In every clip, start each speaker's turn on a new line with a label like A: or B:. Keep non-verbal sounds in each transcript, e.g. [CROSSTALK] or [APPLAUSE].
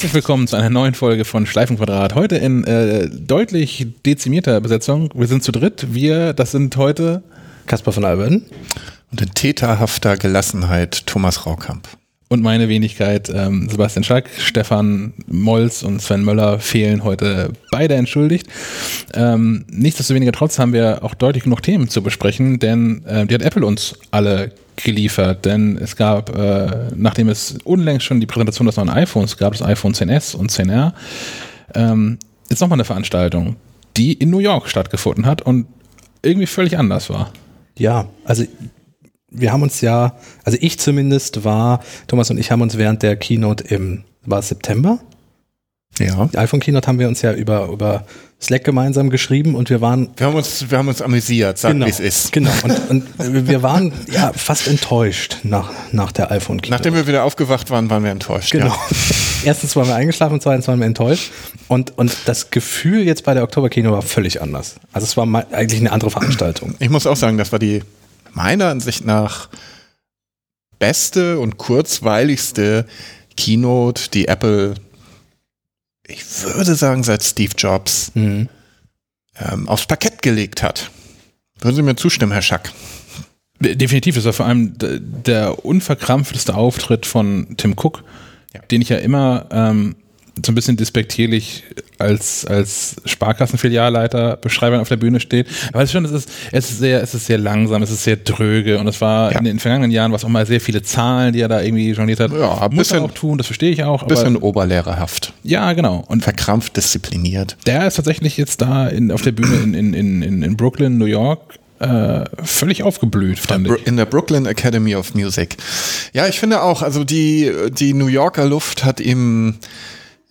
A: Herzlich willkommen zu einer neuen Folge von Schleifenquadrat. Heute in äh, deutlich dezimierter Besetzung. Wir sind zu dritt. Wir, das sind heute
B: Kaspar von Alberten
C: und in täterhafter Gelassenheit Thomas Raukamp.
A: Und meine Wenigkeit, ähm, Sebastian Schack, Stefan Molz und Sven Möller fehlen heute beide entschuldigt. Ähm, nichtsdestoweniger trotz haben wir auch deutlich genug Themen zu besprechen, denn äh, die hat Apple uns alle geliefert, denn es gab, äh, nachdem es unlängst schon die Präsentation des neuen iPhones gab, das iPhone 10s und 10R, ähm, jetzt nochmal eine Veranstaltung, die in New York stattgefunden hat und irgendwie völlig anders war.
B: Ja, also wir haben uns ja, also ich zumindest war, Thomas und ich haben uns während der Keynote im, war September? Ja. Die iPhone Keynote haben wir uns ja über, über Slack gemeinsam geschrieben und wir waren.
C: Wir haben uns, wir haben uns amüsiert, sag
B: genau,
C: wie es ist.
B: Genau. Und, [LAUGHS] und wir waren ja fast enttäuscht nach, nach der iPhone Keynote.
C: Nachdem wir wieder aufgewacht waren, waren wir enttäuscht.
B: Genau. Ja. [LAUGHS] Erstens waren wir eingeschlafen und zweitens waren wir enttäuscht. Und, und das Gefühl jetzt bei der Oktober Keynote war völlig anders. Also es war eigentlich eine andere Veranstaltung.
C: Ich muss auch sagen, das war die meiner Ansicht nach beste und kurzweiligste Keynote, die Apple, ich würde sagen, seit Steve Jobs mhm. ähm, aufs Parkett gelegt hat. Würden Sie mir zustimmen, Herr Schack?
A: Definitiv, das war vor allem der unverkrampfteste Auftritt von Tim Cook, ja. den ich ja immer ähm, so ein bisschen despektierlich als, als Sparkassenfilialleiter beschreiben auf der Bühne steht. Aber es ist schon, es ist, es ist sehr, es ist sehr langsam, es ist sehr dröge und es war ja. in den vergangenen Jahren was auch mal sehr viele Zahlen, die er da irgendwie jongliert hat.
C: Ja, ein
A: Muss
C: bisschen,
A: er auch tun, das verstehe ich auch.
C: Ein bisschen oberlehrerhaft.
A: Ja, genau.
C: Und verkrampft diszipliniert.
A: Der ist tatsächlich jetzt da in, auf der Bühne in, in, in, in Brooklyn, New York, äh, völlig aufgeblüht, fand
C: ich. In der Brooklyn Academy of Music. Ja, ich finde auch, also die, die New Yorker Luft hat ihm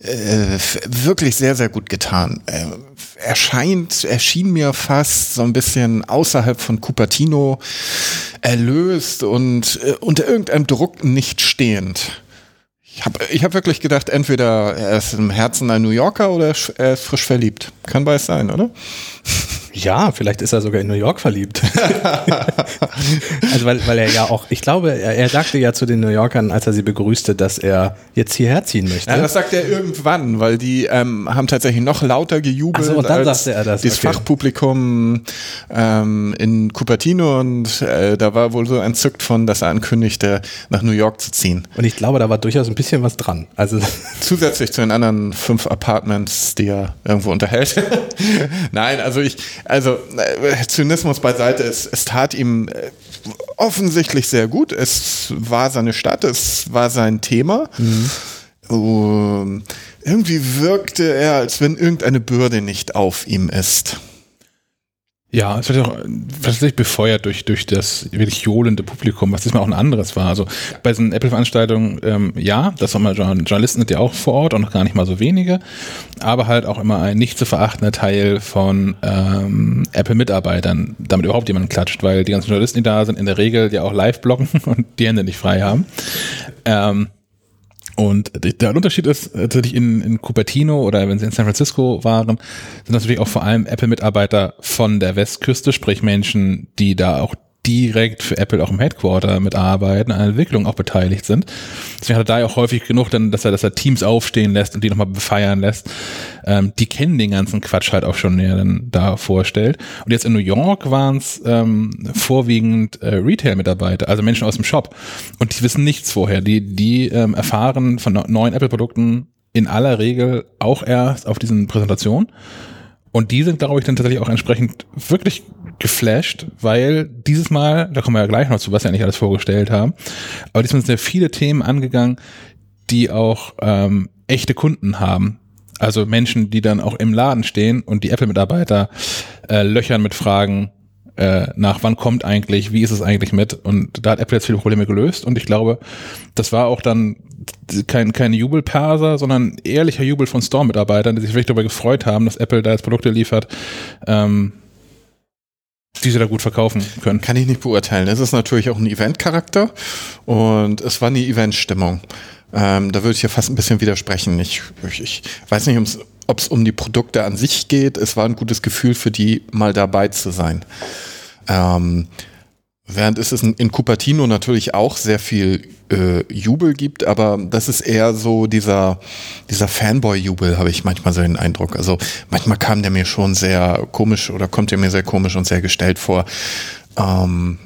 C: äh, wirklich sehr, sehr gut getan. Äh, erscheint, erschien mir fast so ein bisschen außerhalb von Cupertino erlöst und äh, unter irgendeinem Druck nicht stehend. Ich habe ich hab wirklich gedacht, entweder er ist im Herzen ein New Yorker oder er ist frisch verliebt. Kann beides sein, oder? [LAUGHS]
B: Ja, vielleicht ist er sogar in New York verliebt. [LAUGHS] also weil, weil er ja auch, ich glaube, er, er, sagte ja zu den New Yorkern, als er sie begrüßte, dass er jetzt hierher ziehen möchte.
C: Ja, das sagt er irgendwann, weil die ähm, haben tatsächlich noch lauter gejubelt
B: so, und dann als sagte er das.
C: das okay. Fachpublikum ähm, in Cupertino und äh, da war wohl so entzückt von, dass er ankündigte, nach New York zu ziehen.
B: Und ich glaube, da war durchaus ein bisschen was dran. Also [LAUGHS]
C: Zusätzlich zu den anderen fünf Apartments, die er irgendwo unterhält. [LAUGHS] Nein, also ich, also äh, Zynismus beiseite, es, es tat ihm äh, offensichtlich sehr gut. Es war seine Stadt, es war sein Thema. Mhm. Um, irgendwie wirkte er, als wenn irgendeine Bürde nicht auf ihm ist.
A: Ja, es wird auch tatsächlich befeuert durch, durch das wirklich johlende Publikum, was diesmal auch ein anderes war. Also bei diesen Apple-Veranstaltungen, ähm, ja, das haben wir Journalisten sind ja auch vor Ort und noch gar nicht mal so wenige, aber halt auch immer ein nicht zu verachtender Teil von ähm, Apple-Mitarbeitern, damit überhaupt jemand klatscht, weil die ganzen Journalisten, die da sind, in der Regel ja auch live blocken [LAUGHS] und die Hände nicht frei haben. Ähm, und der Unterschied ist natürlich in, in Cupertino oder wenn sie in San Francisco waren, sind natürlich auch vor allem Apple-Mitarbeiter von der Westküste, sprich Menschen, die da auch direkt für Apple auch im Headquarter mitarbeiten, an der Entwicklung auch beteiligt sind. Deswegen hat er da ja auch häufig genug, dann, dass er, dass er Teams aufstehen lässt und die nochmal befeiern lässt. Ähm, die kennen den ganzen Quatsch halt auch schon, der dann da vorstellt. Und jetzt in New York waren es ähm, vorwiegend äh, Retail-Mitarbeiter, also Menschen aus dem Shop. Und die wissen nichts vorher. Die, die ähm, erfahren von neuen Apple-Produkten in aller Regel auch erst auf diesen Präsentationen. Und die sind, glaube ich, dann tatsächlich auch entsprechend wirklich geflasht, weil dieses Mal, da kommen wir ja gleich noch zu, was wir eigentlich alles vorgestellt haben, aber diesmal sind sehr viele Themen angegangen, die auch ähm, echte Kunden haben. Also Menschen, die dann auch im Laden stehen und die Apple-Mitarbeiter äh, löchern mit Fragen äh, nach, wann kommt eigentlich, wie ist es eigentlich mit? Und da hat Apple jetzt viele Probleme gelöst und ich glaube, das war auch dann kein, kein Jubelperser, sondern ehrlicher Jubel von Store-Mitarbeitern, die sich wirklich darüber gefreut haben, dass Apple da jetzt Produkte liefert, ähm, die sie da gut verkaufen können.
C: Kann ich nicht beurteilen. Es ist natürlich auch ein Event-Charakter und es war eine Event-Stimmung. Ähm, da würde ich ja fast ein bisschen widersprechen. Ich, ich, weiß nicht, ob es um die Produkte an sich geht. Es war ein gutes Gefühl für die, mal dabei zu sein. Ähm, Während es in, in Cupertino natürlich auch sehr viel äh, Jubel gibt, aber das ist eher so dieser, dieser Fanboy-Jubel, habe ich manchmal so den Eindruck. Also manchmal kam der mir schon sehr komisch oder kommt der mir sehr komisch und sehr gestellt vor. Ähm,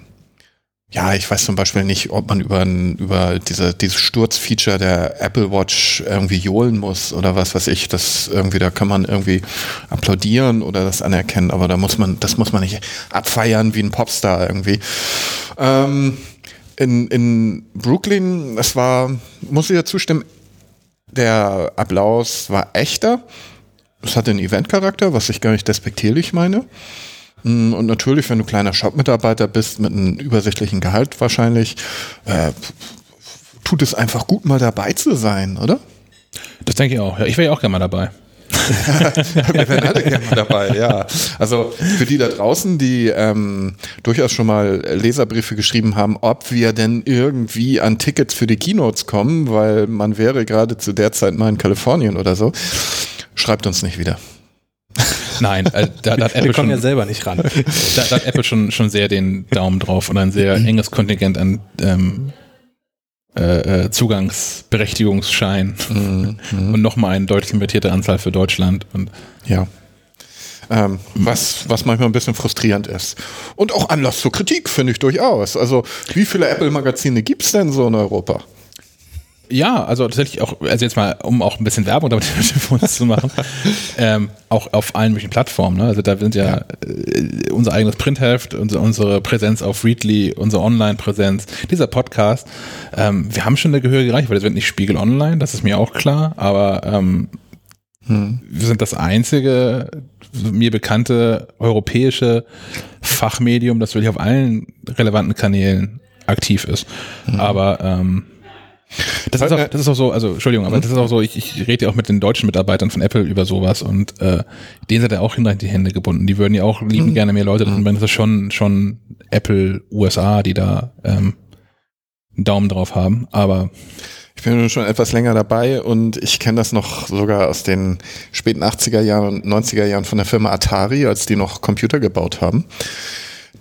C: ja, ich weiß zum Beispiel nicht, ob man über, über diese, dieses Sturzfeature der Apple Watch irgendwie johlen muss oder was weiß ich. Das irgendwie, da kann man irgendwie applaudieren oder das anerkennen, aber da muss man, das muss man nicht abfeiern wie ein Popstar irgendwie. Ähm, in, in Brooklyn, es war, muss ich ja zustimmen, der Applaus war echter. Es hatte einen Eventcharakter, was ich gar nicht despektierlich meine. Mm, und natürlich, wenn du kleiner Shop-Mitarbeiter bist, mit einem übersichtlichen Gehalt wahrscheinlich, äh, tut es einfach gut, mal dabei zu sein, oder?
A: Das denke ich auch. Ja, ich wäre ja auch gerne mal dabei. [LAUGHS]
C: Wir wären alle gerne mal dabei, ja. Also für die da draußen, die ähm, durchaus schon mal Leserbriefe geschrieben haben, ob wir denn irgendwie an Tickets für die Keynotes kommen, weil man wäre gerade zu der Zeit mal in Kalifornien oder so, schreibt uns nicht wieder.
A: Nein, äh, da, da, hat Apple
B: schon,
A: ja
B: selber nicht ran.
A: Da, da, hat Apple schon, schon sehr den Daumen drauf und ein sehr mhm. enges Kontingent an ähm, äh, äh, Zugangsberechtigungsschein mhm. und nochmal eine deutlich limitierte Anzahl für Deutschland. Und
C: ja. Ähm, was, was manchmal ein bisschen frustrierend ist. Und auch Anlass zur Kritik, finde ich durchaus. Also, wie viele Apple-Magazine gibt es denn so in Europa?
A: Ja, also tatsächlich auch, also jetzt mal, um auch ein bisschen Werbung damit [LAUGHS] für uns zu machen, [LAUGHS] ähm, auch auf allen möglichen Plattformen. Ne? Also da sind ja, ja. Äh, unser eigenes Printheft, unsere, unsere Präsenz auf Readly, unsere Online-Präsenz, dieser Podcast. Ähm, wir haben schon eine gehörige Reichweite, das wird nicht Spiegel Online, das ist mir auch klar, aber ähm, hm. wir sind das einzige mir bekannte europäische Fachmedium, das wirklich auf allen relevanten Kanälen aktiv ist. Hm. Aber ähm, das ist, auch, das ist auch so, also Entschuldigung, aber mhm. das ist auch so, ich, ich rede ja auch mit den deutschen Mitarbeitern von Apple über sowas und äh, denen sind ja auch hinreichend die Hände gebunden. Die würden ja auch lieben mhm. gerne mehr Leute drin, wenn das ist schon, schon Apple USA, die da ähm, einen Daumen drauf haben. Aber
C: ich bin schon etwas länger dabei und ich kenne das noch sogar aus den späten 80er Jahren und 90er Jahren von der Firma Atari, als die noch Computer gebaut haben.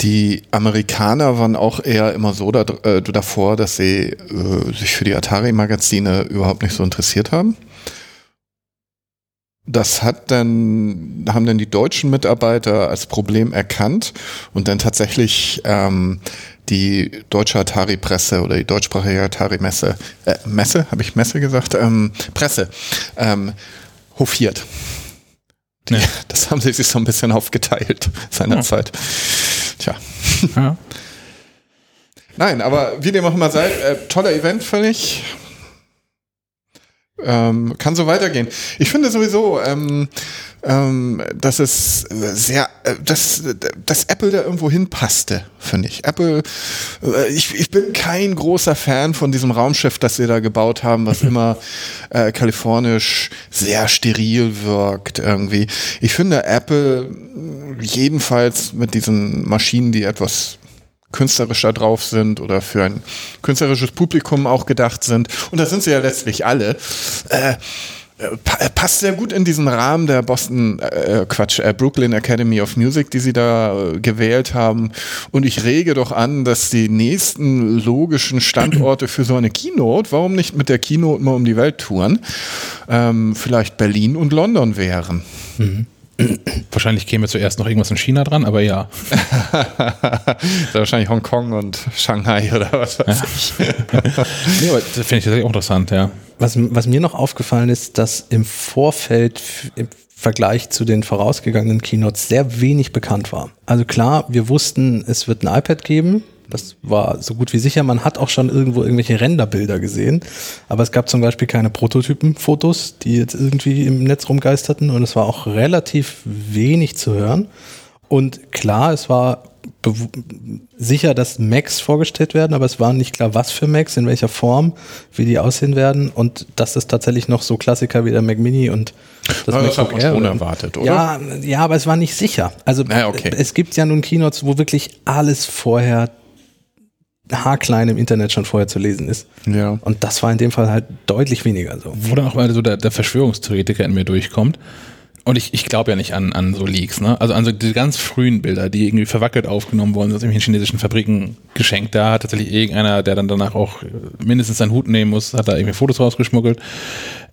C: Die Amerikaner waren auch eher immer so da, äh, davor, dass sie äh, sich für die Atari-Magazine überhaupt nicht so interessiert haben. Das hat dann, haben dann die deutschen Mitarbeiter als Problem erkannt und dann tatsächlich ähm, die deutsche Atari-Presse oder die deutschsprachige Atari-Messe, äh, Messe, habe ich Messe gesagt, ähm, Presse, ähm, hofiert. Die, ja. [LAUGHS] Das haben sie sich so ein bisschen aufgeteilt seinerzeit. Ja. Tja. Ja. Nein, aber wie dem auch immer sei, äh, toller Event, völlig. Ähm, kann so weitergehen. Ich finde sowieso, ähm, ähm, dass es sehr, äh, dass, dass Apple da irgendwo hinpasste, finde ich. Apple, äh, ich, ich bin kein großer Fan von diesem Raumschiff, das sie da gebaut haben, was [LAUGHS] immer äh, kalifornisch sehr steril wirkt irgendwie. Ich finde Apple jedenfalls mit diesen Maschinen, die etwas künstlerischer drauf sind oder für ein künstlerisches Publikum auch gedacht sind. Und da sind sie ja letztlich alle. Äh, passt sehr gut in diesen Rahmen der Boston, äh, Quatsch, äh, Brooklyn Academy of Music, die sie da äh, gewählt haben. Und ich rege doch an, dass die nächsten logischen Standorte für so eine Keynote, warum nicht mit der Keynote mal um die Welt touren, ähm, vielleicht Berlin und London wären. Mhm.
A: Wahrscheinlich käme zuerst noch irgendwas in China dran, aber ja. [LAUGHS]
C: wahrscheinlich Hongkong und Shanghai oder was weiß ja. ich. [LAUGHS]
A: nee, aber das finde ich tatsächlich auch interessant, ja.
B: Was, was mir noch aufgefallen ist, dass im Vorfeld im Vergleich zu den vorausgegangenen Keynotes sehr wenig bekannt war. Also klar, wir wussten, es wird ein iPad geben, das war so gut wie sicher. Man hat auch schon irgendwo irgendwelche Renderbilder gesehen. Aber es gab zum Beispiel keine Prototypenfotos, die jetzt irgendwie im Netz rumgeisterten. Und es war auch relativ wenig zu hören. Und klar, es war sicher, dass Macs vorgestellt werden, aber es war nicht klar, was für Macs, in welcher Form, wie die aussehen werden und dass es tatsächlich noch so Klassiker wie der Mac Mini und
C: das, das hat man schon erwartet, oder?
B: Ja, ja, aber es war nicht sicher. Also ja, okay. es gibt ja nun Keynotes, wo wirklich alles vorher haarklein im Internet schon vorher zu lesen ist. Ja. Und das war in dem Fall halt deutlich weniger so.
A: Wo dann auch mal so der, der Verschwörungstheoretiker in mir durchkommt. Und ich, ich glaube ja nicht an, an so Leaks, ne? Also an so die ganz frühen Bilder, die irgendwie verwackelt aufgenommen wurden, aus irgendwelchen chinesischen Fabriken geschenkt. Da hat tatsächlich irgendeiner, der dann danach auch mindestens seinen Hut nehmen muss, hat da irgendwie Fotos rausgeschmuggelt.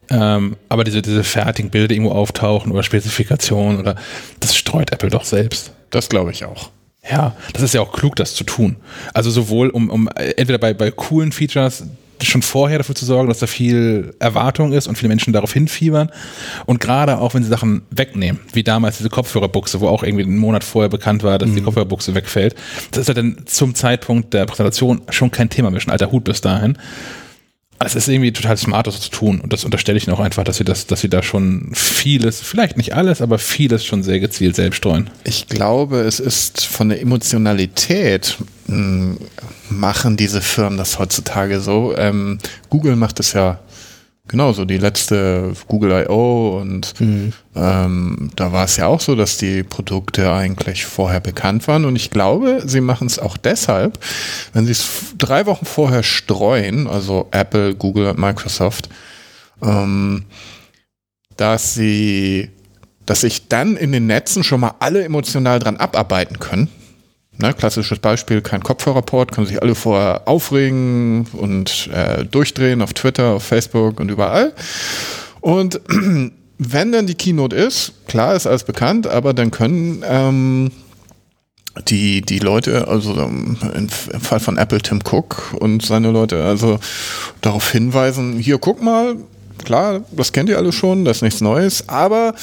A: Ähm, aber diese, diese fertigen Bilder irgendwo auftauchen oder Spezifikationen oder das streut Apple doch selbst.
C: Das glaube ich auch.
A: Ja, das ist ja auch klug, das zu tun. Also sowohl um, um entweder bei, bei coolen Features schon vorher dafür zu sorgen, dass da viel Erwartung ist und viele Menschen darauf hinfiebern. Und gerade auch, wenn sie Sachen wegnehmen, wie damals diese Kopfhörerbuchse, wo auch irgendwie einen Monat vorher bekannt war, dass mhm. die Kopfhörerbuchse wegfällt. Das ist ja dann zum Zeitpunkt der Präsentation schon kein Thema mehr, schon alter Hut bis dahin. Es ist irgendwie total smart, das zu tun. Und das unterstelle ich auch einfach, dass sie das, dass sie da schon vieles, vielleicht nicht alles, aber vieles schon sehr gezielt selbst streuen.
C: Ich glaube, es ist von der Emotionalität hm, machen diese Firmen das heutzutage so. Ähm, Google macht es ja genauso. Die letzte Google I.O. und mhm. ähm, da war es ja auch so, dass die Produkte eigentlich vorher bekannt waren. Und ich glaube, sie machen es auch deshalb, wenn sie es drei Wochen vorher streuen, also Apple, Google und Microsoft, ähm, dass sie, dass sich dann in den Netzen schon mal alle emotional dran abarbeiten können Ne, klassisches Beispiel, kein Kopfhörerport, können sich alle vorher aufregen und äh, durchdrehen auf Twitter, auf Facebook und überall. Und [CLEARS THROAT] wenn dann die Keynote ist, klar ist alles bekannt, aber dann können ähm, die, die Leute, also im Fall von Apple Tim Cook und seine Leute, also darauf hinweisen, hier guck mal, klar, das kennt ihr alle schon, das ist nichts Neues, aber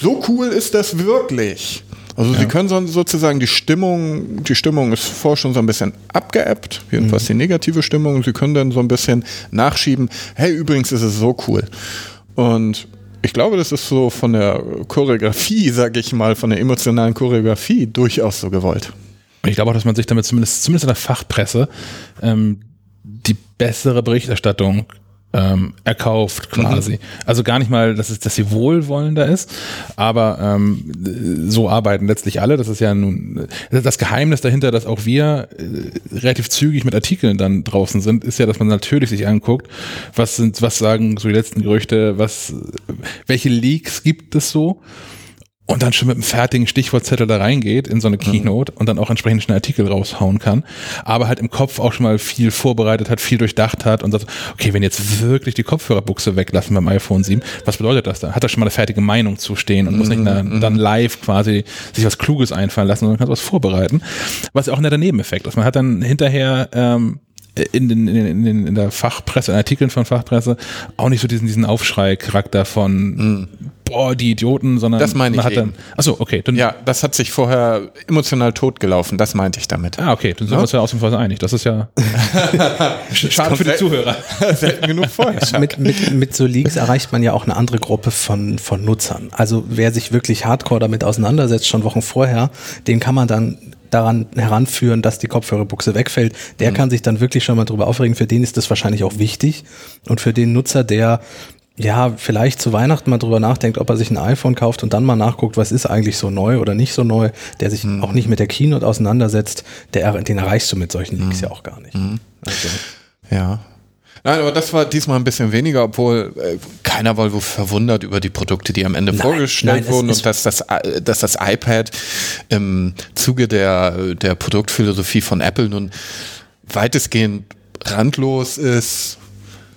C: so cool ist das wirklich. Also ja. sie können so, sozusagen die Stimmung, die Stimmung ist vorher schon so ein bisschen abgeappt, jedenfalls mhm. die negative Stimmung. Sie können dann so ein bisschen nachschieben, hey, übrigens ist es so cool. Und ich glaube, das ist so von der Choreografie, sage ich mal, von der emotionalen Choreografie durchaus so gewollt.
A: Ich glaube auch, dass man sich damit zumindest, zumindest in der Fachpresse ähm, die bessere Berichterstattung ähm, erkauft quasi. Mhm. Also gar nicht mal, dass, es, dass sie wohlwollender ist, aber ähm, so arbeiten letztlich alle. Das ist ja nun das Geheimnis dahinter, dass auch wir äh, relativ zügig mit Artikeln dann draußen sind, ist ja, dass man natürlich sich anguckt, was sind, was sagen so die letzten Gerüchte, was, welche Leaks gibt es so und dann schon mit einem fertigen Stichwortzettel da reingeht in so eine mhm. Keynote mhm. und dann auch entsprechend schnell Artikel raushauen kann, aber halt im Kopf auch schon mal viel vorbereitet hat, viel durchdacht hat und sagt, okay, wenn jetzt wirklich die Kopfhörerbuchse weglassen beim iPhone 7, was bedeutet das da? Hat er schon mal eine fertige Meinung zu stehen und mhm. muss nicht mhm. dann live quasi sich was Kluges einfallen lassen, sondern kann was vorbereiten. Was ja auch ein netter Nebeneffekt ist. Man hat dann hinterher ähm, in, den, in, den, in der Fachpresse, in Artikeln von Fachpresse auch nicht so diesen, diesen Aufschrei-Charakter von mhm. boah, die Idioten, sondern
C: das meine ich
A: man hat dann, achso, okay.
C: Dann, ja, das hat sich vorher emotional totgelaufen, das meinte ich damit.
A: Ah, okay, dann sind ja? wir uns ja ausnahmsweise einig. Das ist ja [LAUGHS] schade für die Zuhörer. [LAUGHS]
B: Selten genug vorher. mit, mit, mit so Leaks erreicht man ja auch eine andere Gruppe von, von Nutzern. Also wer sich wirklich hardcore damit auseinandersetzt, schon Wochen vorher, den kann man dann daran heranführen, dass die Kopfhörerbuchse wegfällt, der mhm. kann sich dann wirklich schon mal drüber aufregen. Für den ist das wahrscheinlich auch wichtig. Und für den Nutzer, der ja, vielleicht zu Weihnachten mal drüber nachdenkt, ob er sich ein iPhone kauft und dann mal nachguckt, was ist eigentlich so neu oder nicht so neu, der sich mhm. auch nicht mit der Keynote auseinandersetzt, der, den erreichst du mit solchen Leaks mhm. ja auch gar nicht. Mhm.
C: Also. Ja, Nein, aber das war diesmal ein bisschen weniger, obwohl äh, keiner war wohl verwundert über die Produkte, die am Ende nein, vorgestellt nein, wurden und dass das, äh, dass das iPad im Zuge der, der Produktphilosophie von Apple nun weitestgehend randlos ist,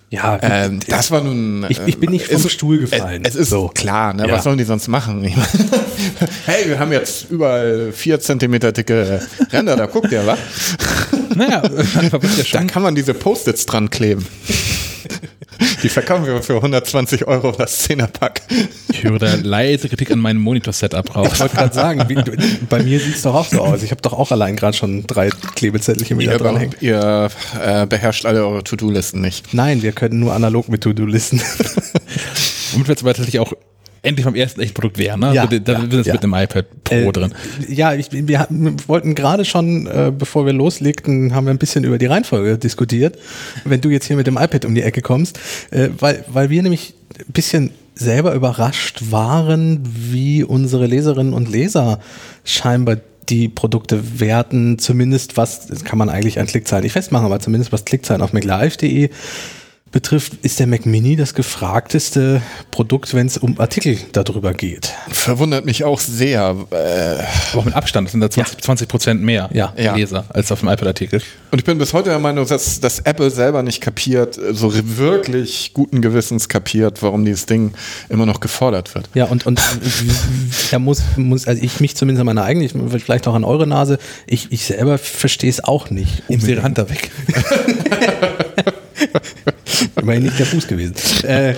B: ja,
C: ähm, das war nun.
B: Ich, ich bin nicht vom ist, Stuhl gefallen.
C: Es, es ist so. klar, ne? Ja. was sollen die sonst machen? [LAUGHS] hey, wir haben jetzt überall vier Zentimeter dicke Ränder, da guckt ihr, wa? Naja, [LAUGHS] da kann man diese Post-its dran kleben. [LAUGHS] Die verkaufen wir für 120 Euro das 10er-Pack.
A: Ich höre da leise Kritik an meinem Monitor-Setup raus.
B: Ich wollte gerade sagen, wie, bei mir sieht es doch auch so aus. Ich habe doch auch allein gerade schon drei Klebezettelchen
C: wieder dranhängen. Ihr äh, beherrscht alle eure To-Do-Listen nicht.
B: Nein, wir können nur analog mit To-Do-Listen. [LAUGHS]
A: Womit wir jetzt aber tatsächlich auch endlich beim ersten echten Produkt wären. Ne?
B: Ja,
A: also, da
B: ja,
A: sind ja. mit dem iPad Pro äh, drin.
B: Ja, ich, wir, wir wollten gerade schon, äh, bevor wir loslegten, haben wir ein bisschen über die Reihenfolge diskutiert. Wenn du jetzt hier mit dem iPad um die Ecke kommst, äh, weil, weil wir nämlich ein bisschen selber überrascht waren, wie unsere Leserinnen und Leser scheinbar die Produkte werten, zumindest was, das kann man eigentlich an Klickzahlen nicht festmachen, aber zumindest was Klickzahlen auf MacLive.de betrifft, ist der Mac Mini das gefragteste Produkt, wenn es um Artikel darüber geht.
C: Verwundert mich auch sehr. Äh,
A: Aber auch mit Abstand, das sind da 20, 20 Prozent mehr
B: Ja.
A: Leser als auf dem iPad-Artikel.
C: und ich bin bis heute der Meinung, dass, dass Apple selber nicht kapiert, so wirklich guten Gewissens kapiert, warum dieses Ding immer noch gefordert wird.
B: Ja, und, und [LAUGHS] da muss, muss, also ich mich zumindest an meiner eigenen, ich, vielleicht auch an eure Nase, ich, ich selber verstehe es auch nicht.
A: Nimmst ihre Hand da weg. [LAUGHS] [LAUGHS]
B: Immerhin nicht der Fuß gewesen. Äh,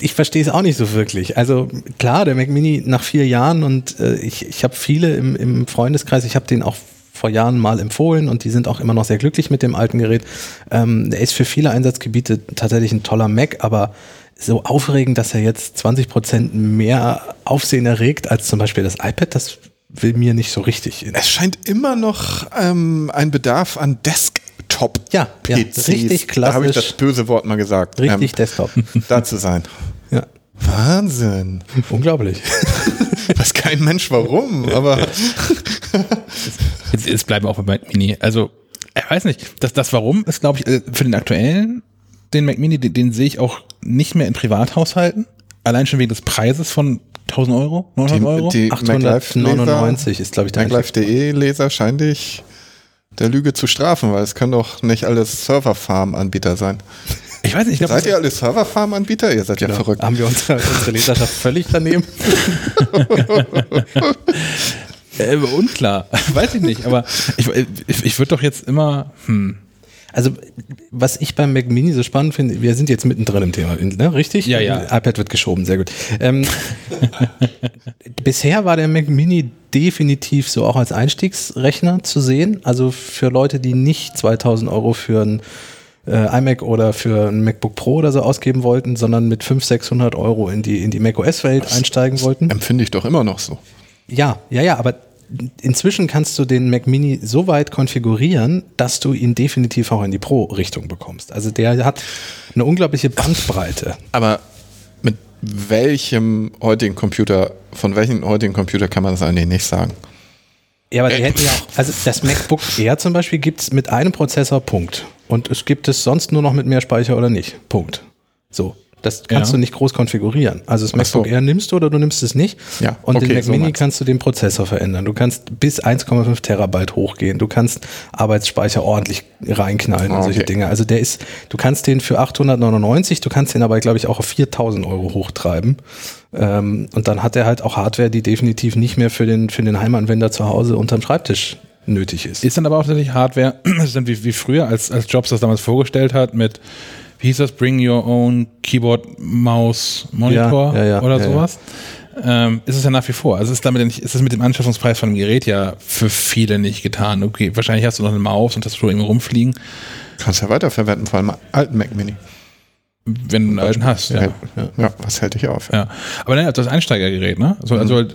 B: ich verstehe es auch nicht so wirklich. Also klar, der Mac Mini nach vier Jahren und äh, ich, ich habe viele im, im Freundeskreis, ich habe den auch vor Jahren mal empfohlen und die sind auch immer noch sehr glücklich mit dem alten Gerät. Ähm, der ist für viele Einsatzgebiete tatsächlich ein toller Mac, aber so aufregend, dass er jetzt 20 Prozent mehr Aufsehen erregt als zum Beispiel das iPad, das will mir nicht so richtig. In.
C: Es scheint immer noch ähm, ein Bedarf an Desktop-PCs.
B: Ja, ja, richtig
C: Da habe ich
B: klassisch.
C: das böse Wort mal gesagt.
B: Richtig
C: ähm,
B: Desktop. [LAUGHS]
C: da zu sein.
B: Ja,
C: Wahnsinn.
B: unglaublich. [LAUGHS]
C: Weiß kein Mensch warum, aber
A: Jetzt, jetzt bleiben wir auch bei Mac Mini. Also, ich weiß nicht, das, das Warum ist, glaube ich, äh, für den aktuellen, den Mac Mini, den, den sehe ich auch nicht mehr in Privathaushalten. Allein schon wegen des Preises von 1000 Euro, 900 Euro.
C: die, die
B: 899 ist, glaube ich, der
C: MacLife.de-Leser scheint dich der Lüge zu strafen, weil es können doch nicht alles Server-Farm-Anbieter sein.
A: Ich weiß nicht, ich glaube,
C: Seid ihr alle Server-Farm-Anbieter? Ihr seid ja verrückt.
B: Haben wir unsere, unsere Leserschaft völlig daneben? [LAUGHS]
A: äh, unklar. weiß ich nicht, aber ich, ich, ich würde doch jetzt immer, hm,
B: Also, was ich beim Mac Mini so spannend finde, wir sind jetzt mittendrin im Thema, ne? richtig?
A: Ja, ja.
B: iPad wird geschoben, sehr gut. Ähm, [LAUGHS] bisher war der Mac Mini definitiv so auch als Einstiegsrechner zu sehen. Also für Leute, die nicht 2000 Euro für ein äh, iMac oder für ein MacBook Pro oder so ausgeben wollten, sondern mit 500, 600 Euro in die, in die macOS-Welt einsteigen wollten.
C: Empfinde ich doch immer noch so.
B: Ja, ja, ja, aber inzwischen kannst du den Mac Mini so weit konfigurieren, dass du ihn definitiv auch in die Pro-Richtung bekommst. Also der hat eine unglaubliche Bandbreite.
C: Aber mit welchem heutigen Computer, von welchem heutigen Computer kann man das eigentlich nicht sagen?
B: Ja, aber die hätten ja auch, also das MacBook Air zum Beispiel gibt es mit einem Prozessor, Punkt. Und es gibt es sonst nur noch mit mehr Speicher oder nicht, Punkt. So. Das kannst
A: Ja.
B: du nicht groß konfigurieren. Also das
C: Ach so.
B: MacBook Air nimmst du oder du nimmst es nicht.
C: Ja,
B: Und den
C: okay,
B: Mac
C: so
B: Mini kannst du den Prozessor verändern. Du kannst bis 1,5 Terabyte hochgehen. Du kannst Arbeitsspeicher ordentlich reinknallen und
C: Ah,
B: solche
C: okay.
B: Dinge. Also der ist, du kannst den für 899, du kannst den aber, glaube ich, auch auf 4000 Euro hochtreiben. Ähm, und dann hat er halt auch Hardware, die definitiv nicht mehr für den, für den Heimanwender zu Hause unterm Schreibtisch nötig ist.
A: Ist dann aber auch tatsächlich Hardware, [CLEARS THROAT] ist dann wie, wie früher, als, als Jobs das damals vorgestellt hat, mit, wie hieß das, Bring Your Own Keyboard, Maus, Monitor
B: Ja, ja, ja,
A: oder
B: ja,
A: sowas. Ähm, ist es ja nach wie vor. Also ist damit nicht, ist es mit dem Anschaffungspreis von dem Gerät ja für viele nicht getan. Okay, wahrscheinlich hast du noch eine Maus und Tastatur irgendwo rumfliegen,
C: Kannst ja weiterverwenden, vor allem alten Mac Mini.
A: Wenn du einen alten hast. Ja.
C: Ja, ja. was hält dich auf?
A: Ja, aber naja, das Einsteigergerät, ne? Also, also
B: Mhm.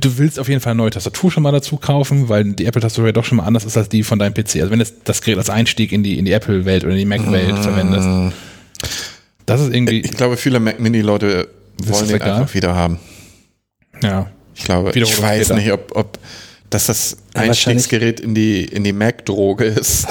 A: du willst auf jeden Fall eine neue Tastatur schon mal dazu kaufen, weil die Apple-Tastatur ja doch schon mal anders ist als die von deinem PC. Also wenn du das Gerät als Einstieg in die, in die Apple-Welt oder in die Mac-Welt
B: Mhm.
A: verwendest. Das ist irgendwie,
C: Ich glaube, viele Mac Mini-Leute wollen den einfach wieder haben.
A: ja.
C: Ich glaube,
A: Wiederum
C: ich weiß nicht, ob, ob dass das
B: Ja,
C: Einstiegsgerät in die, in die Mac-Droge ist.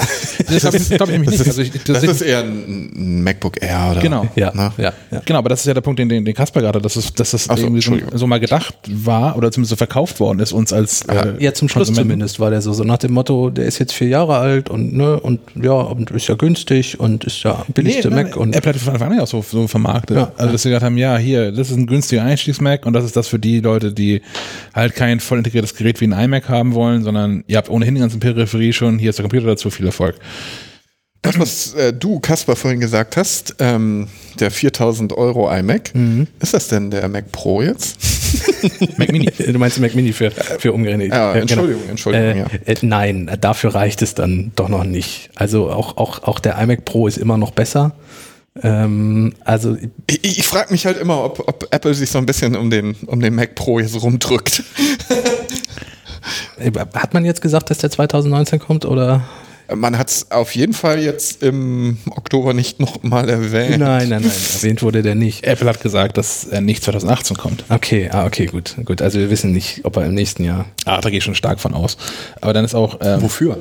A: Das glaube ich, glaub ich nämlich nicht. Also ich,
C: Das ist eher ein, MacBook Air oder
A: Genau.
B: Ja,
C: Ne?
B: ja, ja.
A: Genau, aber das ist ja der Punkt, den, den, den Kasper gerade, hat, dass, es, dass das
C: Ach so,
A: irgendwie so, so mal gedacht war oder zumindest so verkauft worden ist uns als äh,
B: Ja, zum Schluss zumindest war der so, so nach dem Motto, der ist jetzt vier Jahre alt und ne, und ja, und ist ja günstig und ist ja billigste
A: Nee,
B: Mac
A: nein,
B: und
A: Apple hat von Anfang an ja auch so, so vermarktet.
B: Ja.
A: also, dass sie gesagt haben, ja, hier, das ist ein günstiger Einstiegs-Mac und das ist das für die Leute, die halt kein voll integriertes Gerät wie ein iMac haben wollen, sondern ihr habt ohnehin die ganzen Peripherie schon, hier ist der Computer dazu, viel Erfolg.
C: Das, was äh, du, Kasper, vorhin gesagt hast, ähm, der 4000 Euro iMac,
B: Mhm.
C: ist das denn der Mac Pro jetzt? [LAUGHS]
A: Mac Mini. [LAUGHS]
B: du meinst den Mac Mini für, für umgerechnet.
C: Ja,
B: Äh,
C: Entschuldigung, Entschuldigung,
B: Äh,
C: ja.
B: äh, nein, dafür reicht es dann doch noch nicht. Also auch, auch, auch der iMac Pro ist immer noch besser. Ähm, also
C: Ich, ich frage mich halt immer, ob, ob Apple sich so ein bisschen um den, um den Mac Pro jetzt rumdrückt. [LAUGHS]
B: hat man jetzt gesagt, dass der 2019 kommt oder?
C: Man hat es auf jeden Fall jetzt im Oktober nicht nochmal erwähnt.
B: Nein, nein, nein, erwähnt wurde der nicht.
A: Apple hat gesagt, dass er nicht 2018 kommt.
B: Okay, ah, okay, gut, gut. Also wir wissen nicht, ob er im nächsten Jahr.
A: Ah, da gehe ich schon stark von aus. Aber dann ist auch, ähm,
C: Wofür?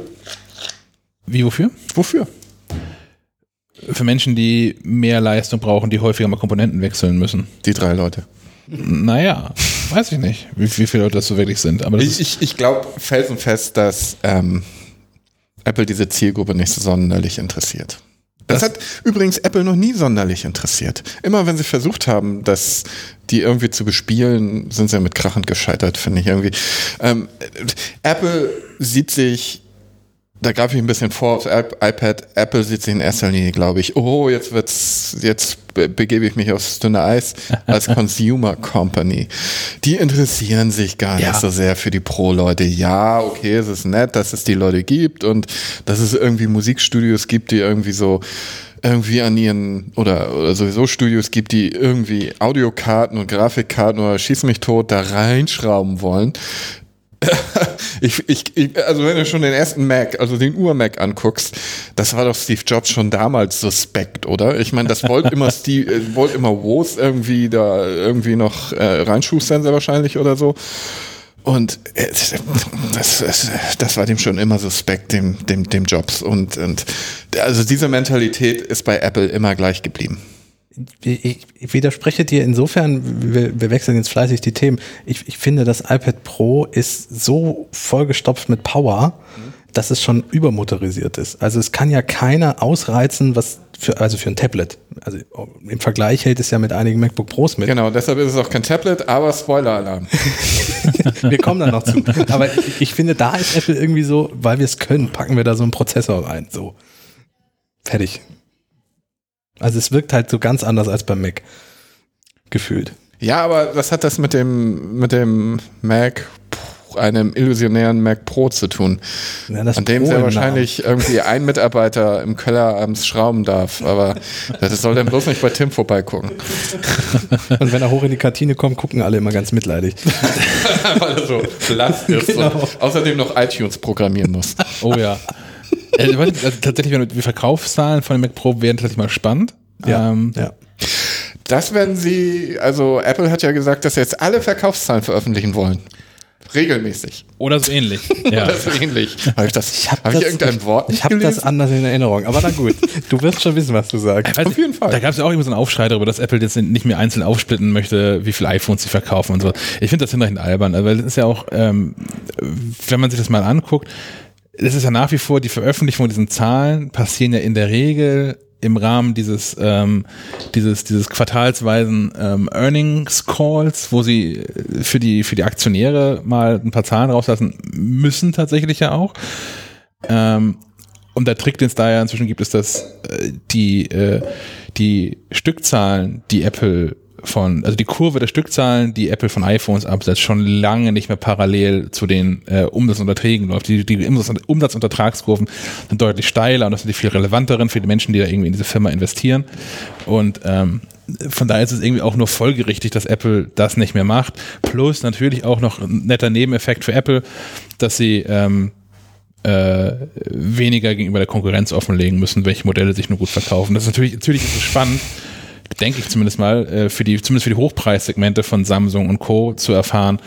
A: wie, wofür?
C: Wofür?
A: für Menschen, die mehr Leistung brauchen, die häufiger mal Komponenten wechseln müssen.
C: Die drei Leute.
A: Naja, weiß ich nicht, wie, wie viele Leute das so wirklich sind. Aber
C: ich ich, ich glaube felsenfest, dass ähm, Apple diese Zielgruppe nicht so sonderlich interessiert. Das, das, hat übrigens Apple noch nie sonderlich interessiert. Immer wenn sie versucht haben, das die irgendwie zu bespielen, sind sie mit krachend gescheitert, finde ich irgendwie. Ähm, Apple sieht sich da greife ich ein bisschen vor aufs iPad. Apple sieht sich in erster Linie, glaube ich, oh, jetzt wird's, jetzt begebe ich mich aufs dünne Eis [LAUGHS] als Consumer Company. Die interessieren sich gar ja. nicht so sehr für die Pro-Leute. Ja, okay, es ist nett, dass es die Leute gibt und dass es irgendwie Musikstudios gibt, die irgendwie so irgendwie an ihren oder, oder sowieso Studios gibt, die irgendwie Audiokarten und Grafikkarten oder schieß mich tot da reinschrauben wollen. [LAUGHS] ich, ich, ich, also wenn du schon den ersten Mac, also den Ur-Mac anguckst, das war doch Steve Jobs schon damals suspekt, oder? Ich meine, das wollte immer [LAUGHS] Steve, äh, wollte immer Woos irgendwie da irgendwie noch äh, reinschustern, sehr wahrscheinlich oder so. Und äh, das, das, das war dem schon immer suspekt, dem, dem, dem Jobs. Und, und also diese Mentalität ist bei Apple immer gleich geblieben
B: ich, widerspreche dir insofern, wir, wir, wechseln jetzt fleißig die Themen. Ich, ich, finde, das iPad Pro ist so vollgestopft mit Power, mhm. dass es schon übermotorisiert ist. Also es kann ja keiner ausreizen, was für, also für ein Tablet. Also im Vergleich hält es ja mit einigen MacBook Pros mit.
C: Genau, deshalb ist es auch kein Tablet, aber Spoiler-Alarm. [LAUGHS]
B: wir kommen dann noch zu. Aber ich, ich finde, da ist Apple irgendwie so, weil wir es können, packen wir da so einen Prozessor rein. So. Fertig. Also es wirkt halt so ganz anders als beim Mac. Gefühlt.
C: Ja, aber was hat das mit dem, mit dem Mac, einem illusionären Mac Pro zu tun? Ja, An dem sehr wahrscheinlich Namen. irgendwie ein Mitarbeiter im Keller abends schrauben darf. Aber das soll dann bloß nicht bei Tim vorbeigucken. [LAUGHS]
B: Und wenn er hoch in die Kantine kommt, gucken alle immer ganz mitleidig. [LAUGHS]
C: Weil er so blass ist [LAUGHS] genau. und außerdem noch iTunes programmieren muss.
A: Oh ja. Also, also, tatsächlich, wenn die Verkaufszahlen von dem Mac Pro werden tatsächlich mal spannend.
C: Ja, ähm, ja. Das werden sie, also Apple hat ja gesagt, dass sie jetzt alle Verkaufszahlen veröffentlichen wollen. Regelmäßig.
A: Oder so ähnlich. [LAUGHS]
C: ja. Oder so ähnlich. Habe ich, das, ich hab hab das, ich irgendein Wort
B: Ich habe das anders in Erinnerung, aber na gut. Du wirst schon wissen, was du sagst.
A: Auf jeden Fall. Da gab es ja auch immer so einen Aufschrei darüber, dass Apple jetzt nicht mehr einzeln aufsplitten möchte, wie viele iPhones sie verkaufen und so. Ich finde das hinreichend albern, weil das ist ja auch, ähm, wenn man sich das mal anguckt, es ist ja nach wie vor, die Veröffentlichung von diesen Zahlen passieren ja in der Regel im Rahmen dieses, ähm, dieses, dieses quartalsweisen ähm, Earnings Calls, wo sie für die, für die Aktionäre mal ein paar Zahlen rauslassen müssen, tatsächlich ja auch. Ähm, und der Trick, den es da ja inzwischen gibt, ist, dass äh, die, äh, die Stückzahlen, die Apple von, also die Kurve der Stückzahlen, die Apple von iPhones absetzt, schon lange nicht mehr parallel zu den äh, Umsatzunterträgen läuft. Die, die Umsatzuntertragskurven sind deutlich steiler und das sind die viel relevanteren für die Menschen, die da irgendwie in diese Firma investieren. Und ähm, von daher ist es irgendwie auch nur folgerichtig, dass Apple das nicht mehr macht. Plus natürlich auch noch ein netter Nebeneffekt für Apple, dass sie ähm, äh, weniger gegenüber der Konkurrenz offenlegen müssen, welche Modelle sich nur gut verkaufen. Das ist natürlich, natürlich ist es spannend, denke ich zumindest mal, äh, für die, zumindest für die Hochpreissegmente von Samsung und Co. zu erfahren,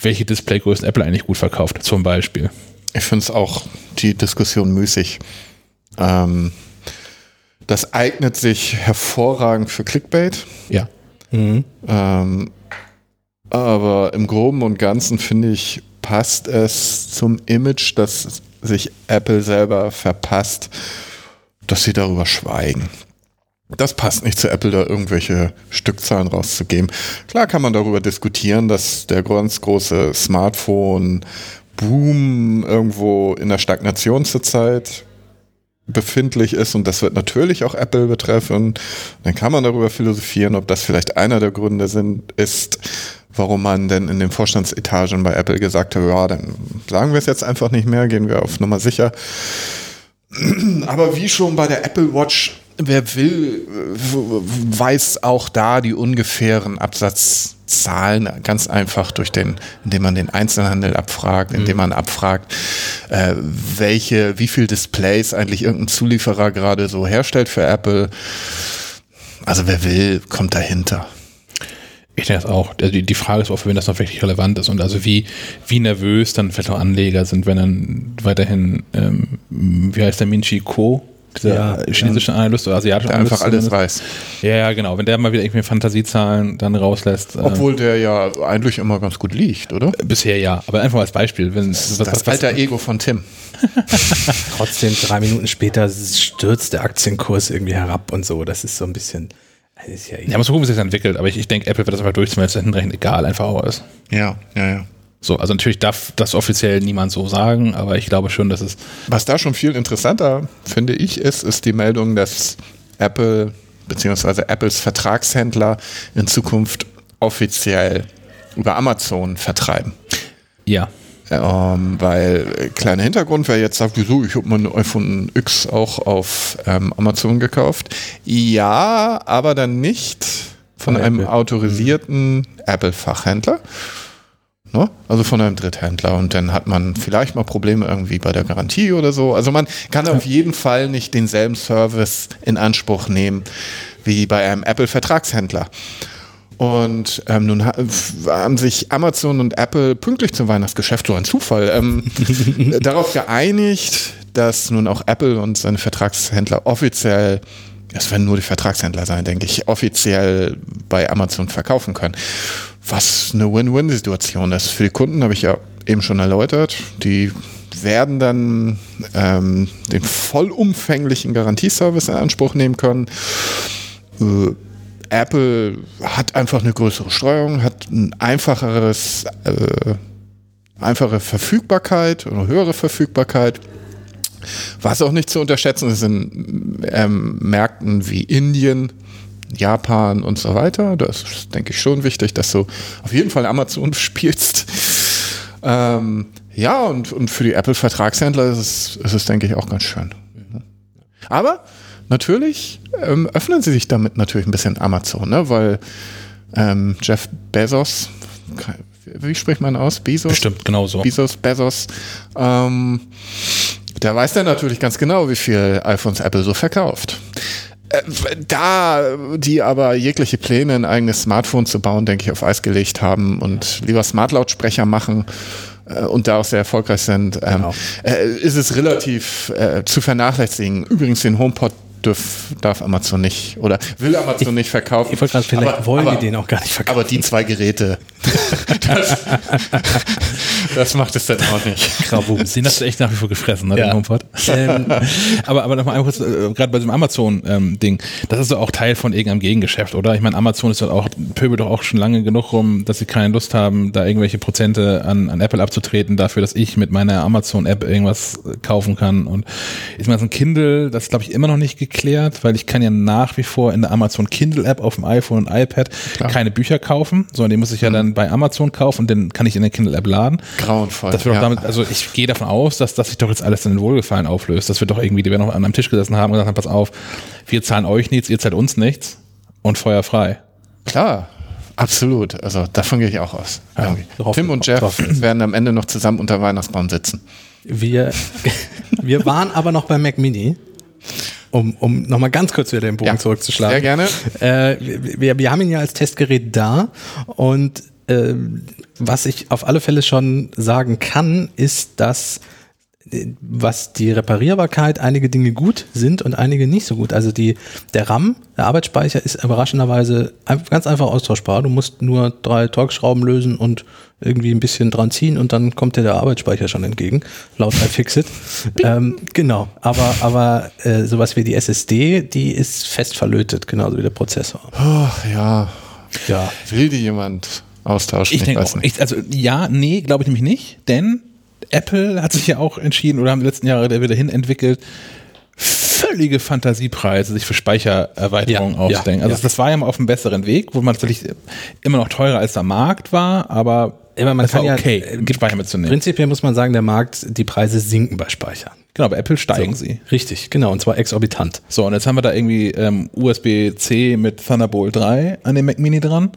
A: welche Displaygrößen Apple eigentlich gut verkauft, zum Beispiel.
C: Ich finde es auch die Diskussion müßig. Ähm, das eignet sich hervorragend für Clickbait.
A: Ja.
C: Mhm. Ähm, aber im Groben und Ganzen finde ich, passt es zum Image, das sich Apple selber verpasst, dass sie darüber schweigen. Das passt nicht zu Apple, da irgendwelche Stückzahlen rauszugeben. Klar kann man darüber diskutieren, dass der ganz große Smartphone-Boom irgendwo in der Stagnation zurzeit befindlich ist und das wird natürlich auch Apple betreffen. Dann kann man darüber philosophieren, ob das vielleicht einer der Gründe sind, ist, warum man denn in den Vorstandsetagen bei Apple gesagt hat, ja, dann sagen wir es jetzt einfach nicht mehr, gehen wir auf Nummer sicher. Aber wie schon bei der Apple Watch wer will, weiß auch da die ungefähren Absatzzahlen ganz einfach durch den, indem man den Einzelhandel abfragt, indem mhm. man abfragt, äh, welche, wie viel Displays eigentlich irgendein Zulieferer gerade so herstellt für Apple. Also wer will, kommt dahinter.
A: Ich denke das auch. Also die, die Frage ist auch, für wen das noch wirklich relevant ist und also wie, wie nervös dann vielleicht auch Anleger sind, wenn dann weiterhin, ähm, wie heißt der Minchi Co dieser
B: Ja,
A: chinesische Analyst oder asiatische
C: Der
A: Analyst.
C: einfach alles weiß.
A: Ja, ja, genau. Wenn der mal wieder irgendwie Fantasiezahlen dann rauslässt. äh,
C: Obwohl der ja eigentlich immer ganz gut liegt, oder?
A: bisher ja, aber einfach als Beispiel. Wenn, was,
C: Das alter Ego von Tim. [LAUGHS]
B: Trotzdem, drei Minuten später stürzt der Aktienkurs irgendwie herab und so. Das ist so ein bisschen. Das ist ja,
A: Ja, muss gucken, wie sich das entwickelt, aber ich, ich denke, Apple wird das einfach durchziehen, weil es hinreichend egal einfach auch ist.
C: Ja, ja, ja.
A: So, also natürlich darf das offiziell niemand so sagen, aber ich glaube schon, dass es
C: Was da schon viel interessanter, finde ich, ist, ist die Meldung, dass Apple bzw. Apples Vertragshändler in Zukunft offiziell über Amazon vertreiben.
A: ja.
C: Ähm, weil, äh, kleiner Hintergrund, wer jetzt sagt, wieso, ich habe mein iPhone X auch auf ähm, Amazon gekauft. Ja, aber dann nicht von,
B: Von
C: einem
B: Apple.
C: autorisierten Apple-Fachhändler. Ne? Also von einem Dritthändler. Und dann hat man vielleicht mal Probleme irgendwie bei der Garantie oder so. Also man kann auf jeden Fall nicht denselben Service in Anspruch nehmen wie bei einem Apple-Vertragshändler. Und ähm, nun ha haben sich Amazon und Apple pünktlich zum Weihnachtsgeschäft, so ein Zufall, ähm, [LAUGHS] darauf geeinigt, dass nun auch Apple und seine Vertragshändler offiziell, es werden nur die Vertragshändler sein, denke ich, offiziell bei Amazon verkaufen können. Was eine Win-Win-Situation ist. Für die Kunden habe ich ja eben schon erläutert. Die werden dann ähm, den vollumfänglichen Garantieservice in Anspruch nehmen können. Äh, Apple hat einfach eine größere Streuung, hat ein einfacheres, äh, einfache Verfügbarkeit oder höhere Verfügbarkeit. Was auch nicht zu unterschätzen ist in ähm, Märkten wie Indien, Japan und so weiter. Das ist, denke ich, schon wichtig, dass du auf jeden Fall Amazon [LAUGHS] spielst. Ähm, ja, und, und für die Apple-Vertragshändler ist es, ist es, denke ich, auch ganz schön. Aber natürlich ähm, öffnen sie sich damit natürlich ein bisschen Amazon, ne? weil ähm, Jeff Bezos, wie spricht man aus? Bezos?
A: Bestimmt, genau so.
C: Bezos, Bezos, ähm, der weiß dann natürlich ganz genau, wie viel iPhones Apple so verkauft. Äh, Da die aber jegliche Pläne, ein eigenes Smartphone zu bauen, denke ich, auf Eis gelegt haben und lieber Smartlautsprecher machen äh, und da auch sehr erfolgreich sind, ähm,
B: Genau.
C: äh, ist es relativ äh, zu vernachlässigen. Übrigens den HomePod dürf, darf Amazon nicht oder will Amazon nicht verkaufen.
B: ich wollte gerade, vielleicht
C: Aber-
B: wollen
C: aber,
B: die den auch gar nicht verkaufen.
C: Aber die zwei Geräte, [LAUGHS] das, [LAUGHS] das macht es dann auch nicht.
A: Grabus. Den hast du echt nach wie vor gefressen, ne,
B: Ja.
A: den HomePod.
B: Ähm,
A: aber, aber nochmal kurz, äh, gerade bei diesem Amazon-Ding, das ist doch auch Teil von irgendeinem Gegengeschäft, oder? Ich meine, Amazon ist doch auch, pöbelt doch auch schon lange genug rum, dass sie keine Lust haben, da irgendwelche Prozente an, an Apple abzutreten, dafür, dass ich mit meiner Amazon-App irgendwas äh, kaufen kann. Und ich meine, so ein Kindle, das ist, glaube ich, immer noch nicht geklärt, weil ich kann ja nach wie vor in der Amazon Kindle-App auf dem iPhone und iPad keine Bücher kaufen, sondern die muss ich ja dann bei Amazon kaufen und den kann ich in der Kindle-App laden.
C: Grauenvoll.
A: Das wird doch
C: ja.
A: damit, also ich gehe davon aus, dass das sich doch jetzt alles in den Wohlgefallen auflöst. Das wird doch irgendwie, die werden noch an einem Tisch gesessen haben und gesagt haben, pass auf, wir zahlen euch nichts, ihr zahlt uns nichts und Feuer frei.
C: Klar, absolut. Also davon gehe ich auch aus.
B: Hoffen-
C: Tim und Jeff werden am Ende noch zusammen unter Weihnachtsbaum sitzen.
B: wir, [LAUGHS] wir waren aber noch beim Mac Mini, um, um nochmal ganz kurz wieder den Bogen
C: Ja,
B: zurückzuschlagen.
C: sehr gerne.
B: Äh, wir, wir haben ihn ja als Testgerät da und was ich auf alle Fälle schon sagen kann, ist, dass äh, was die Reparierbarkeit einige Dinge gut sind und einige nicht so gut. Also die, der RAM, der Arbeitsspeicher ist überraschenderweise ganz einfach austauschbar. Du musst nur drei Torx-Schrauben lösen und irgendwie ein bisschen dran ziehen und dann kommt dir der Arbeitsspeicher schon entgegen, laut iFixit. [LAUGHS] ähm, genau, aber, aber äh, sowas wie die SSD, die ist fest verlötet, genauso wie der Prozessor.
C: Oh, ja,
B: Ja,
C: will die jemand austauschen?
A: Ich denke auch, ich, also ja, nee, glaube ich nämlich nicht, denn Apple hat sich ja auch entschieden oder haben die letzten Jahre wieder hin entwickelt, völlige Fantasiepreise sich für Speichererweiterungen
B: Ja,
A: ausdenken.
B: ja,
A: also
B: ja.
A: das war ja mal auf einem besseren Weg, wo man tatsächlich immer noch teurer als der Markt war, aber
B: Aber man
A: es
B: kann
A: war
B: ja,
A: okay,
B: äh,
A: Speicher mitzunehmen.
B: prinzipiell muss man sagen, der Markt, die Preise sinken bei Speichern.
A: Genau, bei Apple steigen sie.
B: Richtig, genau, und zwar exorbitant.
A: So, und jetzt haben wir da irgendwie ähm, USB-C mit Thunderbolt 3 an dem Mac Mini dran.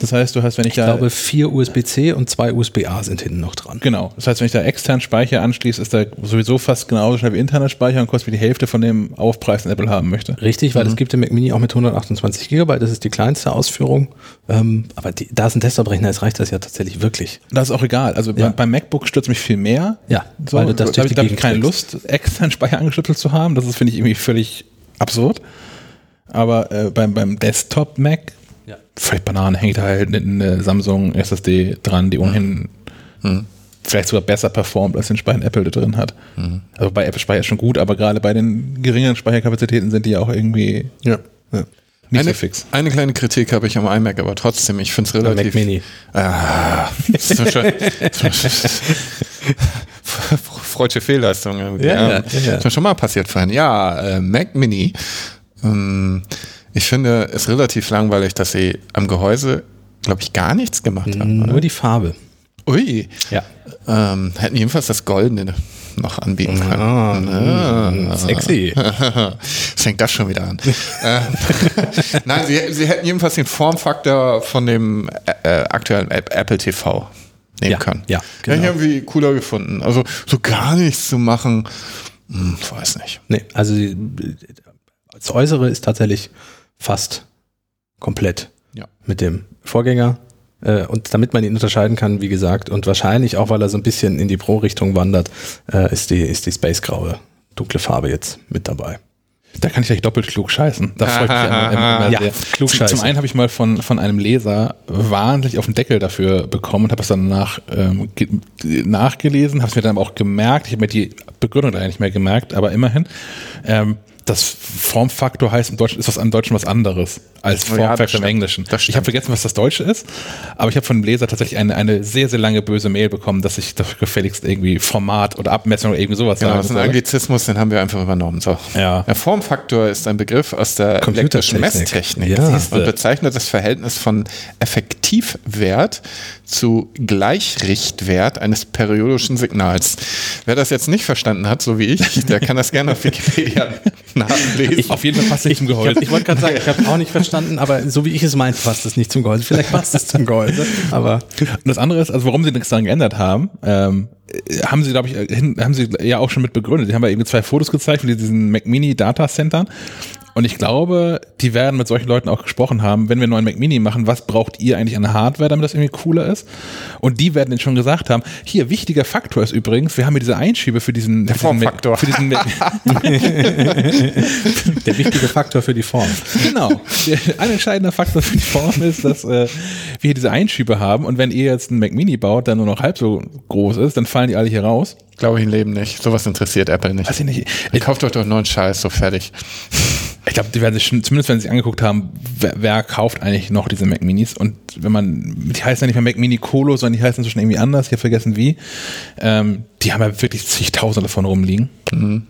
A: Das heißt, du hast, wenn ich,
B: Ich
A: da
B: glaube, vier USB-C und zwei USB-A sind hinten noch dran.
A: Genau. Das heißt, wenn ich da externen Speicher anschließe, ist der sowieso fast genauso schnell wie interner Speicher und kostet mir die Hälfte von dem Aufpreis, den Apple haben möchte.
B: Richtig, weil es gibt den Mac Mini auch mit 128 Gigabyte, das ist die kleinste Ausführung. Ähm, aber die, da es ein Desktop-Rechner ist, reicht das ja tatsächlich wirklich.
A: Das ist auch egal. Also
B: Ja.
A: beim, beim MacBook stürzt mich viel mehr.
B: Ja,
A: so,
B: weil du das
A: da
B: durch
A: habe ich, da hab ich keine. Lust, externen Speicher angeschlüsselt zu haben. Das ist, finde ich, irgendwie völlig absurd. Aber äh, beim, beim Desktop-Mac,
B: Ja.
A: völlig Banane, hängt da halt eine Samsung SSD dran, die ohnehin
C: Hm.
A: vielleicht sogar besser performt, als den Speicher Apple da drin hat. Also bei Apple Speicher ist schon gut, aber gerade bei den geringeren Speicherkapazitäten sind die ja auch irgendwie
B: Ja. ja.
A: nicht
C: Eine,
A: so fix.
C: eine kleine Kritik habe ich am iMac, aber trotzdem, ich finde es
B: Mac
C: relativ.
B: Mini.
C: Ah, so schön. [LAUGHS] [LAUGHS] [LAUGHS] Freudsche Fehlleistung. irgendwie.
B: Ja, ja,
C: Ähm,
B: ja.
C: Ist mir schon mal passiert vorhin. Ja, äh, Mac Mini. Ähm, ich finde es relativ langweilig, dass sie am Gehäuse, glaube ich, gar nichts gemacht haben.
B: Nur die Farbe.
C: Ui.
B: Ja.
C: Ähm, hätten jedenfalls das Goldene noch anbieten können.
B: Ah, mm, sexy. [LAUGHS]
C: Fängt das schon wieder an. ähm, [LAUGHS] Nein, sie, sie hätten jedenfalls den Formfaktor von dem äh, aktuellen App- Apple TV nehmen
B: Ja,
C: können.
B: ja,
C: Hätte ich
B: genau.
C: irgendwie cooler gefunden. Also so gar nichts zu machen, hm, weiß nicht.
B: Nee, also die- das Äußere ist tatsächlich fast komplett
C: Ja.
B: mit dem Vorgänger. Äh, Und damit man ihn unterscheiden kann, wie gesagt, und wahrscheinlich auch, weil er so ein bisschen in die Pro-Richtung wandert, äh, ist die, ist die Space-graue dunkle Farbe jetzt mit dabei.
A: Da kann ich gleich doppelt klug scheißen. Da freut mich immer, immer, immer
B: Ja,
A: sehr.
B: klug
A: zum,
B: scheißen.
A: zum einen habe ich mal von, von einem Leser wahnsinnig auf den Deckel dafür bekommen und habe es dann nach, ähm, ge- nachgelesen, habe es mir dann aber auch gemerkt. Ich habe mir die Begründung leider nicht mehr gemerkt, aber immerhin. Ähm, das Formfaktor heißt im Deutschen, ist was im Deutschen was anderes als
C: Oh ja,
A: Formfaktor
C: das
A: im. Englischen. Ich habe vergessen, was das Deutsche ist, aber ich habe von dem Leser tatsächlich eine, eine sehr, sehr lange böse Mail bekommen, dass ich dafür gefälligst irgendwie Format oder Abmessung oder irgendwie sowas
C: Genau,
A: sagen
C: das ist ein
A: soll.
C: Anglizismus, den haben wir einfach übernommen. So.
A: Ja.
C: Der Formfaktor ist ein Begriff aus der elektrischen. Messtechnik
B: Ja.
C: und bezeichnet das Verhältnis von Effektivwert zu Gleichrichtwert eines periodischen Signals. Wer das jetzt nicht verstanden hat, so wie ich, der kann das gerne auf Wikipedia [LAUGHS] nachlesen.
A: Auf jeden Fall passt nicht zum
B: Ich,
A: Gehäuse.
B: hab- ich wollte gerade sagen, ich habe auch nicht verstanden, aber so wie ich es meinte, passt es nicht zum Gehäuse. Vielleicht passt es zum Gehäuse, aber
A: Und das andere ist, also warum sie nichts daran geändert haben, ähm, äh, haben sie, glaube ich, äh, hin, haben sie ja auch schon mit begründet. Die haben ja irgendwie zwei Fotos gezeigt von diesen Mac Mini Data Centern. Und ich glaube, die werden mit solchen Leuten auch gesprochen haben, wenn wir einen neuen Mac Mini machen, was braucht ihr eigentlich an Hardware, damit das irgendwie cooler ist? Und die werden denen schon gesagt haben, hier, wichtiger Faktor ist übrigens, wir haben hier diese Einschiebe für diesen, Der
C: Formfaktor.
A: Für diesen Mac, [LAUGHS]
B: der wichtige Faktor für die Form.
A: Genau. Der, ein entscheidender Faktor für die Form ist, dass äh, wir hier diese Einschübe haben und wenn ihr jetzt einen Mac Mini baut, der nur noch halb so groß ist, dann fallen die alle hier raus.
C: Glaube ich im Leben nicht. Sowas interessiert Apple nicht.
A: Weiß ich nicht.
C: Ihr kauft euch doch einen neuen Scheiß, so fertig.
A: Ich glaube, die werden sich schon, zumindest wenn sie sich angeguckt haben, wer, wer kauft eigentlich noch diese Mac Minis und wenn man, die heißen ja nicht mehr Mac Mini Colo, sondern die heißen inzwischen irgendwie anders, ich habe vergessen wie. Ähm, die haben ja wirklich zigtausende davon rumliegen.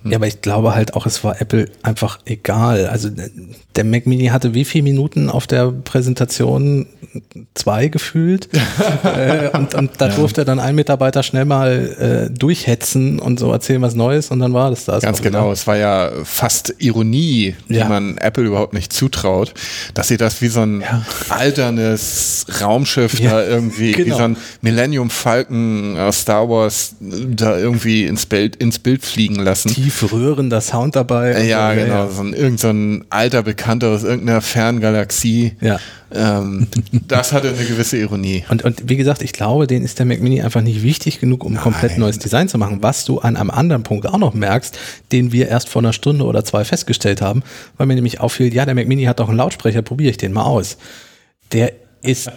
B: Ja, aber ich glaube halt auch, es war Apple einfach egal. Also äh, der Mac Mini hatte wie viele Minuten auf der Präsentation? Zwei gefühlt. [LAUGHS] äh, und, und da durfte dann ein Mitarbeiter schnell mal äh, durchhetzen und so erzählen was Neues und dann war das das.
C: Ganz
B: wieder.
C: genau. Es war ja fast Ironie, die
B: Ja.
C: man Apple überhaupt nicht zutraut, dass sie das wie so ein
A: Ja.
C: alternes Raumschiff
B: Ja,
C: da irgendwie, wie
B: genau.
C: so ein Millennium Falcon aus Star Wars äh, da irgendwie ins Bild, ins Bild fliegen lassen.
B: Tief rührender Sound dabei.
C: Ja,
B: so,
C: genau. So ein, irgend so ein alter Bekannter aus irgendeiner fernen Galaxie.
B: Ja.
C: Ähm, das hatte eine gewisse Ironie.
B: Und, und wie gesagt, ich glaube, denen ist der Mac Mini einfach nicht wichtig genug, um komplett
C: Nein.
B: neues Design zu machen. Was du an einem anderen Punkt auch noch merkst, den wir erst vor einer Stunde oder zwei festgestellt haben, weil mir nämlich auffiel, ja, der Mac Mini hat doch einen Lautsprecher, probiere ich den mal aus. Der ist,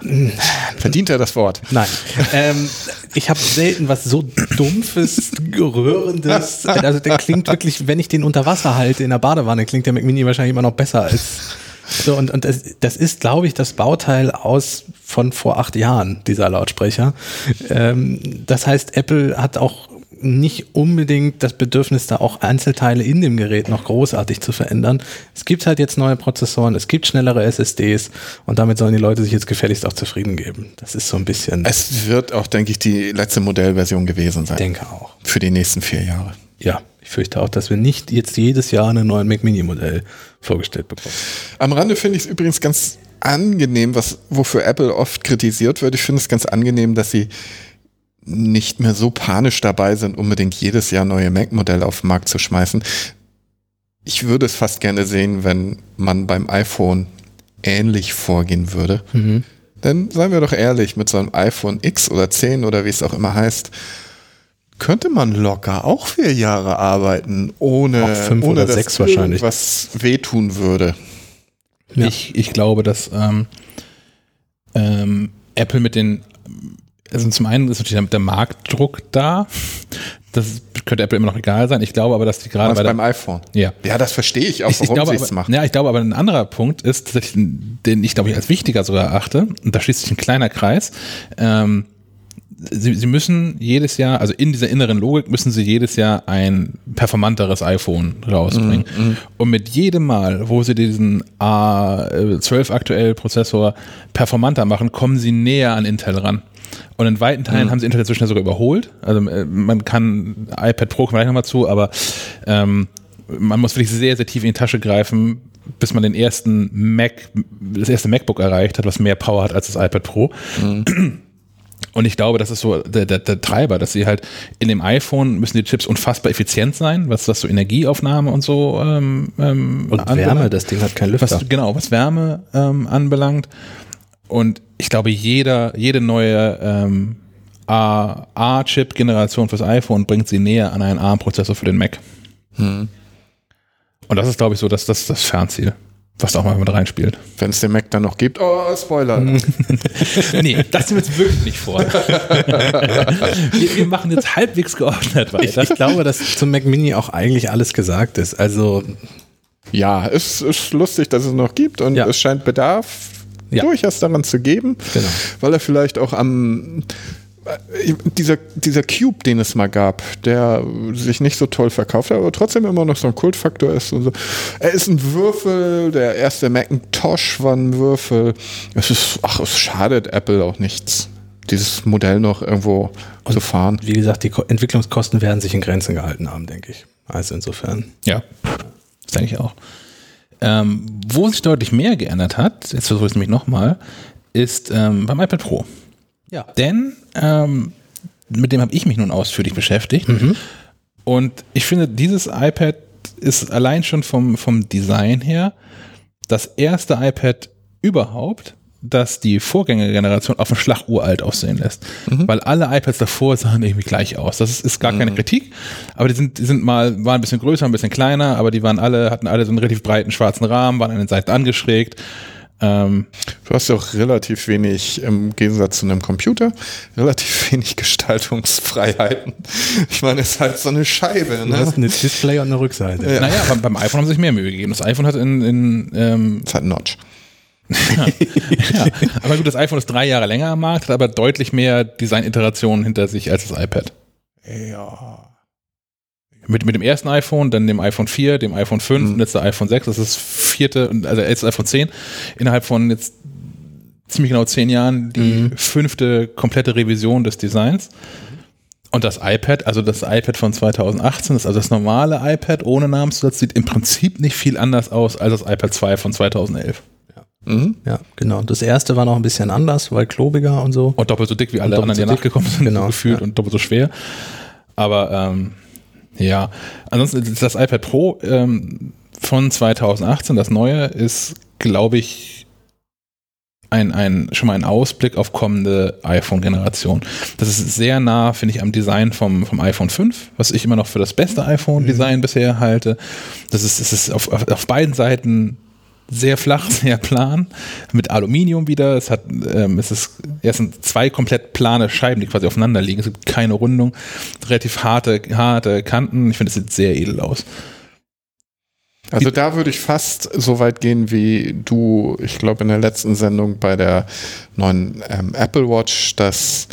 B: [LAUGHS]
C: Verdient er das Wort?
B: nein, ähm, ich habe selten was so dumpfes, gerührendes, also der klingt wirklich, wenn ich den unter Wasser halte in der Badewanne, klingt der Mac Mini wahrscheinlich immer noch besser als so, und, und das, das ist, glaube ich, das Bauteil aus von vor acht Jahren, dieser Lautsprecher. Ähm, das heißt, Apple hat auch nicht unbedingt das Bedürfnis, da auch Einzelteile in dem Gerät noch großartig zu verändern. Es gibt halt jetzt neue Prozessoren, es gibt schnellere SSDs und damit sollen die Leute sich jetzt gefälligst auch zufrieden geben. Das ist so ein bisschen, ich
C: Es wird auch, denke ich, die letzte Modellversion gewesen sein.
B: denke auch.
C: Für die nächsten vier Jahre.
B: Ja, ich fürchte auch, dass wir nicht jetzt jedes Jahr einen neuen Mac Mini Modell vorgestellt bekommen.
C: Am Rande finde ich es übrigens ganz angenehm, was, wofür Apple oft kritisiert wird. Ich finde es ganz angenehm, dass sie nicht mehr so panisch dabei sind, unbedingt jedes Jahr neue Mac-Modelle auf den Markt zu schmeißen. Ich würde es fast gerne sehen, wenn man beim iPhone ähnlich vorgehen würde. Denn seien wir doch ehrlich, mit so einem iPhone X oder 10 oder wie es auch immer heißt, könnte man locker auch vier Jahre arbeiten, ohne,
B: Auch fünf
C: ohne
B: oder
C: dass
B: sechs wahrscheinlich.
C: was wehtun würde.
B: Ja.
A: Ich, ich glaube, dass ähm, ähm, Apple mit den, also zum einen ist natürlich der Marktdruck da. Das könnte Apple immer noch egal sein. Ich glaube aber, dass die gerade bei
C: beim iPhone.
A: ja.
C: Ja, das verstehe ich auch,
A: Ich,
C: warum
A: glaube,
C: sie es
A: aber,
C: machen.
A: ja, ich glaube aber, ein anderer Punkt ist, den ich glaube ich als wichtiger sogar erachte, und da schließt sich ein kleiner Kreis, ähm, Sie, sie müssen jedes Jahr, also in dieser inneren Logik müssen sie jedes Jahr ein performanteres iPhone rausbringen. Und mit jedem Mal, wo sie diesen A12 aktuell Prozessor performanter machen, kommen sie näher an Intel ran. Und in weiten Teilen haben sie Intel inzwischen sogar überholt. Also äh, man kann iPad Pro kommen wir gleich nochmal zu, aber ähm, man muss wirklich sehr, sehr tief in die Tasche greifen, bis man den ersten Mac, das erste MacBook erreicht hat, was mehr Power hat als das iPad Pro. Und ich glaube, das ist so der, der, der Treiber, dass sie halt in dem iPhone müssen die Chips unfassbar effizient sein, was, was so Energieaufnahme und so ähm, ähm,
B: Und
A: anbelangt.
B: Wärme, das Ding hat keinen Lüfter.
A: Was, genau, was Wärme ähm, anbelangt. Und ich glaube, jeder, jede neue ähm, A- A-Chip-Generation fürs iPhone bringt sie näher an einen ARM-Prozessor für den Mac.
C: Hm.
A: Und das ist, glaube ich, so das, das, das Fernziel, was da auch mal mit reinspielt.
C: Wenn es den Mac dann noch gibt. Oh, Spoiler. [LAUGHS]
A: nee, das sind wir jetzt wirklich nicht vor. [LAUGHS] wir, wir machen jetzt halbwegs geordnet
B: ich,
A: weiter.
B: ich glaube, dass zum Mac Mini auch eigentlich alles gesagt ist. Also
C: Ja, es ist lustig, dass es noch gibt und
B: Ja.
C: es scheint Bedarf
B: Ja.
C: durchaus daran zu geben,
B: Genau.
C: weil er vielleicht auch am äh, dieser, dieser Cube, den es mal gab, der sich nicht so toll verkauft hat, aber trotzdem immer noch so ein Kultfaktor ist und so. Er ist ein Würfel, der erste Macintosh war ein Würfel. Es ist, ach, es schadet Apple auch nichts, dieses Modell noch irgendwo zu fahren.
B: wie gesagt, die Ko Entwicklungskosten werden sich in Grenzen gehalten haben, denke ich. Also insofern.
A: Ja, das denke ich auch. Ähm, wo sich deutlich mehr geändert hat, jetzt versuche ich es nämlich nochmal, ist ähm, beim iPad Pro.
B: Ja.
A: Denn ähm, mit dem habe ich mich nun ausführlich beschäftigt. Und ich finde, dieses iPad ist allein schon vom, vom Design her das erste iPad überhaupt, das die Vorgängergeneration auf den Schlag uralt aussehen lässt. Weil alle iPads davor sahen irgendwie gleich aus. Das ist, ist gar keine Kritik, aber die sind, die sind mal, waren ein bisschen größer, ein bisschen kleiner, aber die waren alle, hatten alle so einen relativ breiten schwarzen Rahmen, waren an den Seiten angeschrägt. Ähm,
C: Du hast ja auch relativ wenig, im Gegensatz zu einem Computer, relativ wenig Gestaltungsfreiheiten. Ich meine, es ist halt so eine Scheibe.
B: Du
C: Ne?
B: hast ein Display und eine Rückseite.
A: Naja, beim, beim iPhone haben sie sich mehr Mühe gegeben. Das iPhone hat in, in ähm,
C: Es hat einen Notch. [LAUGHS]
A: ja, aber gut, das iPhone ist drei Jahre länger am Markt, hat aber deutlich mehr Design-Iterationen hinter sich als das iPad.
C: Ja.
A: Mit, mit dem ersten iPhone, dann dem iPhone 4, dem iPhone 5
C: Mhm.
A: und jetzt der iPhone 6, das ist das vierte, also jetzt das iPhone 10, innerhalb von jetzt ziemlich genau zehn Jahren die
B: Mhm.
A: fünfte komplette Revision des Designs. Und das iPad, also das iPad von 2018, das, also das normale iPad ohne Namenszusatz, sieht im Prinzip nicht viel anders aus als das iPad 2 von 2011.
C: Mhm.
B: Ja, genau. Das erste war noch ein bisschen anders, weil klobiger und so.
A: Und doppelt so dick wie alle anderen, die
B: so dick.
A: nachgekommen sind,
B: Genau,
A: gefühlt
B: ja.
A: und doppelt so schwer. Aber ähm, ja, ansonsten ist das iPad Pro ähm, von 2018, das neue, ist, glaube ich, ein, ein, schon mal ein Ausblick auf kommende iPhone-Generation. Das ist sehr nah, finde ich, am Design vom, vom iPhone 5, was ich immer noch für das beste iPhone-Design bisher halte. Das ist, es ist auf, auf, auf beiden Seiten sehr flach, [LAUGHS] sehr plan, mit Aluminium wieder. Es hat, ähm, es ist, ja, es sind zwei komplett plane Scheiben, die quasi aufeinander liegen. Es gibt keine Rundung, relativ harte, harte Kanten. Ich finde, es sieht sehr edel aus.
C: Also da würde ich fast so weit gehen wie du, ich glaube in der letzten Sendung bei der neuen ähm, Apple Watch, dass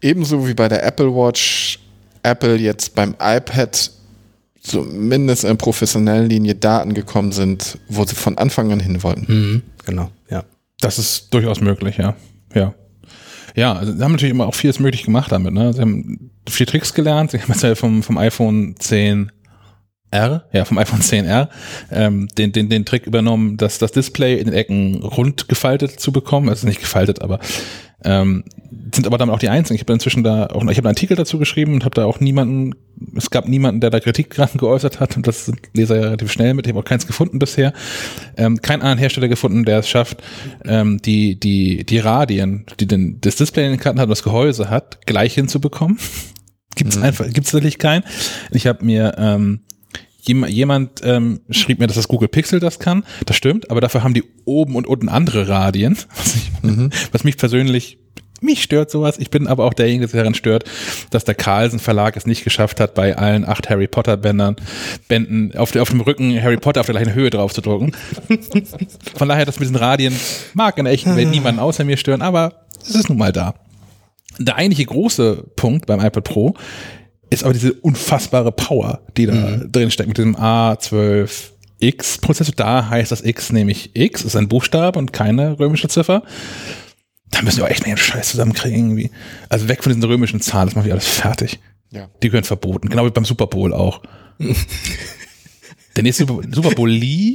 C: ebenso wie bei der Apple Watch Apple jetzt beim iPad zumindest in professionellen Linie Daten gekommen sind, wo sie von Anfang an hin wollten.
B: Mhm. Genau, ja.
A: Das ist durchaus möglich, ja. Ja. Ja, also sie haben natürlich immer auch vieles möglich gemacht damit. Ne? Sie haben viele Tricks gelernt. Sie haben jetzt ja vom, vom iPhone 10 R, ja, vom iPhone 10R, ähm, den, den, den Trick übernommen, dass das Display in den Ecken rund gefaltet zu bekommen. Also nicht gefaltet, aber ähm, sind aber dann auch die einzigen. Ich habe inzwischen da auch, ich habe einen Artikel dazu geschrieben und habe da auch niemanden, es gab niemanden, der da Kritik dran geäußert hat und das sind Leser ja relativ schnell mit. Ich habe auch keins gefunden bisher. Ähm, keinen anderen Hersteller gefunden, der es schafft, ähm, die, die, die Radien, die den, das Display in den Kanten hat und das Gehäuse hat, gleich hinzubekommen. [LAUGHS] Gibt's mhm. einfach, gibt's wirklich keinen. Ich habe mir ähm, jemand ähm, schrieb mir, dass das Google Pixel das kann. Das stimmt, aber dafür haben die oben und unten andere Radien, [LAUGHS] was, ich, mhm. was mich persönlich mich stört sowas. Ich bin aber auch derjenige, der daran stört, dass der Carlsen Verlag es nicht geschafft hat, bei allen acht Harry Potter Bändern, Bänden auf, auf dem Rücken Harry Potter auf der gleichen Höhe drauf zu drucken. [LAUGHS] Von daher, das mit diesen Radien mag in der echten Welt niemanden außer mir stören, aber es ist nun mal da. Der eigentliche große Punkt beim iPad Pro ist aber diese unfassbare Power, die da mhm. drin steckt mit diesem A12X Prozessor. Da heißt das X nämlich X, ist ein Buchstabe und keine römische Ziffer. Da müssen wir auch echt mehr Scheiß zusammenkriegen irgendwie. Also weg von diesen römischen Zahlen, das machen wir alles fertig. Ja. Die gehören verboten, genau wie beim Super Bowl auch. [LAUGHS] Der nächste Super Bowl Lee.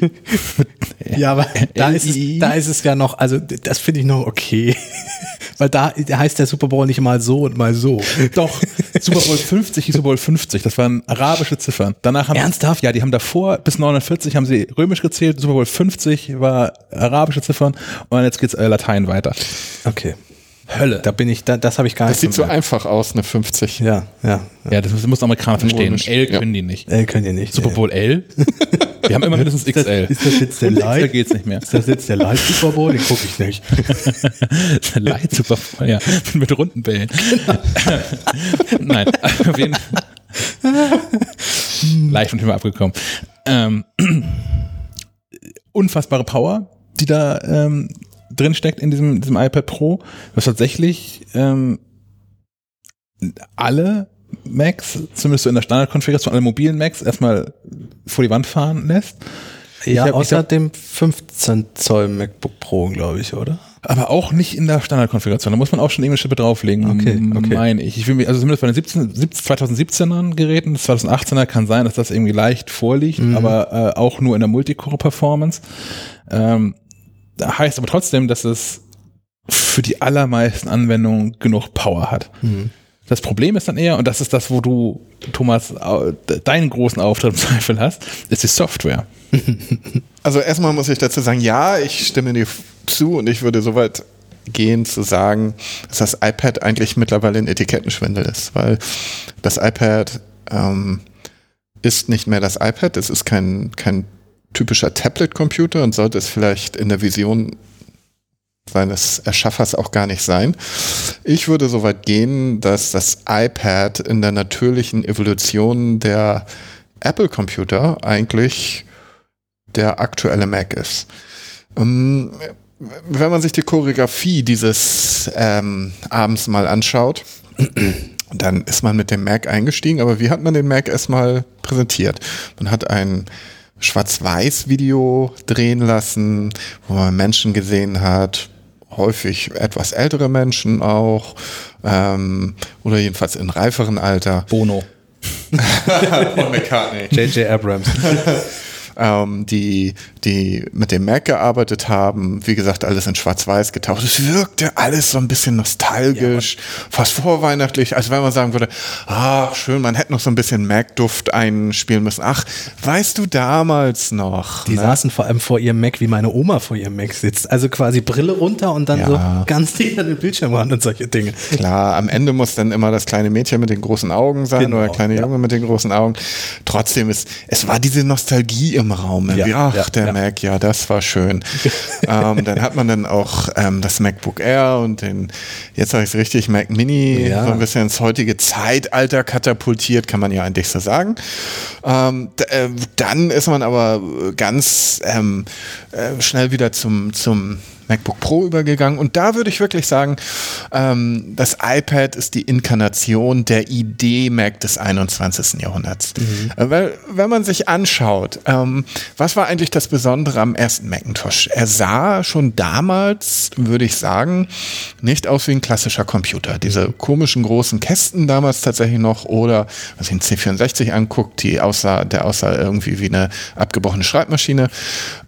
A: [LAUGHS]
B: ja, aber da ist, es, da ist es ja noch, also das finde ich noch okay. [LAUGHS] Weil da heißt der Super Bowl nicht mal so und mal so.
A: Doch, Super Bowl 50 Super Bowl 50. Das waren arabische Ziffern. Danach haben
B: Ernsthaft?
A: Ja, die haben davor bis 49 haben sie römisch gezählt. Super Bowl 50 war arabische Ziffern und jetzt geht's äh, Latein weiter.
B: Okay. Hölle. Da bin ich, da, das habe ich gar
C: das nicht. Das sieht so einfach aus, eine 50.
B: Ja, ja.
A: Ja, das muss, Amerikaner verstehen. L können die nicht.
B: L können die nicht.
A: Super Bowl L? [LAUGHS] Wir haben immer mindestens XL.
B: Ist das jetzt der Light?
A: geht's nicht mehr.
B: Ist das jetzt der Light Super Bowl? Den gucke ich nicht. [LAUGHS]
A: der Light Super Bowl, ja. Mit runden Bällen. Genau. [LAUGHS] Nein, auf jeden Fall. Leicht von Thema abgekommen. Ähm, [CLEARS THROAT] unfassbare Power, die da ähm, drin steckt in diesem, diesem iPad Pro, was tatsächlich ähm, alle Macs, zumindest so in der Standardkonfiguration, alle mobilen Macs erstmal vor die Wand fahren lässt.
B: Ja, hab, außer hab, dem 15 Zoll MacBook Pro, glaube ich, oder?
A: Aber auch nicht in der Standardkonfiguration. Da muss man auch schon irgendeine Schippe drauflegen, okay, okay. meine ich. Ich will mich, also zumindest bei den 17, 2017er Geräten, 2018er kann sein, dass das irgendwie leicht vorliegt, mhm. aber äh, auch nur in der Multicore-Performance. Ähm, heißt aber trotzdem, dass es für die allermeisten Anwendungen genug Power hat. Mhm. Das Problem ist dann eher, und das ist das, wo du, Thomas, deinen großen Auftritt im [LAUGHS] Zweifel hast, ist die Software. [LAUGHS]
C: Also erstmal muss ich dazu sagen, ja, ich stimme dir zu und ich würde soweit gehen zu sagen, dass das iPad eigentlich mittlerweile ein Etikettenschwindel ist, weil das iPad ähm, ist nicht mehr das iPad, es ist kein, kein typischer Tablet-Computer und sollte es vielleicht in der Vision seines Erschaffers auch gar nicht sein. Ich würde so weit gehen, dass das iPad in der natürlichen Evolution der Apple-Computer eigentlich der aktuelle Mac ist. Ähm, wenn man sich die Choreografie dieses ähm, Abends mal anschaut, [CLEARS THROAT] dann ist man mit dem Mac eingestiegen, aber wie hat man den Mac erstmal präsentiert? Man hat ein Schwarz-Weiß-Video drehen lassen, wo man Menschen gesehen hat, häufig etwas ältere Menschen auch, ähm, oder jedenfalls in reiferen Alter.
A: Bono. [LAUGHS]
B: Paul McCartney. J.J. Abrams. [LAUGHS]
C: ähm, die, die mit dem Mac gearbeitet haben. Wie gesagt, alles in Schwarz-Weiß getaucht. Es wirkte alles so ein bisschen nostalgisch, ja, fast vorweihnachtlich, als wenn man sagen würde, ach schön, man hätte noch so ein bisschen Mac-Duft einspielen müssen. Ach, weißt du damals noch?
B: Die ne? saßen vor allem vor ihrem Mac, wie meine Oma vor ihrem Mac sitzt. Also quasi Brille runter und dann ja. so ganz dicht an den Bildschirm ran und solche Dinge.
C: Klar, am Ende muss dann immer das kleine Mädchen mit den großen Augen sein genau, oder der kleine ja. Junge mit den großen Augen. Trotzdem ist, es war diese Nostalgie im Raum. Ja, ach, der Mac, ja, das war schön. [LAUGHS] ähm, dann hat man dann auch ähm, das MacBook Air und den, jetzt sage ich es richtig, Mac Mini ja. so ein bisschen ins heutige Zeitalter katapultiert, kann man ja eigentlich so sagen. Ähm, äh, dann ist man aber ganz ähm, äh, schnell wieder zum, zum MacBook Pro übergegangen. Und da würde ich wirklich sagen, ähm, das iPad ist die Inkarnation der Idee Mac des 21. Jahrhunderts. Mhm. Äh, weil, wenn man sich anschaut, ähm, was war eigentlich das Besondere am ersten Macintosh? Er sah schon damals, würde ich sagen, nicht aus wie ein klassischer Computer. Diese komischen großen Kästen damals tatsächlich noch oder was ich den C64 anguckt, die aussah, der aussah irgendwie wie eine abgebrochene Schreibmaschine.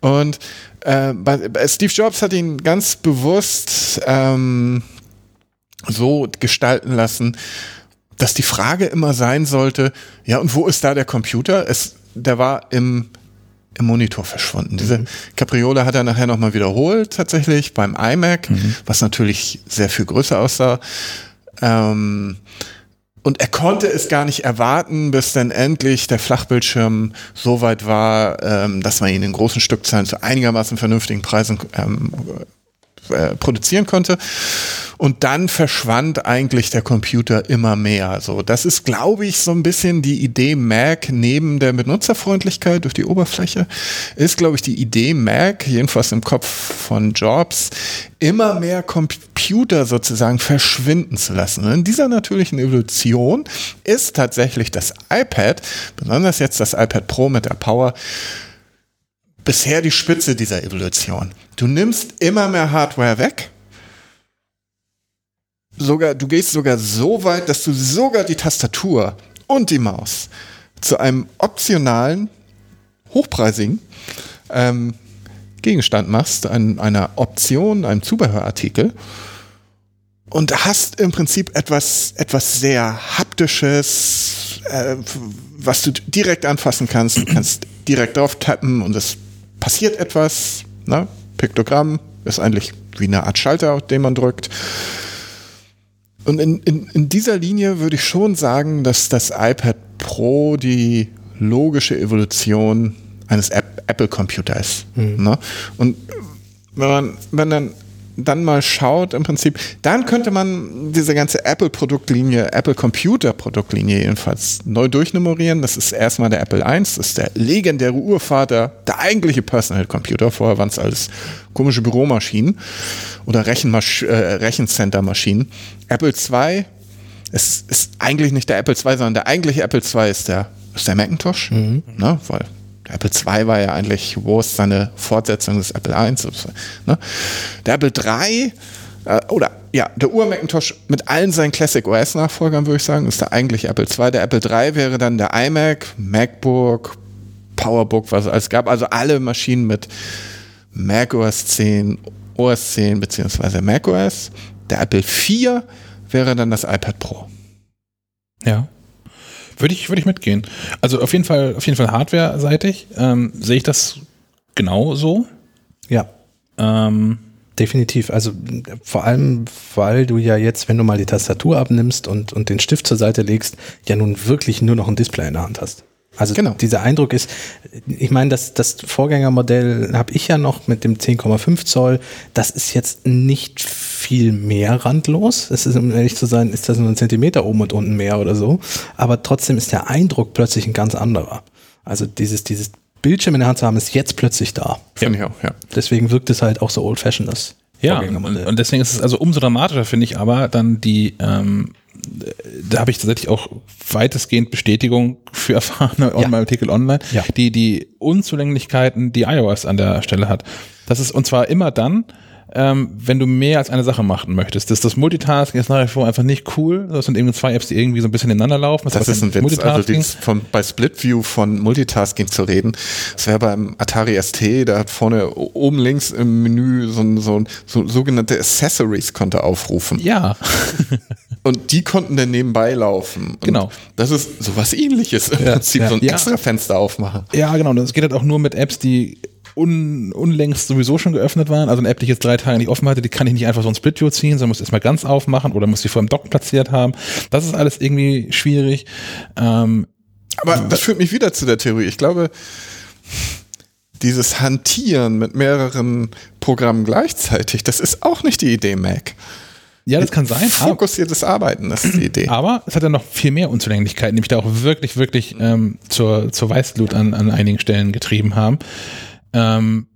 C: Und äh, Steve Jobs hat ihn ganz bewusst ähm, so gestalten lassen, dass die Frage immer sein sollte, ja, und wo ist da der Computer? Es, der war im, im Monitor verschwunden. Diese mhm. Capriole hat er nachher nochmal wiederholt, tatsächlich beim iMac, mhm. was natürlich sehr viel größer aussah. Ähm, und er konnte es gar nicht erwarten, bis dann endlich der Flachbildschirm so weit war, ähm, dass man ihn in großen Stückzahlen zu einigermaßen vernünftigen Preisen ähm, äh, produzieren konnte. Und dann verschwand eigentlich der Computer immer mehr. So, das ist, glaube ich, so ein bisschen die Idee Mac neben der Benutzerfreundlichkeit durch die Oberfläche, ist, glaube ich, die Idee Mac, jedenfalls im Kopf von Jobs, immer mehr Computer sozusagen verschwinden zu lassen. In dieser natürlichen Evolution ist tatsächlich das iPad, besonders jetzt das iPad Pro mit der Power, bisher die Spitze dieser Evolution. Du nimmst immer mehr Hardware weg. Sogar, du gehst sogar so weit, dass du sogar die Tastatur und die Maus zu einem optionalen, hochpreisigen ähm, Gegenstand machst, ein, einer Option, einem Zubehörartikel und hast im Prinzip etwas, etwas sehr haptisches, äh, was du direkt anfassen kannst. Du kannst direkt drauf tappen und es passiert etwas. Ne? Piktogramm ist eigentlich wie eine Art Schalter, den man drückt. Und in, in, in dieser Linie würde ich schon sagen, dass das iPad Pro die logische Evolution eines Apple-Computers ist. Mhm. Ne? Und wenn man, wenn dann dann mal schaut, im Prinzip, dann könnte man diese ganze Apple-Produktlinie, Apple-Computer-Produktlinie jedenfalls neu durchnummerieren. Das ist erstmal der Apple I, das ist der legendäre Urvater, der eigentliche Personal Computer. Vorher waren es alles komische Büromaschinen oder Rechenmasch äh, Rechencenter-Maschinen. Apple II ist, ist eigentlich nicht der Apple II, sondern der eigentliche Apple II ist der, ist der Macintosh, mhm. ne, weil der Apple II war ja eigentlich, wo ist seine Fortsetzung des Apple I? Ne? Der Apple III äh, oder ja, der Ur-Macintosh mit allen seinen Classic OS-Nachfolgern, würde ich sagen, ist der eigentliche Apple II. Der Apple III wäre dann der iMac, MacBook, PowerBook, was es alles gab. Also alle Maschinen mit Mac OS 10, OS 10 beziehungsweise Mac OS. Der Apple IV wäre dann das iPad Pro.
A: Ja. Würde ich, würde ich mitgehen. Also auf jeden Fall, auf jeden Fall hardware-seitig ähm, sehe ich das genau so.
B: Ja. Ähm, Definitiv. Also vor allem, weil du ja jetzt, wenn du mal die Tastatur abnimmst und, und den Stift zur Seite legst, ja nun wirklich nur noch ein Display in der Hand hast. Also genau. dieser Eindruck ist, ich meine, das, das Vorgängermodell habe ich ja noch mit dem 10,5 Zoll. Das ist jetzt nicht viel mehr randlos. Es ist, um ehrlich zu sein, ist das nur ein Zentimeter oben und unten mehr oder so. Aber trotzdem ist der Eindruck plötzlich ein ganz anderer. Also dieses, dieses Bildschirm in der Hand zu haben, ist jetzt plötzlich da.
C: Finde ich auch, ja.
B: Deswegen wirkt es halt auch so old-fashioned, das
A: ja, und deswegen ist es also umso dramatischer, finde ich, aber dann die ähm, da habe ich tatsächlich auch weitestgehend Bestätigung für erfahrene ja. Artikel online, ja. die die Unzulänglichkeiten, die iOS an der Stelle hat. Das ist und zwar immer dann, ähm, wenn du mehr als eine Sache machen möchtest. Das, das Multitasking ist nach wie vor einfach nicht cool. Das sind eben zwei Apps, die irgendwie so ein bisschen ineinander laufen.
C: Das, das ist ein Witz. Also die, von, bei Split View von Multitasking zu reden, das wäre beim Atari ST, da hat vorne oben links im Menü so, so, so sogenannte Accessories konnte aufrufen.
A: Ja. [LAUGHS]
C: Und die konnten dann nebenbei laufen. Und
A: genau.
C: Das ist sowas ähnliches im
A: ja,
C: Prinzip,
A: ja,
C: so ein
A: ja.
C: extra Fenster aufmachen.
A: Ja, genau. Das geht halt auch nur mit Apps, die un, unlängst sowieso schon geöffnet waren. Also eine App, die ich jetzt drei Tage nicht offen hatte, die kann ich nicht einfach so ein Split-View ziehen, sondern muss erstmal ganz aufmachen oder muss sie vor dem Dock platziert haben. Das ist alles irgendwie schwierig. Ähm,
C: Aber das führt mich wieder zu der Theorie. Ich glaube, dieses Hantieren mit mehreren Programmen gleichzeitig, das ist auch nicht die Idee Mac.
A: Ja, das kann sein.
C: Fokussiertes Arbeiten, das ist die Idee.
A: Aber es hat ja noch viel mehr Unzulänglichkeiten, die mich da auch wirklich, wirklich ähm, zur, zur Weißglut an, an einigen Stellen getrieben haben. Ähm,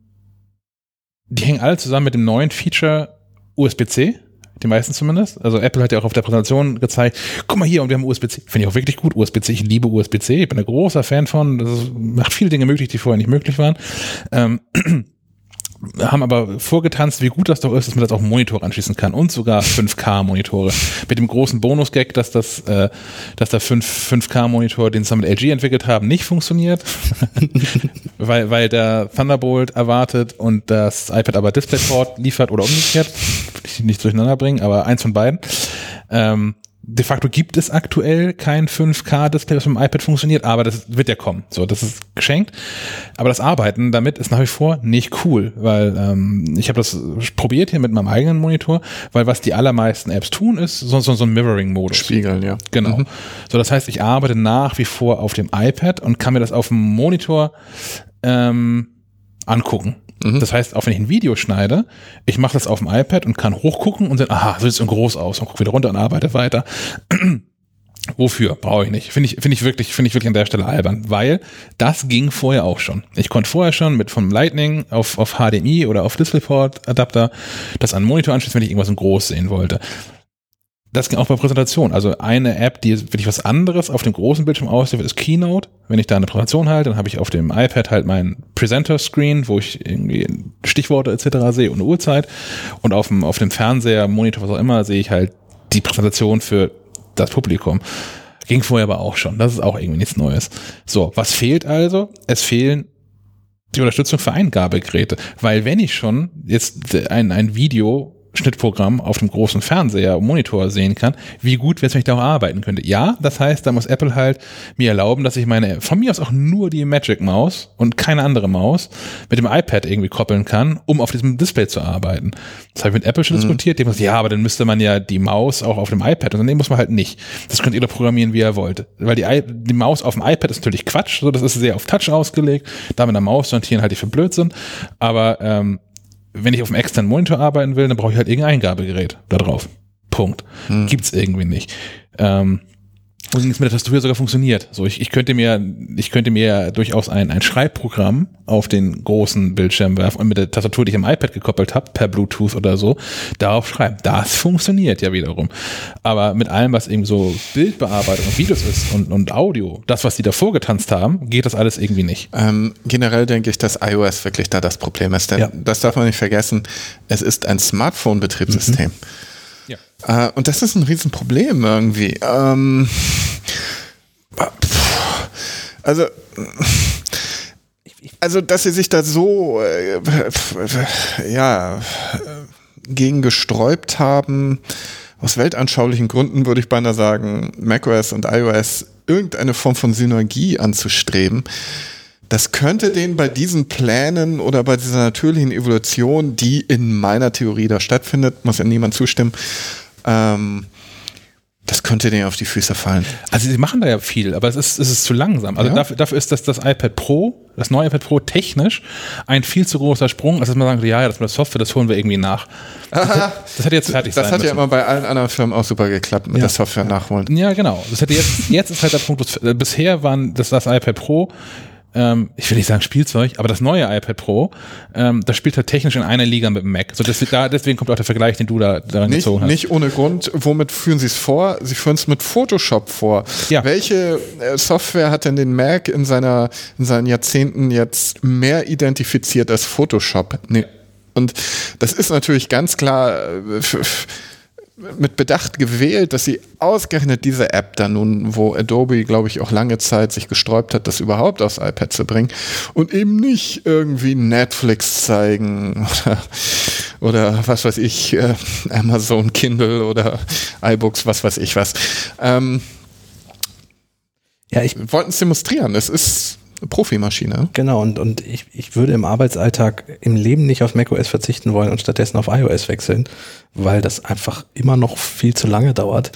A: die hängen alle zusammen mit dem neuen Feature USB-C. Die meisten zumindest. Also Apple hat ja auch auf der Präsentation gezeigt, guck mal hier, und wir haben USB-C. Finde ich auch wirklich gut, USB-C. Ich liebe USB-C. Ich bin ein großer Fan von. Das macht viele Dinge möglich, die vorher nicht möglich waren. Ähm, haben aber vorgetanzt, wie gut das doch ist, dass man das auch Monitor anschließen kann und sogar 5K-Monitore. Mit dem großen Bonus-Gag, dass das, äh, dass der 5, 5K-Monitor, den sie mit LG entwickelt haben, nicht funktioniert, [LAUGHS] weil, weil der Thunderbolt erwartet und das iPad aber DisplayPort liefert oder umgekehrt. Ich nicht durcheinander bringen, aber eins von beiden. Ähm, de facto gibt es aktuell kein 5K-Display, das mit dem iPad funktioniert, aber das wird ja kommen. So, das ist geschenkt. Aber das Arbeiten damit ist nach wie vor nicht cool, weil ähm, ich habe das probiert hier mit meinem eigenen Monitor, weil was die allermeisten Apps tun, ist so, so, so ein Mirroring-Modus.
C: Spiegeln, ja.
A: Genau. Mhm. So, das heißt, ich arbeite nach wie vor auf dem iPad und kann mir das auf dem Monitor ähm, angucken. Mhm. Das heißt, auch wenn ich ein Video schneide, ich mache das auf dem iPad und kann hochgucken und dann, aha, so sieht es groß aus und gucke wieder runter und arbeite weiter. [CLEARS THROAT] Wofür? Brauche ich nicht. Finde ich, finde ich wirklich, finde ich wirklich an der Stelle albern, weil das ging vorher auch schon. Ich konnte vorher schon mit vom Lightning auf, auf HDMI oder auf DisplayPort Adapter das an den Monitor anschließen, wenn ich irgendwas in groß sehen wollte das ging auch bei Präsentationen. Also eine App, die wirklich was anderes auf dem großen Bildschirm ausliefert, ist Keynote. Wenn ich da eine Präsentation halte, dann habe ich auf dem iPad halt meinen Presenter-Screen, wo ich irgendwie Stichworte etc. sehe und eine Uhrzeit. Und auf dem, auf dem Fernseher, Monitor, was auch immer, sehe ich halt die Präsentation für das Publikum. Ging vorher aber auch schon. Das ist auch irgendwie nichts Neues. So, was fehlt also? Es fehlen die Unterstützung für Eingabegeräte. Weil wenn ich schon jetzt ein, ein Video Schnittprogramm auf dem großen Fernseher, Monitor sehen kann, wie gut wäre es, wenn ich da auch arbeiten könnte. Ja, das heißt, da muss Apple halt mir erlauben, dass ich meine, von mir aus auch nur die Magic Maus und keine andere Maus mit dem iPad irgendwie koppeln kann, um auf diesem Display zu arbeiten. Das habe ich mit Apple schon mhm. diskutiert. Die muss, ja, aber dann müsste man ja die Maus auch auf dem iPad und dann muss man halt nicht. Das könnt ihr doch programmieren, wie ihr wollt. Weil die, die Maus auf dem iPad ist natürlich Quatsch, so das ist sehr auf Touch ausgelegt. Da mit der Maus sortieren halt die für Blödsinn. Aber ähm, wenn ich auf dem externen Monitor arbeiten will, dann brauche ich halt irgendein Eingabegerät da drauf. Punkt. Hm. Gibt's irgendwie nicht. Ähm, und es mit der Tastatur sogar funktioniert. So, ich, ich könnte mir, ich könnte mir durchaus ein, ein Schreibprogramm auf den großen Bildschirm werfen und mit der Tastatur, die ich am iPad gekoppelt habe, per Bluetooth oder so, darauf schreiben. Das funktioniert ja wiederum. Aber mit allem, was eben so Bildbearbeitung und Videos ist und, und Audio, das, was die davor getanzt haben, geht das alles irgendwie nicht.
C: Ähm, generell denke ich, dass iOS wirklich da das Problem ist. Denn ja. das darf man nicht vergessen, es ist ein Smartphone-Betriebssystem. Mhm. Äh, und das ist ein Riesenproblem irgendwie. Ähm, also, also, dass sie sich da so, äh, ja, gegen gesträubt haben, aus weltanschaulichen Gründen würde ich beinahe sagen, macOS und iOS irgendeine Form von Synergie anzustreben. Das könnte denen bei diesen Plänen oder bei dieser natürlichen Evolution, die in meiner Theorie da stattfindet, muss ja niemand zustimmen, ähm, das könnte denen auf die Füße fallen.
A: Also sie machen da ja viel, aber es ist, es ist zu langsam. Also ja. dafür, dafür, ist das, das iPad Pro, das neue iPad Pro technisch ein viel zu großer Sprung, als dass man sagen ja, das mit der Software, das holen wir irgendwie nach. Das, hat, [LAUGHS] das hat jetzt fertig
C: Das hat müssen. ja immer bei allen anderen Firmen auch super geklappt mit ja. der Software nachholen.
A: Ja, genau. Das hätte jetzt, jetzt ist halt der Punkt, bisher waren das, das iPad Pro ähm, ich will nicht sagen Spielzeug, aber das neue iPad Pro, ähm, das spielt halt technisch in einer Liga mit dem Mac. So deswegen, da, deswegen kommt auch der Vergleich, den du da daran
C: nicht,
A: gezogen hast.
C: Nicht ohne Grund. Womit führen sie es vor? Sie führen es mit Photoshop vor. Ja. Welche äh, Software hat denn den Mac in seiner in seinen Jahrzehnten jetzt mehr identifiziert als Photoshop? Nee. Und das ist natürlich ganz klar äh, mit Bedacht gewählt, dass sie ausgerechnet diese App da nun, wo Adobe, glaube ich, auch lange Zeit sich gesträubt hat, das überhaupt aufs iPad zu bringen und eben nicht irgendwie Netflix zeigen [LAUGHS] oder, oder was weiß ich, äh, Amazon Kindle oder iBooks, was weiß ich was. Ähm, ja, ich wollten es demonstrieren. Es ist Profimaschine.
B: Genau, und, und ich, ich würde im Arbeitsalltag im Leben nicht auf macOS verzichten wollen und stattdessen auf iOS wechseln, weil das einfach immer noch viel zu lange dauert.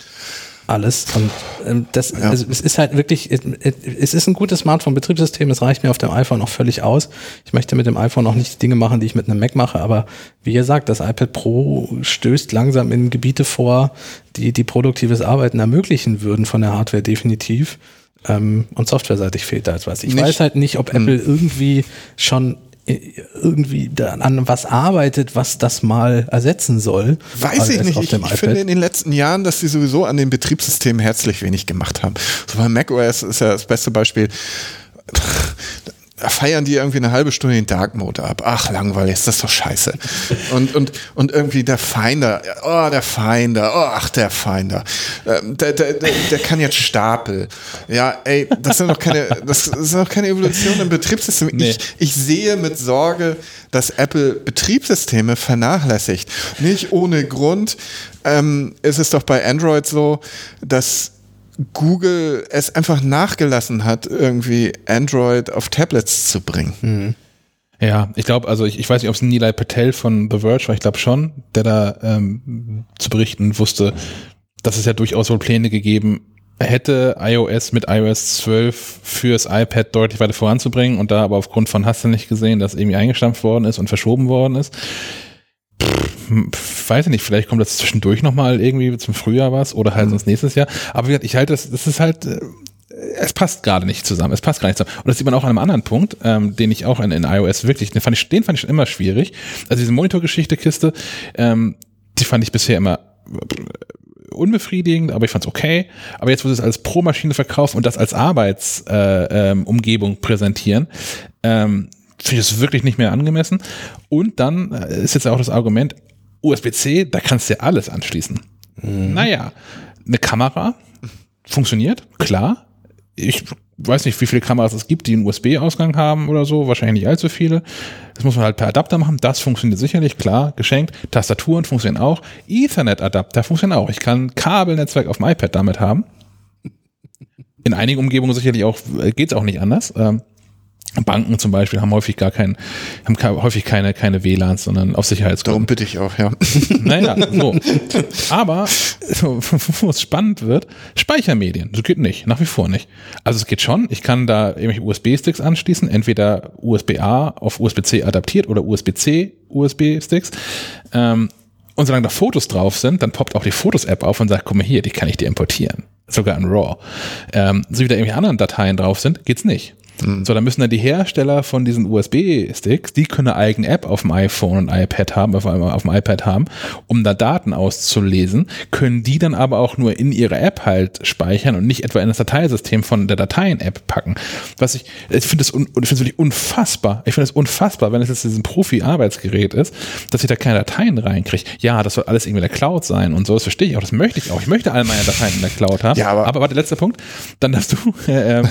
B: Alles. Und ähm, das, ja. also, es ist halt wirklich, es ist ein gutes Smartphone-Betriebssystem, es reicht mir auf dem iPhone auch völlig aus. Ich möchte mit dem iPhone auch nicht Dinge machen, die ich mit einem Mac mache, aber wie gesagt, das iPad Pro stößt langsam in Gebiete vor, die, die produktives Arbeiten ermöglichen würden von der Hardware definitiv. Ähm, und softwareseitig fehlt da etwas. Ich nicht. weiß halt nicht, ob hm. Apple irgendwie schon äh, irgendwie an was arbeitet, was das mal ersetzen soll.
C: Weiß ich nicht. Ich, ich finde in den letzten Jahren, dass sie sowieso an den Betriebssystemen herzlich wenig gemacht haben. So bei macOS ist ja das beste Beispiel. Feiern die irgendwie eine halbe Stunde den Dark Mode ab. Ach, langweilig, ist das doch scheiße. Und, und, und irgendwie der Finder, oh, der Finder, oh, ach, der Finder. Ähm, der, der, der, der kann jetzt Stapel. Ja, ey, das sind doch keine, das ist doch keine Evolution im Betriebssystem. Nee. Ich, ich sehe mit Sorge, dass Apple Betriebssysteme vernachlässigt. Nicht ohne Grund ähm, ist es doch bei Android so, dass Google es einfach nachgelassen hat, irgendwie Android auf Tablets zu bringen. Mhm.
A: Ja, ich glaube, also ich, ich weiß nicht, ob es Nilay Patel von The Verge war, ich glaube schon, der da ähm, zu berichten wusste, dass es ja durchaus wohl Pläne gegeben hätte, iOS mit iOS 12 fürs iPad deutlich weiter voranzubringen und da aber aufgrund von hast nicht gesehen, dass irgendwie eingestampft worden ist und verschoben worden ist weiß ich nicht, vielleicht kommt das zwischendurch nochmal irgendwie zum Frühjahr was oder halt mhm. sonst nächstes Jahr. Aber wie gesagt, ich halte das, das ist halt, äh, es passt gerade nicht zusammen. Es passt gar nicht zusammen. Und das sieht man auch an einem anderen Punkt, ähm, den ich auch in, in iOS wirklich, den fand ich, den fand ich schon immer schwierig. Also diese Monitorgeschichte-Kiste, ähm, die fand ich bisher immer äh, unbefriedigend, aber ich fand's okay. Aber jetzt, wo sie es als Pro-Maschine verkaufen und das als Arbeitsumgebung äh, ähm, präsentieren, ähm, finde ich das wirklich nicht mehr angemessen. Und dann äh, ist jetzt auch das Argument, USB-C, da kannst du ja alles anschließen. Mhm. Naja, eine Kamera funktioniert, klar. Ich weiß nicht, wie viele Kameras es gibt, die einen USB-Ausgang haben oder so, wahrscheinlich nicht allzu viele. Das muss man halt per Adapter machen. Das funktioniert sicherlich, klar, geschenkt. Tastaturen funktionieren auch. Ethernet-Adapter funktionieren auch. Ich kann Kabelnetzwerk auf dem iPad damit haben. In einigen Umgebungen sicherlich auch, äh, geht's auch nicht anders. Ähm, Banken zum Beispiel haben häufig gar keinen, haben häufig keine, keine WLANs, sondern auf Sicherheitsgründen.
C: Darum bitte ich auch, ja. [LAUGHS]
A: Naja, so. Aber, [LAUGHS] wo es spannend wird, Speichermedien. Das geht nicht, nach wie vor nicht. Also es geht schon, ich kann da irgendwelche USB-Sticks anschließen, entweder USB-A auf USB-C adaptiert oder USB-C USB-Sticks. Ähm, und solange da Fotos drauf sind, dann poppt auch die Fotos-App auf und sagt, guck mal hier, die kann ich dir importieren. Sogar in RAW. Ähm, so wie da irgendwelche anderen Dateien drauf sind, geht's nicht. Mhm. So, dann müssen dann die Hersteller von diesen USB-Sticks, die können eine eigene App auf dem iPhone und iPad haben, auf, auf dem iPad haben, um da Daten auszulesen, können die dann aber auch nur in ihre App halt speichern und nicht etwa in das Dateisystem von der Dateien-App packen. Was ich, ich finde das un, ich finde wirklich unfassbar. Ich finde es unfassbar, wenn es jetzt ein Profi-Arbeitsgerät ist, dass ich da keine Dateien reinkriege. Ja, das soll alles irgendwie in der Cloud sein und so, das verstehe ich auch, das möchte ich auch. Ich möchte alle meine Dateien in der Cloud haben. Ja, aber, aber warte, letzter Punkt. Dann darfst du, äh, [LAUGHS] ähm,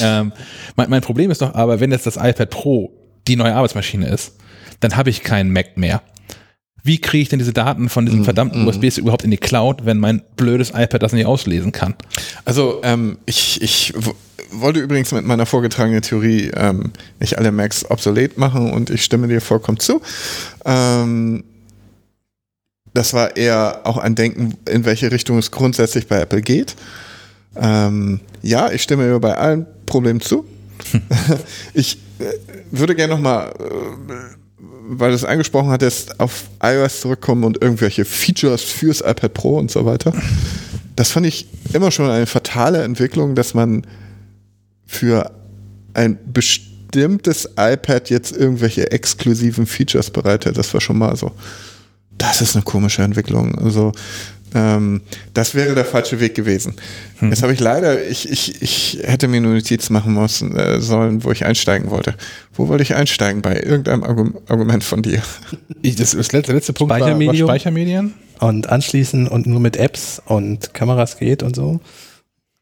A: ähm, mein, mein Problem ist doch aber, wenn jetzt das iPad Pro die neue Arbeitsmaschine ist, dann habe ich keinen Mac mehr. Wie kriege ich denn diese Daten von diesem mm, verdammten mm. USB überhaupt in die Cloud, wenn mein blödes iPad das nicht auslesen kann?
C: Also ähm, ich, ich wollte übrigens mit meiner vorgetragenen Theorie ähm, nicht alle Macs obsolet machen und ich stimme dir vollkommen zu. Ähm, das war eher auch ein Denken, in welche Richtung es grundsätzlich bei Apple geht. Ähm, ja, ich stimme mir bei allen Problemen zu. [LAUGHS] ich äh, würde gerne nochmal, äh, weil du es angesprochen hattest, auf iOS zurückkommen und irgendwelche Features fürs iPad Pro und so weiter. Das fand ich immer schon eine fatale Entwicklung, dass man für ein bestimmtes iPad jetzt irgendwelche exklusiven Features bereitet. Das war schon mal so. Das ist eine komische Entwicklung. Also ähm, das wäre der falsche Weg gewesen. Hm. Jetzt habe ich leider, ich, ich, ich hätte mir eine Notiz machen müssen, äh, sollen, wo ich einsteigen wollte. Wo wollte ich einsteigen? Bei irgendeinem Argument von dir. [LAUGHS]
A: Ich, das, das letzte, letzte Punkt Speichermedium. war, war Speichermedien.
B: Und anschließen und nur mit Apps und Kameras geht und so.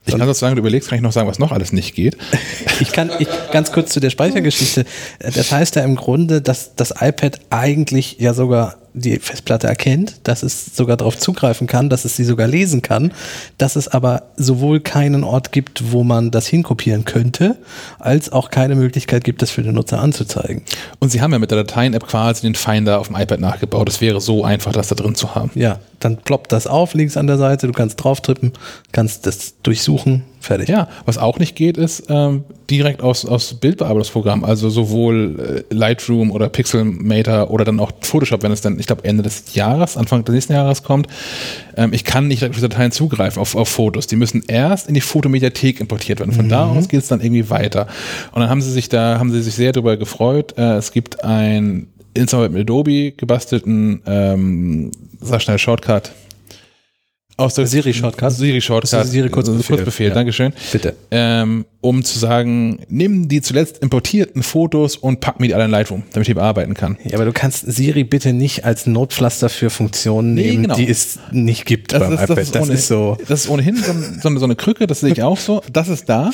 A: Ich kann sozusagen, du überlegst, kann ich noch sagen, was noch alles nicht geht. [LAUGHS]
B: ich kann ich, ganz kurz zu der Speichergeschichte. Das heißt ja im Grunde, dass das iPad eigentlich ja sogar die Festplatte erkennt, dass es sogar darauf zugreifen kann, dass es sie sogar lesen kann, dass es aber sowohl keinen Ort gibt, wo man das hinkopieren könnte, als auch keine Möglichkeit gibt, das für den Nutzer anzuzeigen.
A: Und sie haben ja mit der Dateien-App quasi den Finder auf dem iPad nachgebaut. Es wäre so einfach, das da drin zu haben.
B: Ja, dann ploppt das auf links an der Seite, du kannst drauf trippen, kannst das durchsuchen, fertig.
A: Ja, was auch nicht geht, ist ähm, direkt aus, aus Bildbearbeitungsprogramm, also sowohl äh, Lightroom oder Pixelmator oder dann auch Photoshop, wenn es dann, ich glaube, Ende des Jahres, Anfang des nächsten Jahres kommt. Ähm, ich kann nicht direkt auf diese Dateien zugreifen, auf, auf Fotos. Die müssen erst in die Fotomediathek importiert werden. Von mhm. da aus geht es dann irgendwie weiter. Und dann haben sie sich da, haben sie sich sehr darüber gefreut. Äh, es gibt ein insgesamt mit Adobe gebastelten, ähm, sag schnell, Shortcut, aus der
B: Siri Shortcut.
A: Siri Shortcut.
B: Das ist Siri Kurzbefehl.
A: Kurzbefehl,
B: Ja.
A: Dankeschön.
B: Bitte.
A: Ähm, um zu sagen, nimm die zuletzt importierten Fotos und pack mir die alle in Lightroom, damit ich die bearbeiten kann.
B: Ja, aber du kannst Siri bitte nicht als Notpflaster für Funktionen
A: Nee,
B: nehmen,
A: genau.
B: die es nicht gibt
A: Das,
B: beim
A: ist,
B: iPad.
A: das, ist, ohne,
B: so.
A: das ist ohnehin so, so eine Krücke, das sehe ich auch so. Das ist da.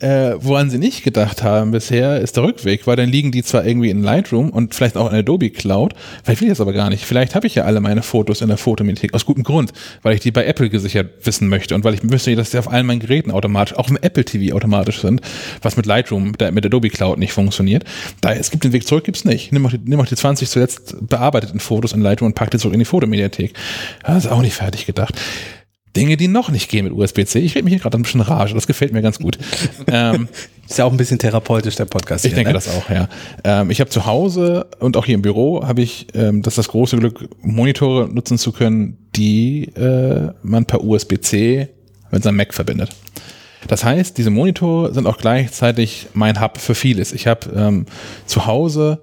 A: Äh, woran sie nicht gedacht haben bisher, ist der Rückweg, weil dann liegen die zwar irgendwie in Lightroom und vielleicht auch in Adobe Cloud, vielleicht will ich das aber gar nicht. Vielleicht habe ich ja alle meine Fotos in der Fotomediathek, aus gutem Grund, weil ich die bei Apple gesichert wissen möchte und weil ich möchte, dass die auf allen meinen Geräten automatisch, auch im Apple TV automatisch sind, was mit Lightroom, mit Adobe Cloud nicht funktioniert. Da, es gibt den Weg zurück, gibt's nicht. Nimm auch, die, nimm auch die 20 zuletzt bearbeiteten Fotos in Lightroom und pack die zurück in die Fotomediathek. Das ist auch nicht fertig gedacht. Dinge, die noch nicht gehen mit USB-C. Ich rede mich hier gerade ein bisschen rage, das gefällt mir ganz gut. [LAUGHS] ähm,
B: Ist ja auch ein bisschen therapeutisch, der Podcast.
A: ich
B: hier,
A: denke
B: ne?
A: das auch, ja. Ähm, ich habe zu Hause und auch hier im Büro habe ich ähm, das, das große Glück, Monitore nutzen zu können, die äh, man per USB-C mit seinem Mac verbindet. Das heißt, diese Monitore sind auch gleichzeitig mein Hub für vieles. Ich habe ähm, zu Hause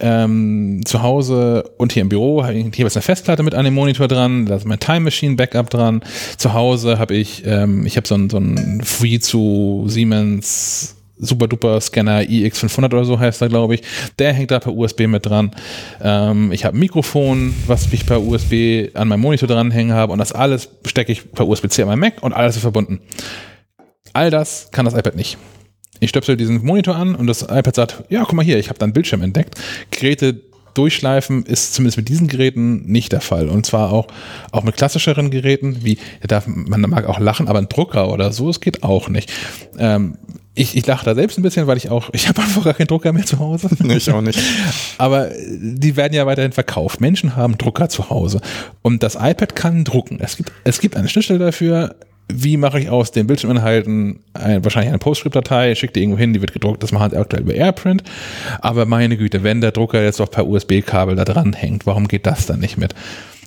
A: ähm, zu Hause und hier im Büro habe ich ist eine Festplatte mit an dem Monitor dran, da ist mein Time Machine Backup dran. Zu Hause habe ich, ähm, ich habe so einen so einen Free zu Siemens Super Duper Scanner iX500 oder so heißt er, glaube ich. Der hängt da per USB mit dran. Ähm, ich habe ein Mikrofon, was ich per USB an meinem Monitor dranhängen habe und das alles stecke ich per USB-C an meinem Mac und alles ist verbunden. All das kann das iPad nicht. Ich stöpsel diesen Monitor an und das iPad sagt, ja, guck mal hier, ich habe da einen Bildschirm entdeckt. Geräte durchschleifen ist zumindest mit diesen Geräten nicht der Fall. Und zwar auch, auch mit klassischeren Geräten, wie, da darf, man mag auch lachen, aber ein Drucker oder so, es geht auch nicht. Ähm, ich, ich lache da selbst ein bisschen, weil ich auch, ich habe einfach gar keinen Drucker mehr zu Hause. [LAUGHS]
C: Ich auch nicht.
A: Aber die werden ja weiterhin verkauft. Menschen haben Drucker zu Hause. Und das iPad kann drucken. Es gibt, es gibt eine Schnittstelle dafür. Wie mache ich aus den Bildschirminhalten ein, wahrscheinlich eine PostScript-Datei, schicke die irgendwo hin, die wird gedruckt. Das machen sie aktuell über AirPrint. Aber meine Güte, wenn der Drucker jetzt auch per USB-Kabel da dran hängt, warum geht das dann nicht mit?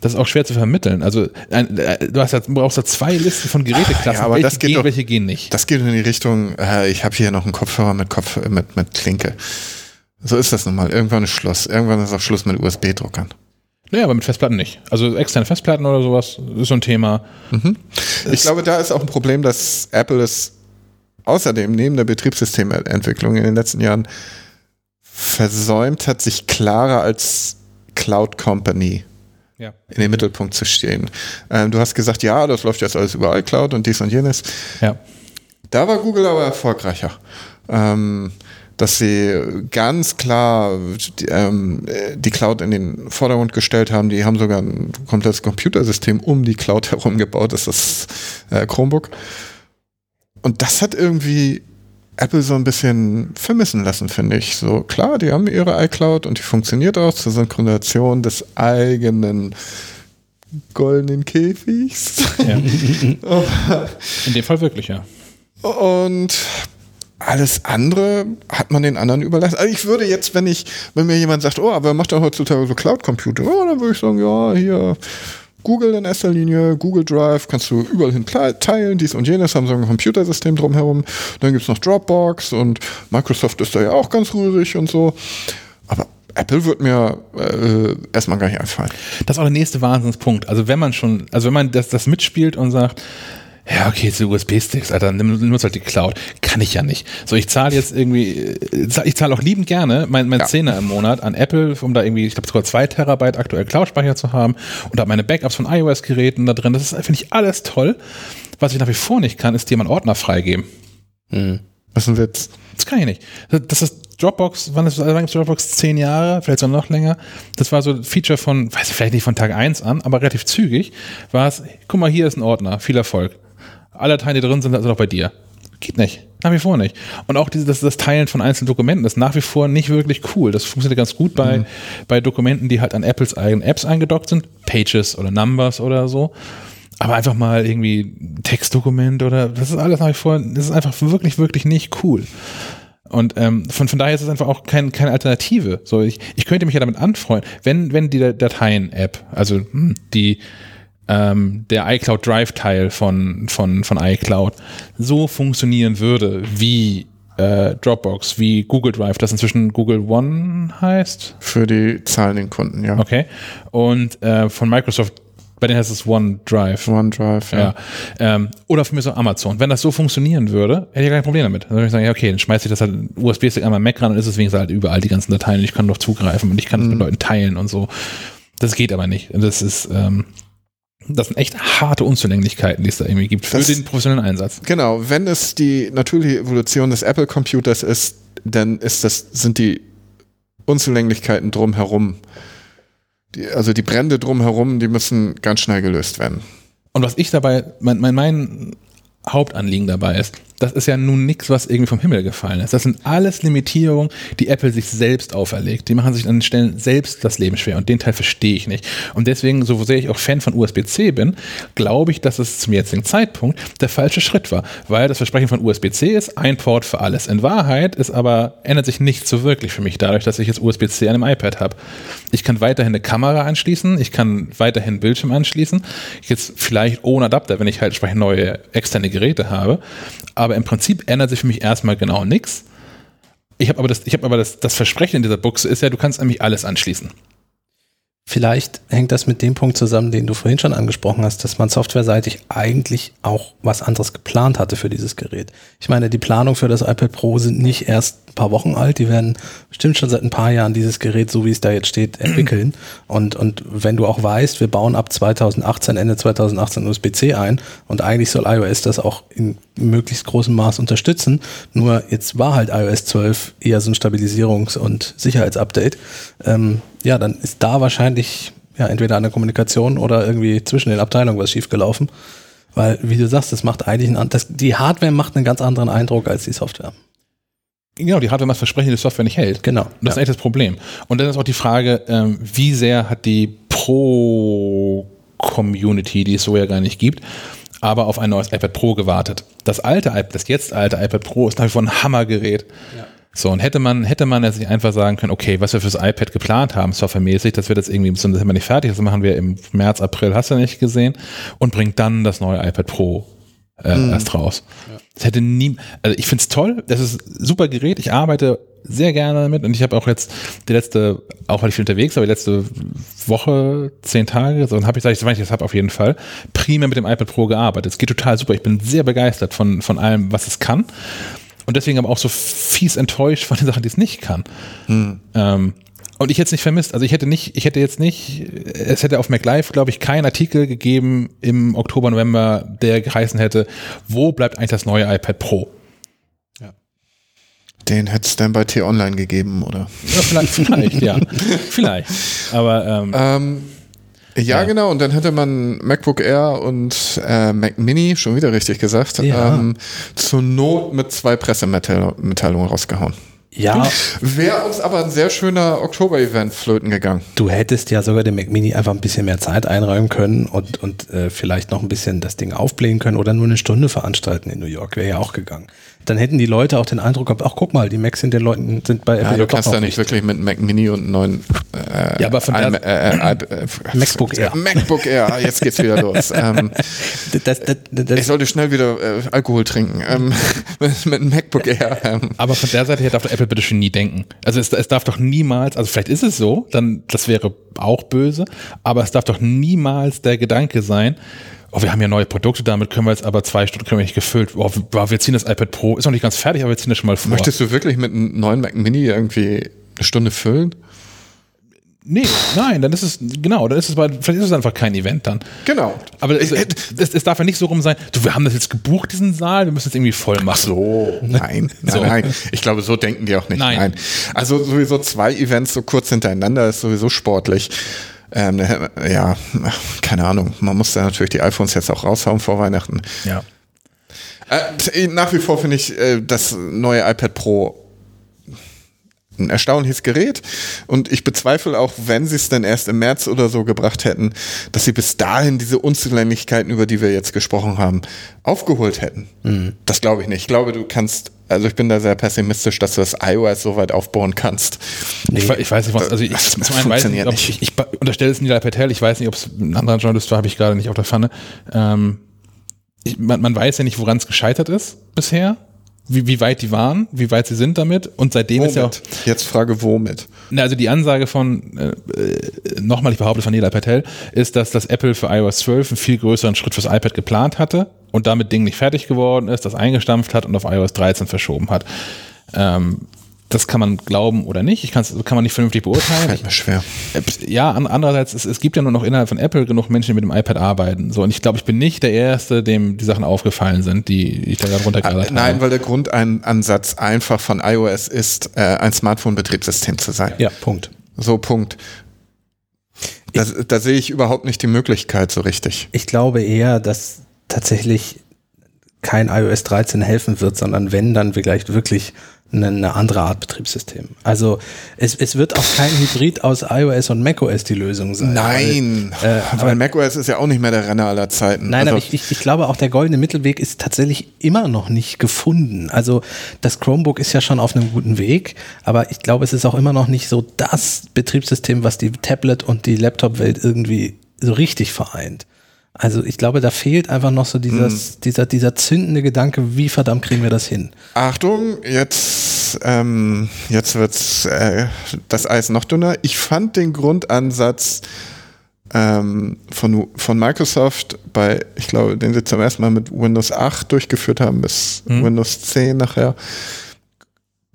A: Das ist auch schwer zu vermitteln. Also ein, äh, du hast ja, brauchst ja zwei Listen von Geräteklassen.
C: Ja, aber
A: welche
C: das geht
A: gehen,
C: doch-
A: welche gehen nicht.
C: Das geht in die Richtung, äh, ich habe hier noch einen Kopfhörer mit Kopf mit, mit Klinke. So ist das nun mal. Irgendwann ist Schluss. Irgendwann ist auch Schluss mit USB-Druckern.
A: Ja, aber mit Festplatten nicht. Also externe Festplatten oder sowas ist so ein Thema.
C: Ich glaube, da ist auch ein Problem, dass Apple es außerdem neben der Betriebssystementwicklung in den letzten Jahren versäumt hat, sich klarer als Cloud Company
A: Ja.
C: in den Mittelpunkt zu stehen. Ähm, du hast gesagt, ja, das läuft jetzt alles über iCloud und dies und jenes.
A: Ja.
C: Da war Google aber erfolgreicher. Ähm, dass sie ganz klar die, ähm, äh, die Cloud in den Vordergrund gestellt haben. Die haben sogar ein komplettes Computersystem um die Cloud [LAUGHS] herum gebaut. Das ist das äh, Chromebook. Und das hat irgendwie Apple so ein bisschen vermissen lassen, finde ich. So klar, die haben ihre iCloud und die funktioniert auch zur Synchronisation des eigenen goldenen Käfigs.
A: ja. [LAUGHS] In dem Fall wirklich, ja.
C: Und alles andere hat man den anderen überlassen. Also ich würde jetzt, wenn ich, wenn mir jemand sagt, oh, aber macht doch heutzutage so Cloud Computing, oh, dann würde ich sagen, ja, hier Google in erster Linie, Google Drive, kannst du überall hin teilen, dies und jenes, haben so ein Computersystem drumherum. Dann gibt's noch Dropbox und Microsoft ist da ja auch ganz rührig und so. Aber Apple wird mir äh, erstmal gar nicht einfallen.
A: Das ist auch der nächste Wahnsinnspunkt. Also wenn man schon, also wenn man das, das mitspielt und sagt, ja, okay, die USB-Sticks, Alter, nimm, nutz halt die Cloud. Kann ich ja nicht. So, ich zahle jetzt irgendwie, äh, zahl- ich zahle auch liebend gerne mein, mein
C: Ja.
A: Zehner im Monat an Apple, um da irgendwie, ich glaube sogar zwei Terabyte aktuell Cloud-Speicher zu haben und habe meine Backups von iOS-Geräten da drin. Das ist, finde ich, alles toll. Was ich nach wie vor nicht kann, ist dir mal einen Ordner freigeben.
C: Das ist ein Witz.
A: Das kann ich nicht. Das ist Dropbox, wann ist wann gibt's Dropbox? Zehn Jahre, vielleicht sogar noch länger. Das war so ein Feature von, weiß ich vielleicht nicht von Tag 1 an, aber relativ zügig war es, guck mal, hier ist ein Ordner, viel Erfolg. Alle Teile, die drin sind, sind auch bei dir. Geht nicht. Nach wie vor nicht. Und auch dieses, das, das Teilen von einzelnen Dokumenten ist nach wie vor nicht wirklich cool. Das funktioniert ganz gut bei, bei Dokumenten, die halt an Apples eigenen Apps eingedockt sind. Pages oder Numbers oder so. Aber einfach mal irgendwie Textdokument oder das ist alles nach wie vor, das ist einfach wirklich, wirklich nicht cool. Und ähm, von, von daher ist es einfach auch kein, keine Alternative. So, ich, ich könnte mich ja damit anfreunden, wenn, wenn die Dateien-App, also hm, die ähm, der iCloud Drive-Teil von, von, von iCloud so funktionieren würde wie äh, Dropbox, wie Google Drive, das inzwischen Google One heißt.
C: Für die zahlenden Kunden, ja.
A: Okay. Und äh, von Microsoft Bei denen heißt es OneDrive.
C: OneDrive, ja.
A: Ja. Ähm, oder für mich so Amazon. Wenn das so funktionieren würde, hätte ich kein Problem damit. Dann würde ich sagen, ja, okay, dann schmeiße ich das halt USB-Stick einmal Mac ran und ist es wenigstens halt überall die ganzen Dateien und ich kann noch zugreifen und ich kann es mit Leuten teilen und so. Das geht aber nicht. Das ist, ähm, das sind echt harte Unzulänglichkeiten, die es da irgendwie gibt für
C: Das-
A: den professionellen Einsatz.
C: Genau, wenn es die natürliche Evolution des Apple-Computers ist, dann ist das, sind die Unzulänglichkeiten drumherum. Die, also die Brände drumherum, die müssen ganz schnell gelöst werden.
A: Und was ich dabei, mein, mein, mein Hauptanliegen dabei ist, das ist ja nun nichts, was irgendwie vom Himmel gefallen ist. Das sind alles Limitierungen, die Apple sich selbst auferlegt. Die machen sich an den Stellen selbst das Leben schwer und den Teil verstehe ich nicht. Und deswegen, so sehr ich auch Fan von USB-C bin, glaube ich, dass es zum jetzigen Zeitpunkt der falsche Schritt war, weil das Versprechen von USB-C ist ein Port für alles. In Wahrheit ist aber, ändert sich nicht so wirklich für mich dadurch, dass ich jetzt USB-C an einem iPad habe. Ich kann weiterhin eine Kamera anschließen, ich kann weiterhin Bildschirm anschließen, jetzt vielleicht ohne Adapter, wenn ich halt entsprechend neue externe Geräte habe. Aber im Prinzip ändert sich für mich erstmal genau nichts. Ich habe aber, das, ich hab aber das, das Versprechen in dieser Buchse ist ja, du kannst nämlich alles anschließen.
B: Vielleicht hängt das mit dem Punkt zusammen, den du vorhin schon angesprochen hast, dass man softwareseitig eigentlich auch was anderes geplant hatte für dieses Gerät. Ich meine, die Planung für das iPad Pro sind nicht erst ein paar Wochen alt, die werden bestimmt schon seit ein paar Jahren dieses Gerät, so wie es da jetzt steht, [CLEARS THROAT] entwickeln. Und, und wenn du auch weißt, wir bauen ab 2018, Ende 2018 USB-C ein und eigentlich soll iOS das auch in möglichst großem Maß unterstützen, nur jetzt war halt iOS 12 eher so ein Stabilisierungs- und Sicherheitsupdate. Ähm, ja, dann ist da wahrscheinlich ja entweder an der Kommunikation oder irgendwie zwischen den Abteilungen was schiefgelaufen. Weil, wie du sagst, das macht eigentlich einen, das, die Hardware macht einen ganz anderen Eindruck als die Software.
A: Genau, die Hardware macht Versprechen, die Software nicht hält.
B: Genau.
A: Das ist
B: Ja.
A: echt das Problem. Und dann ist auch die Frage, ähm, wie sehr hat die Pro-Community, die es so ja gar nicht gibt, aber auf ein neues iPad Pro gewartet. Das alte iPad, das jetzt alte iPad Pro ist nach wie vor ein Hammergerät. So, und hätte man, hätte man jetzt nicht einfach sagen können, okay, was wir fürs iPad geplant haben, softwaremäßig, das wird jetzt irgendwie, das sind wir nicht fertig, das machen wir im März, April, hast du nicht gesehen, und bringt dann das neue iPad Pro äh, erst raus. Das hätte nie, also ich find's toll, das ist ein super Gerät, ich arbeite sehr gerne damit und ich habe auch jetzt die letzte, auch weil ich viel unterwegs war, die letzte Woche, zehn Tage, so, dann habe ich gesagt, wenn ich das habe, auf jeden Fall, primär mit dem iPad Pro gearbeitet. Es geht total super, ich bin sehr begeistert von, von allem, was es kann und deswegen aber auch so fies enttäuscht von den Sachen, die es nicht kann. Ähm, und ich hätte es nicht vermisst. Also ich hätte nicht, ich hätte jetzt nicht, es hätte auf MacLive, glaube ich, keinen Artikel gegeben im Oktober, November, der geheißen hätte, wo bleibt eigentlich das neue iPad Pro?
C: Den hätte es dann bei T-Online gegeben, oder?
A: Ja, vielleicht, vielleicht, ja. [LAUGHS] Vielleicht. Aber ähm,
C: Ähm, ja,
A: Ja.
C: genau. Und dann hätte man MacBook Air und äh, Mac Mini, schon wieder richtig gesagt,
B: Ja.
C: ähm, zur Not mit zwei Pressemitteilungen rausgehauen.
B: Ja,
C: Wäre uns aber ein sehr schöner Oktober-Event flöten gegangen.
B: du hättest ja sogar dem Mac Mini einfach ein bisschen mehr Zeit einräumen können und, und äh, vielleicht noch ein bisschen das Ding aufblähen können oder nur eine Stunde veranstalten in New York, wäre ja auch gegangen. Dann hätten die Leute auch den Eindruck gehabt, ach guck mal, die Macs sind den Leuten, sind bei
C: Ja,
B: Apple
C: du
B: doch
C: kannst
B: noch
C: da nicht wirklich mit Mac Mini und einem neuen äh,
A: Ja, aber von der-
C: äh, äh, äh,
B: MacBook Air.
C: MacBook Air, [LAUGHS] jetzt geht's wieder los. ähm,
B: Das, das, das,
C: ich sollte schnell wieder äh, Alkohol trinken. Ähm, [LAUGHS] mit, mit einem MacBook Air. Ähm,
A: Aber von der Seite her darf Apple bitte schon nie denken. Also es, es darf doch niemals, also vielleicht ist es so, dann das wäre auch böse, aber es darf doch niemals der Gedanke sein, oh, wir haben ja neue Produkte, damit können wir jetzt aber zwei Stunden können wir nicht gefüllt. Oh, wir ziehen das iPad Pro, ist noch nicht ganz fertig, aber wir ziehen das schon mal vor.
C: möchtest du wirklich mit einem neuen Mac Mini irgendwie eine Stunde füllen?
A: Nee, nein, dann ist es, genau, dann ist es, vielleicht ist es einfach kein Event dann.
C: Genau.
A: Aber es, es, es darf ja nicht so rum sein, du, wir haben das jetzt gebucht, diesen Saal, wir müssen es irgendwie voll machen.
C: So, nein, nein,
A: So.
C: nein. Ich glaube, so denken die auch nicht.
A: Nein.
C: Also sowieso zwei Events so kurz hintereinander ist sowieso sportlich. Ähm, ja, [LAUGHS] keine Ahnung. Man muss da natürlich die iPhones jetzt auch raushauen vor Weihnachten.
A: Ja.
C: Äh, nach wie vor finde ich äh, das neue iPad Pro ein erstaunliches Gerät und ich bezweifle auch, wenn sie es dann erst im März oder so gebracht hätten, dass sie bis dahin diese Unzulänglichkeiten, über die wir jetzt gesprochen haben, aufgeholt hätten. Das glaube ich nicht. Ich glaube, du kannst, also ich bin da sehr pessimistisch, dass du das iOS so weit aufbauen kannst.
A: Ich, we- ich weiß nicht, was, also ich,
C: Das
A: einen weiß ich nicht,
C: nicht.
A: ich, ich unterstelle es Nilay Patel, ich weiß nicht, ob es ein anderer Journalist war, habe ich gerade nicht auf der Pfanne. Ähm, ich, man, man weiß ja nicht, woran es gescheitert ist bisher. Wie, wie weit die waren, wie weit sie sind damit. Und seitdem
C: womit?
A: ist ja auch.
C: Jetzt Frage, womit?
A: Na, also die Ansage von, äh, äh, nochmal, ich behaupte von Nila Patel, ist, dass das Apple für iOS 12 einen viel größeren Schritt fürs iPad geplant hatte und damit Ding nicht fertig geworden ist, das eingestampft hat und auf iOS 13 verschoben hat. Ähm, das kann man glauben oder nicht. Ich kann's, kann man nicht vernünftig beurteilen.
C: Fällt mir schwer.
A: Äh, Ja, an, andererseits, es, es gibt ja nur noch innerhalb von Apple genug Menschen, die mit dem iPad arbeiten. So, und ich glaube, ich bin nicht der Erste, dem die Sachen aufgefallen sind, die ich da gerade runtergeladen
C: Äh, Nein,
A: habe.
C: weil der Grundansatz einfach von iOS ist, äh, ein Smartphone-Betriebssystem zu sein.
B: Ja, Punkt.
C: So, Punkt. Da, da sehe ich überhaupt nicht die Möglichkeit so richtig.
B: Ich glaube eher, dass tatsächlich kein iOS 13 helfen wird, sondern wenn, dann vielleicht wirklich eine, eine andere Art Betriebssystem. Also es, es wird auch kein Hybrid aus iOS und macOS die Lösung sein.
C: Nein,
B: Weil, äh,
C: weil macOS ist ja auch nicht mehr der Renner aller Zeiten.
B: Nein,
C: also,
B: aber ich, ich, ich glaube auch der goldene Mittelweg ist tatsächlich immer noch nicht gefunden. Also das Chromebook ist ja schon auf einem guten Weg, aber ich glaube, es ist auch immer noch nicht so das Betriebssystem, was die Tablet- und die Laptop-Welt irgendwie so richtig vereint. Also ich glaube, da fehlt einfach noch so dieses, dieser, dieser zündende Gedanke, wie verdammt kriegen wir das hin?
C: Achtung, jetzt, ähm, jetzt wird's äh, das Eis noch dünner. Ich fand den Grundansatz ähm, von, von Microsoft bei, ich glaube, den sie zum ersten Mal mit Windows 8 durchgeführt haben, bis Windows 10 nachher,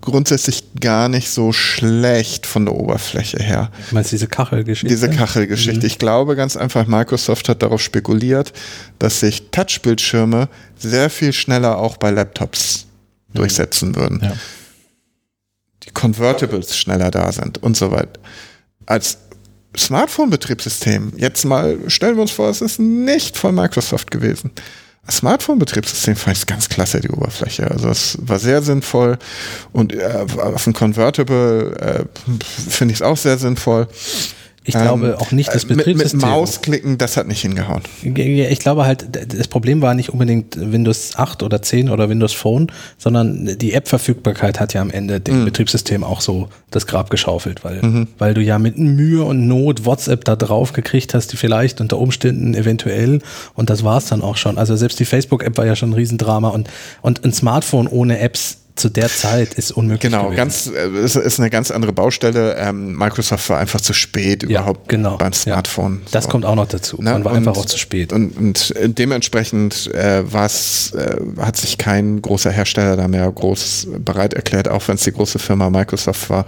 C: grundsätzlich gar nicht so schlecht von der Oberfläche her.
B: Du meinst diese Kachelgeschichte?
C: Diese Kachelgeschichte. Ich glaube ganz einfach, Microsoft hat darauf spekuliert, dass sich Touchbildschirme sehr viel schneller auch bei Laptops durchsetzen würden.
A: Ja.
C: Die Convertibles schneller da sind und so weiter. Als Smartphone-Betriebssystem, jetzt mal stellen wir uns vor, es ist nicht von Microsoft gewesen. Smartphone-Betriebssystem fand ich ganz klasse, die Oberfläche. Also es war sehr sinnvoll und äh, auf dem Convertible äh, finde ich es auch sehr sinnvoll.
B: Ich glaube
C: Ähm,
B: auch nicht das
C: äh, mit, mit
B: Betriebssystem.
C: Mausklicken, das hat nicht hingehauen.
B: Ich glaube halt, das Problem war nicht unbedingt Windows 8 oder 10 oder Windows Phone, sondern die App-Verfügbarkeit hat ja am Ende dem
C: Mhm.
B: Betriebssystem auch so das Grab geschaufelt, weil, weil du ja mit Mühe und Not WhatsApp da drauf gekriegt hast, die vielleicht unter Umständen eventuell und das war's dann auch schon. Also selbst die Facebook-App war ja schon ein Riesendrama und, und ein Smartphone ohne Apps zu der Zeit ist unmöglich.
C: Genau,
B: gewesen.
C: ganz, äh, es ist eine ganz andere Baustelle. Ähm, Microsoft war einfach zu spät
B: Ja,
C: überhaupt
B: genau.
C: beim
B: Ja.
C: Smartphone.
B: Das
C: So.
B: kommt auch noch dazu.
C: Ne?
B: Man war
C: Und-
B: einfach auch zu spät.
C: Und, und äh, dementsprechend äh, war's, äh, hat sich kein großer Hersteller da mehr groß bereit erklärt, auch wenn es die große Firma Microsoft war,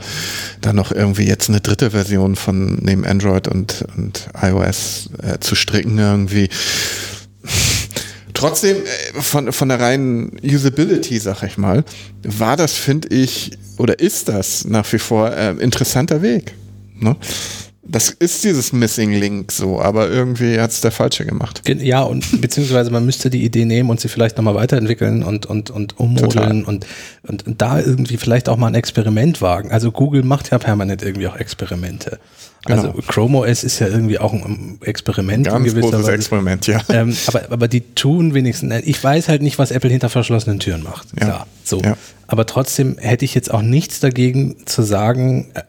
C: da noch irgendwie jetzt eine dritte Version von neben Android und, und iOS äh, zu stricken irgendwie. Trotzdem, äh, von, von der reinen Usability, sag ich mal, war das, finde ich, oder ist das nach wie vor äh, interessanter Weg. Ne? Das ist dieses Missing Link so, aber irgendwie hat es der Falsche gemacht.
B: Ja, und [LAUGHS] beziehungsweise man müsste die Idee nehmen und sie vielleicht nochmal weiterentwickeln und, und, und ummodeln und, und, und da irgendwie vielleicht auch mal ein Experiment wagen. Also Google macht ja permanent irgendwie auch Experimente. Also
C: Genau.
B: Chrome OS ist ja irgendwie auch ein Experiment in
C: Ganz
B: gewisser
C: großes
B: Weise.
C: Experiment, ja.
B: Ähm, aber, aber die tun wenigstens, ich weiß halt nicht, was Apple hinter verschlossenen Türen macht.
C: Ja.
B: Klar, so.
C: Ja.
B: Aber trotzdem hätte ich jetzt auch nichts dagegen zu sagen, äh,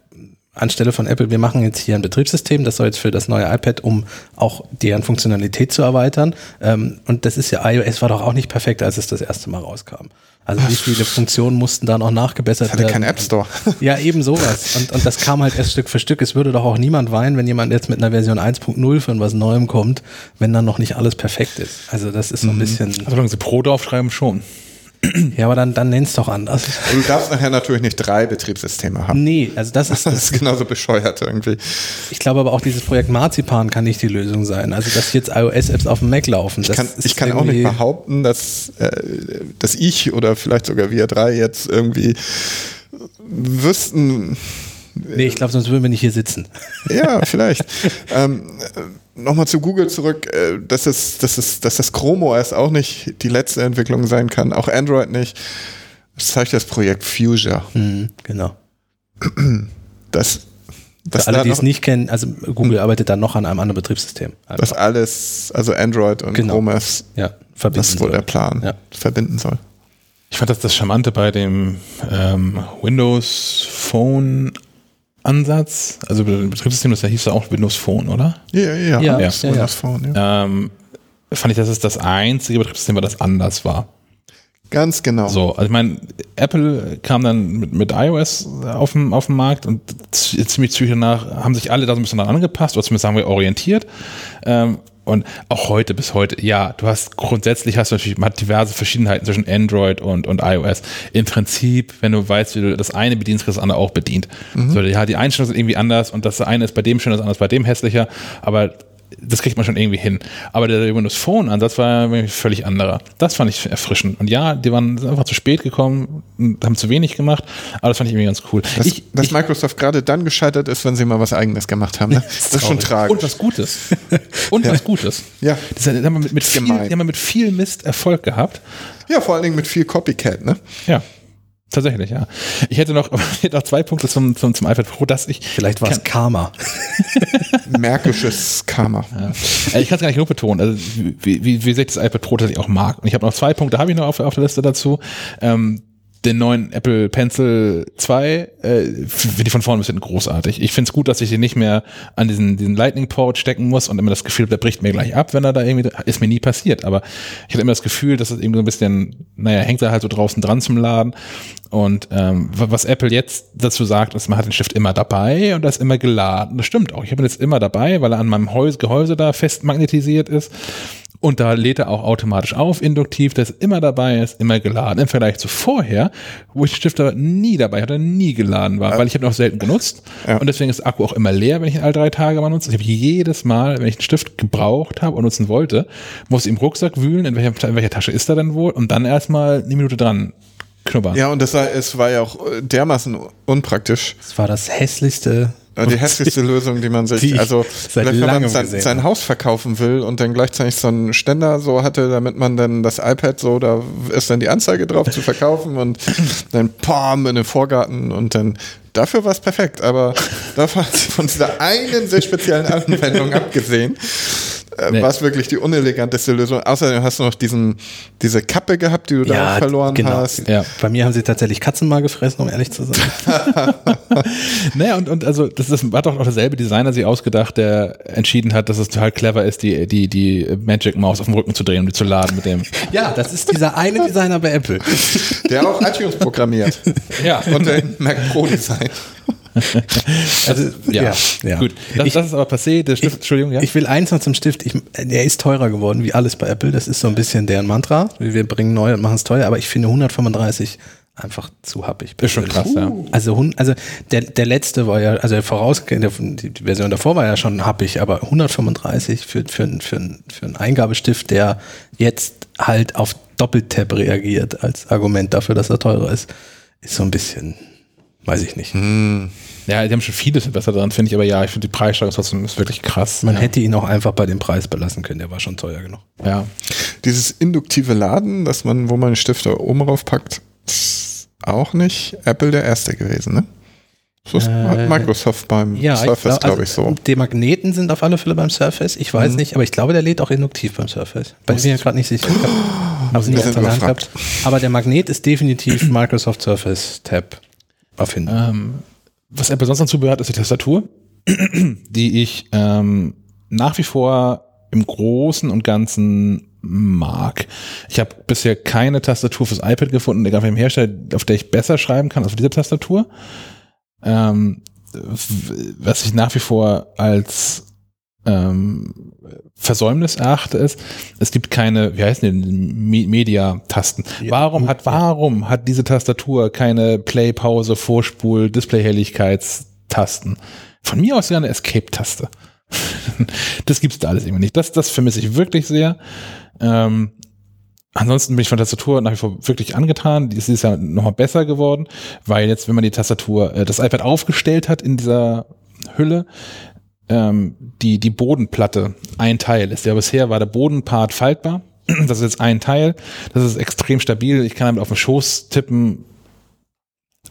B: anstelle von Apple, wir machen jetzt hier ein Betriebssystem, das soll jetzt für das neue iPad, um auch deren Funktionalität zu erweitern. Ähm, und das ist ja, iOS war doch auch nicht perfekt, als es das erste Mal rauskam. Also wie viele Funktionen mussten da noch nachgebessert
C: Hatte
B: werden?
C: keinen App Store.
B: Ja, eben sowas. Und, und das kam halt erst Stück für Stück. Es würde doch auch niemand weinen, wenn jemand jetzt mit einer Version 1.0 von was Neuem kommt, wenn dann noch nicht alles perfekt ist. Also das ist so ein bisschen,
A: Solange sie Pro draufschreiben, schon.
B: Ja, aber dann, dann nenn's doch anders.
C: Du darfst nachher natürlich nicht drei Betriebssysteme haben.
B: Nee, also das ist,
C: Das ist genauso bescheuert irgendwie.
B: ich glaube aber auch dieses Projekt Marzipan kann nicht die Lösung sein. Also dass jetzt iOS-Apps auf dem Mac laufen.
C: Ich kann, ich kann auch nicht behaupten, dass, äh, dass ich oder vielleicht sogar wir drei jetzt irgendwie wüssten,
B: Nee, ich glaube, sonst würden wir nicht hier sitzen.
C: ja, vielleicht. [LAUGHS] ähm, Nochmal zu Google zurück, äh, dass, es, dass, es, dass das Chrome OS auch nicht die letzte Entwicklung sein kann, auch Android nicht. Das zeigt das Projekt Fuchsia.
B: Mhm, genau. [CLEARS THROAT]
C: Das, das,
B: Für alle,
C: da
B: die es nicht kennen, also Google arbeitet dann noch an einem anderen Betriebssystem. Also,
C: das alles, also Android und
B: Genau.
C: Chrome OS,
B: ja, verbinden
C: das ist wohl
B: soll.
C: der Plan,
B: Ja.
C: verbinden soll.
A: Ich fand das das Charmante bei dem ähm, Windows Phone Ansatz. Also das Betriebssystem, das hieß ja auch Windows Phone, oder?
C: Ja, ja,
B: Ja, ja,
C: Windows
B: ja.
C: Phone, ja.
A: Ähm, fand ich, dass es das einzige Betriebssystem war, das anders war.
C: Ganz genau.
A: So, also ich meine, Apple kam dann mit, mit iOS auf den, auf den Markt und ziemlich zügig danach haben sich alle da so ein bisschen dran angepasst, oder zumindest sagen wir orientiert. Ähm, und auch heute bis heute, ja, du hast grundsätzlich hast du natürlich man hat diverse Verschiedenheiten zwischen Android und, und iOS. Im Prinzip, wenn du weißt, wie du das eine bedienst, kriegst das andere auch bedient. Mhm. So, ja, die Einstellungen sind irgendwie anders und das eine ist bei dem schön, das andere ist bei dem hässlicher, aber das kriegt man schon irgendwie hin. Aber der Windows Phone Ansatz war völlig anderer. Das fand ich erfrischend. Und ja, die waren einfach zu spät gekommen, haben zu wenig gemacht, aber das fand ich irgendwie ganz cool.
C: Dass,
A: ich,
C: dass ich, Microsoft gerade dann gescheitert ist, wenn sie mal was eigenes gemacht haben. Ne? Das, [LAUGHS] das ist schon tragisch.
A: Und was Gutes. [LAUGHS] Und ja. was Gutes.
C: Ja.
A: Das haben wir mit, mit viel, haben wir mit viel Mist Erfolg gehabt.
C: Ja, vor allen Dingen mit viel Copycat, ne?
A: Ja. Tatsächlich, ja. Ich hätte noch, [LAUGHS] ich hätte noch zwei Punkte zum, zum, zum iPad Pro, dass ich.
B: Vielleicht war es Karma. [LAUGHS]
C: Märkisches Karma.
A: Ja. Ich kann es gar nicht nur betonen, also wie, wie, wie sehr ich das iPad Pro tatsächlich auch mag. Und ich habe noch zwei Punkte, habe ich noch auf, auf der Liste dazu. Ähm, den neuen Apple Pencil 2 äh, finde ich von vorne bis hinten großartig. Ich finde es gut, dass ich den nicht mehr an diesen, diesen Lightning Port stecken muss und immer das Gefühl, der bricht mir gleich ab, wenn er da irgendwie, ist mir nie passiert, aber ich hatte immer das Gefühl, dass es irgendwie so ein bisschen, naja, hängt er halt so draußen dran zum Laden und ähm, was Apple jetzt dazu sagt, ist, man hat den Stift immer dabei und ist immer geladen. Das stimmt auch. Ich habe ihn jetzt immer dabei, weil er an meinem Gehäuse da fest magnetisiert ist. Und da lädt er auch automatisch auf, induktiv, der ist immer dabei, ist immer geladen. Im Vergleich zu vorher, wo ich den Stift aber nie dabei hatte, nie geladen war, ja. weil ich habe ihn auch selten genutzt. Ja. Und deswegen ist der Akku auch immer leer, wenn ich ihn alle drei Tage mal nutze. Ich habe jedes Mal, wenn ich einen Stift gebraucht habe und nutzen wollte, muss ich im Rucksack wühlen, in welcher, in welcher Tasche ist er denn wohl, und dann erstmal eine Minute dran knubbern.
C: Ja, und das war, es war ja auch dermaßen unpraktisch.
B: Es war das hässlichste
C: die hässlichste Lösung, die man sich, die also wenn man sein, sein, Haus verkaufen will und dann gleichzeitig so einen Ständer so hatte, damit man dann das iPad so, da ist dann die Anzeige drauf zu verkaufen und [LAUGHS] dann pam in den Vorgarten und dann dafür war es perfekt, aber davon von dieser einen sehr speziellen Anwendung [LAUGHS] abgesehen, äh, nee. war es wirklich die uneleganteste Lösung. Außerdem hast du noch diesen, diese Kappe gehabt, die du ja, da auch verloren genau. hast.
B: Ja. Bei mir haben sie tatsächlich Katzen mal gefressen, um ehrlich zu sein. [LAUGHS]
A: naja, und, und also das, das war doch auch derselbe Designer sich ausgedacht, der entschieden hat, dass es total clever ist, die, die, die Magic Maus auf dem Rücken zu drehen und die zu laden mit dem. [LAUGHS]
B: Ja, das ist dieser eine Designer bei Apple.
C: Der auch iTunes programmiert.
A: Ja.
C: Und den Mac Pro Design.
A: Also, ja. ja, ja. Gut, das, ich, das, ist aber passé. Der Stift, ich, Entschuldigung, ja.
B: Ich will eins noch zum Stift. Ich, der ist teurer geworden, wie alles bei Apple. Das ist so ein bisschen deren Mantra. Wir bringen neu und machen es teuer, aber ich finde 135 einfach zu happig.
A: Ist schon krass, ja.
B: Also, also der, der letzte war ja, also der vorausgehende, die, die Version davor war ja schon happig, aber 135 für, für, für, für einen Eingabestift, der jetzt halt auf Doppeltap reagiert als Argument dafür, dass er teurer ist, ist so ein bisschen Weiß ich nicht. Hm.
A: Ja, die haben schon vieles besser dran, finde ich, aber ja, ich finde die Preissteigerung trotzdem ist wirklich krass.
B: Man
A: ja.
B: hätte ihn auch einfach bei dem Preis belassen können, der war schon teuer genug.
A: Ja.
C: Dieses induktive Laden, dass man, wo man den Stifter oben drauf packt, ist auch nicht Apple der erste gewesen, ne? So ist äh, Microsoft beim
B: ja, Surface, glaube ich, glaub, also, ich, so. Die Magneten sind auf alle Fälle beim Surface. Ich weiß mhm. nicht, aber ich glaube, der lädt auch induktiv beim Surface. Bei mir gerade nicht sicher. Ich habe es nicht gehabt. Aber der Magnet ist definitiv [CLEARS THROAT] Microsoft Surface Tab
A: erfinden. Ähm, was Apple sonst noch zubehört, ist die Tastatur, [CLEARS THROAT] die ich ähm, nach wie vor im Großen und Ganzen mag. Ich habe bisher keine Tastatur fürs iPad gefunden, egal welchem Hersteller, auf der ich besser schreiben kann als auf dieser Tastatur. Ähm, was ich nach wie vor als ähm, Versäumnis erachte, ist, es gibt keine, wie heißen die, Media-Tasten. Ja. Warum hat, warum hat diese Tastatur keine Play, Pause, Vorspul, Display-Helligkeitstasten? Von mir aus gerne eine Escape-Taste. [LAUGHS] das gibt's da alles irgendwie nicht. Das, das vermisse ich wirklich sehr. Ähm, ansonsten bin ich von der Tastatur nach wie vor wirklich angetan. Die ist, die ist ja nochmal besser geworden, weil jetzt, wenn man die Tastatur, äh, das iPad aufgestellt hat in dieser Hülle, ähm, die, die Bodenplatte ein Teil ist. Ja, bisher war der Bodenpart faltbar. [CLEARS THROAT] Das ist jetzt ein Teil. Das ist extrem stabil. Ich kann damit auf den Schoß tippen.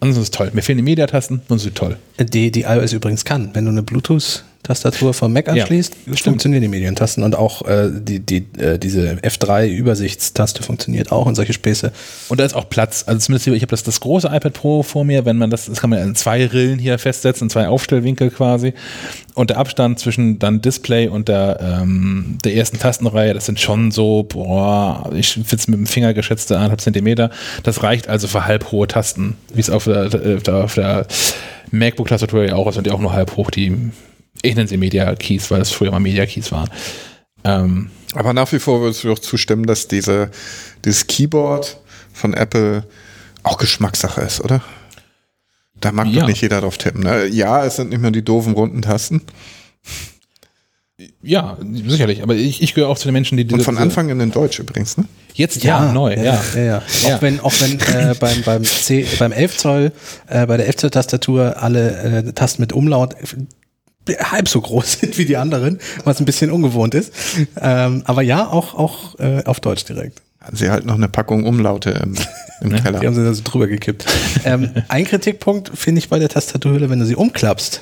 A: Ansonsten ist es toll. Mir fehlen die Mediatasten es ist toll.
B: Die, die iOS übrigens kann. Wenn du eine Bluetooth Tastatur vom Mac anschließt, ja, funktionieren die Medientasten und auch äh, die, die, äh, diese F3-Übersichtstaste funktioniert auch und solche Späße.
A: Und da ist auch Platz. Also zumindest ich habe das, das große iPad Pro vor mir, wenn man das, das kann man in zwei Rillen hier festsetzen, zwei Aufstellwinkel quasi. Und der Abstand zwischen dann Display und der, ähm, der ersten Tastenreihe, das sind schon so, boah, ich finde es mit dem Finger geschätzte eineinhalb Zentimeter. Das reicht also für halb hohe Tasten, wie es auf der, auf der MacBook-Tastatur ja auch ist und die auch nur halb hoch, die ich nenne sie Media Keys, weil das früher mal Media Keys waren.
C: Ähm, Aber nach wie vor würdest du doch zustimmen, dass diese, dieses Keyboard von Apple auch Geschmackssache ist, oder? Da mag ja. doch nicht jeder drauf tippen. Ne? Ja, es sind nicht mehr die doofen runden Tasten.
A: Ja, sicherlich. Aber ich, ich gehöre auch zu den Menschen, die.
C: Und von Anfang an in Deutsch übrigens, ne?
A: Jetzt ja, ja neu, ja. ja.
B: ja, ja. Auch wenn, auch wenn äh, [LAUGHS] beim, beim, C, beim 11 Zoll, äh, bei der 11 Zoll Tastatur alle äh, Tasten mit Umlaut halb so groß [LAUGHS] sind wie die anderen, was ein bisschen ungewohnt ist. Ähm, aber ja, auch, auch äh, auf Deutsch direkt.
C: Sie halt noch eine Packung Umlaute im, im Keller.
B: Die haben sie da so drüber gekippt. ähm, [LAUGHS] ein Kritikpunkt finde ich bei der Tastaturhülle, wenn du sie umklappst,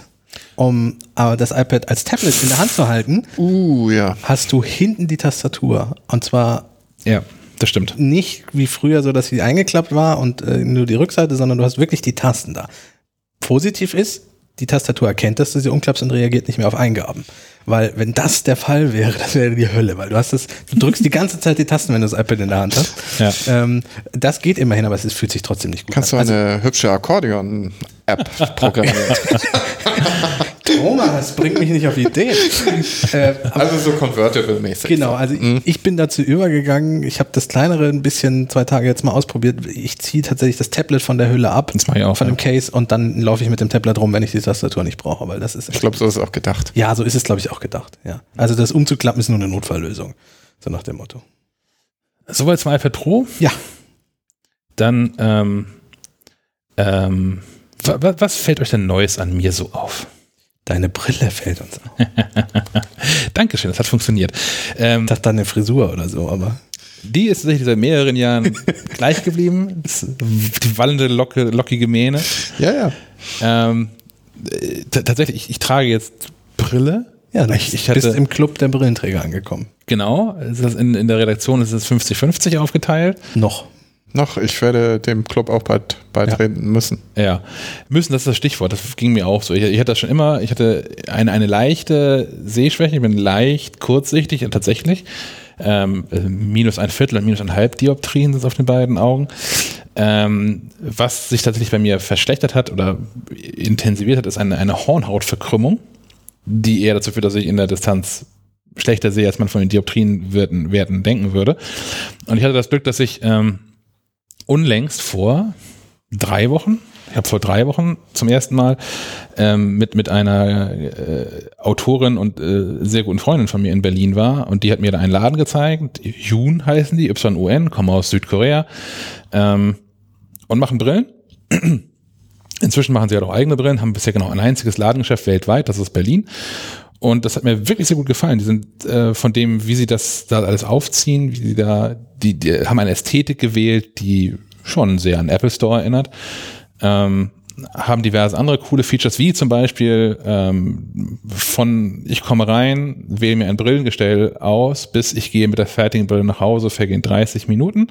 B: um aber das iPad als Tablet in der Hand zu halten,
C: uh, ja.
B: hast du hinten die Tastatur. Und zwar
A: ja. Das stimmt.
B: Nicht wie früher so, dass sie eingeklappt war und äh, nur die Rückseite, sondern du hast wirklich die Tasten da. Positiv ist, die Tastatur erkennt, dass du sie umklappst und reagiert nicht mehr auf Eingaben. Weil wenn das der Fall wäre, [LAUGHS] das wäre die Hölle, weil du hast das, du drückst die ganze Zeit die Tasten, wenn du das iPad in der Hand hast. Ja. Ähm, das geht immerhin, aber es fühlt sich trotzdem nicht gut
C: Kannst an. Kannst du eine also, hübsche Akkordeon-App programmieren? [LAUGHS]
B: Thomas, bringt mich nicht auf Ideen. [LAUGHS]
C: Äh, also so convertible-mäßig.
B: Genau, also mhm. ich, bin dazu übergegangen, ich habe das kleinere ein bisschen zwei Tage jetzt mal ausprobiert. Ich ziehe tatsächlich das Tablet von der Hülle ab,
A: das ich auch,
B: von dem Case und dann laufe ich mit dem Tablet rum, wenn ich die Tastatur nicht brauche, weil das ist.
C: Ich glaube, so ist es auch gedacht.
B: Ja, so ist es, glaube ich, auch gedacht. Ja. Also das umzuklappen ist nur eine Notfalllösung. So nach dem Motto.
A: Soweit zum iPad Pro?
B: Ja.
A: Dann, ähm, ähm, was fällt euch denn Neues an mir so auf?
B: Deine Brille fällt uns auf. [LAUGHS]
A: Dankeschön, das hat funktioniert.
B: Ähm, ich dachte deine Frisur oder so, aber.
A: Die ist tatsächlich seit mehreren Jahren [LAUGHS] gleich geblieben. Die wallende, locke, lockige Mähne.
C: Ja, ja.
A: Ähm, äh, tatsächlich, ich, ich, trage jetzt Brille.
B: Ja, du ich, ich bist hatte, im Club der Brillenträger angekommen.
A: Genau. In, in der Redaktion ist es 50-50 aufgeteilt.
B: Noch.
C: Noch, ich werde dem Club auch bald beitreten ja. müssen.
A: Ja, müssen, das ist das Stichwort. Das ging mir auch so. Ich, ich hatte das schon immer, ich hatte eine, eine leichte Sehschwäche, ich bin leicht kurzsichtig, tatsächlich. Ähm, minus ein Viertel und minus ein halb Dioptrien sind auf den beiden Augen. Ähm, was sich tatsächlich bei mir verschlechtert hat oder intensiviert hat, ist eine, eine Hornhautverkrümmung, die eher dazu führt, dass ich in der Distanz schlechter sehe, als man von den Dioptrienwerten denken würde. Und ich hatte das Glück, dass ich ähm, unlängst vor drei Wochen, ich habe vor drei Wochen zum ersten Mal ähm, mit, mit einer äh, Autorin und äh, sehr guten Freundin von mir in Berlin war und die hat mir da einen Laden gezeigt, Yun heißen die, Y-U-N, kommen aus Südkorea ähm, und machen Brillen. [CLEARS THROAT] Inzwischen machen sie halt auch eigene Brillen, haben bisher genau ein einziges Ladengeschäft weltweit, das ist Berlin. Und das hat mir wirklich sehr gut gefallen. Die sind äh, von dem, wie sie das da alles aufziehen, wie sie da, die, die haben eine Ästhetik gewählt, die schon sehr an Apple Store erinnert. Ähm, haben diverse andere coole Features, wie zum Beispiel ähm, von ich komme rein, wähle mir ein Brillengestell aus, bis ich gehe mit der fertigen Brille nach Hause, vergehen 30 Minuten.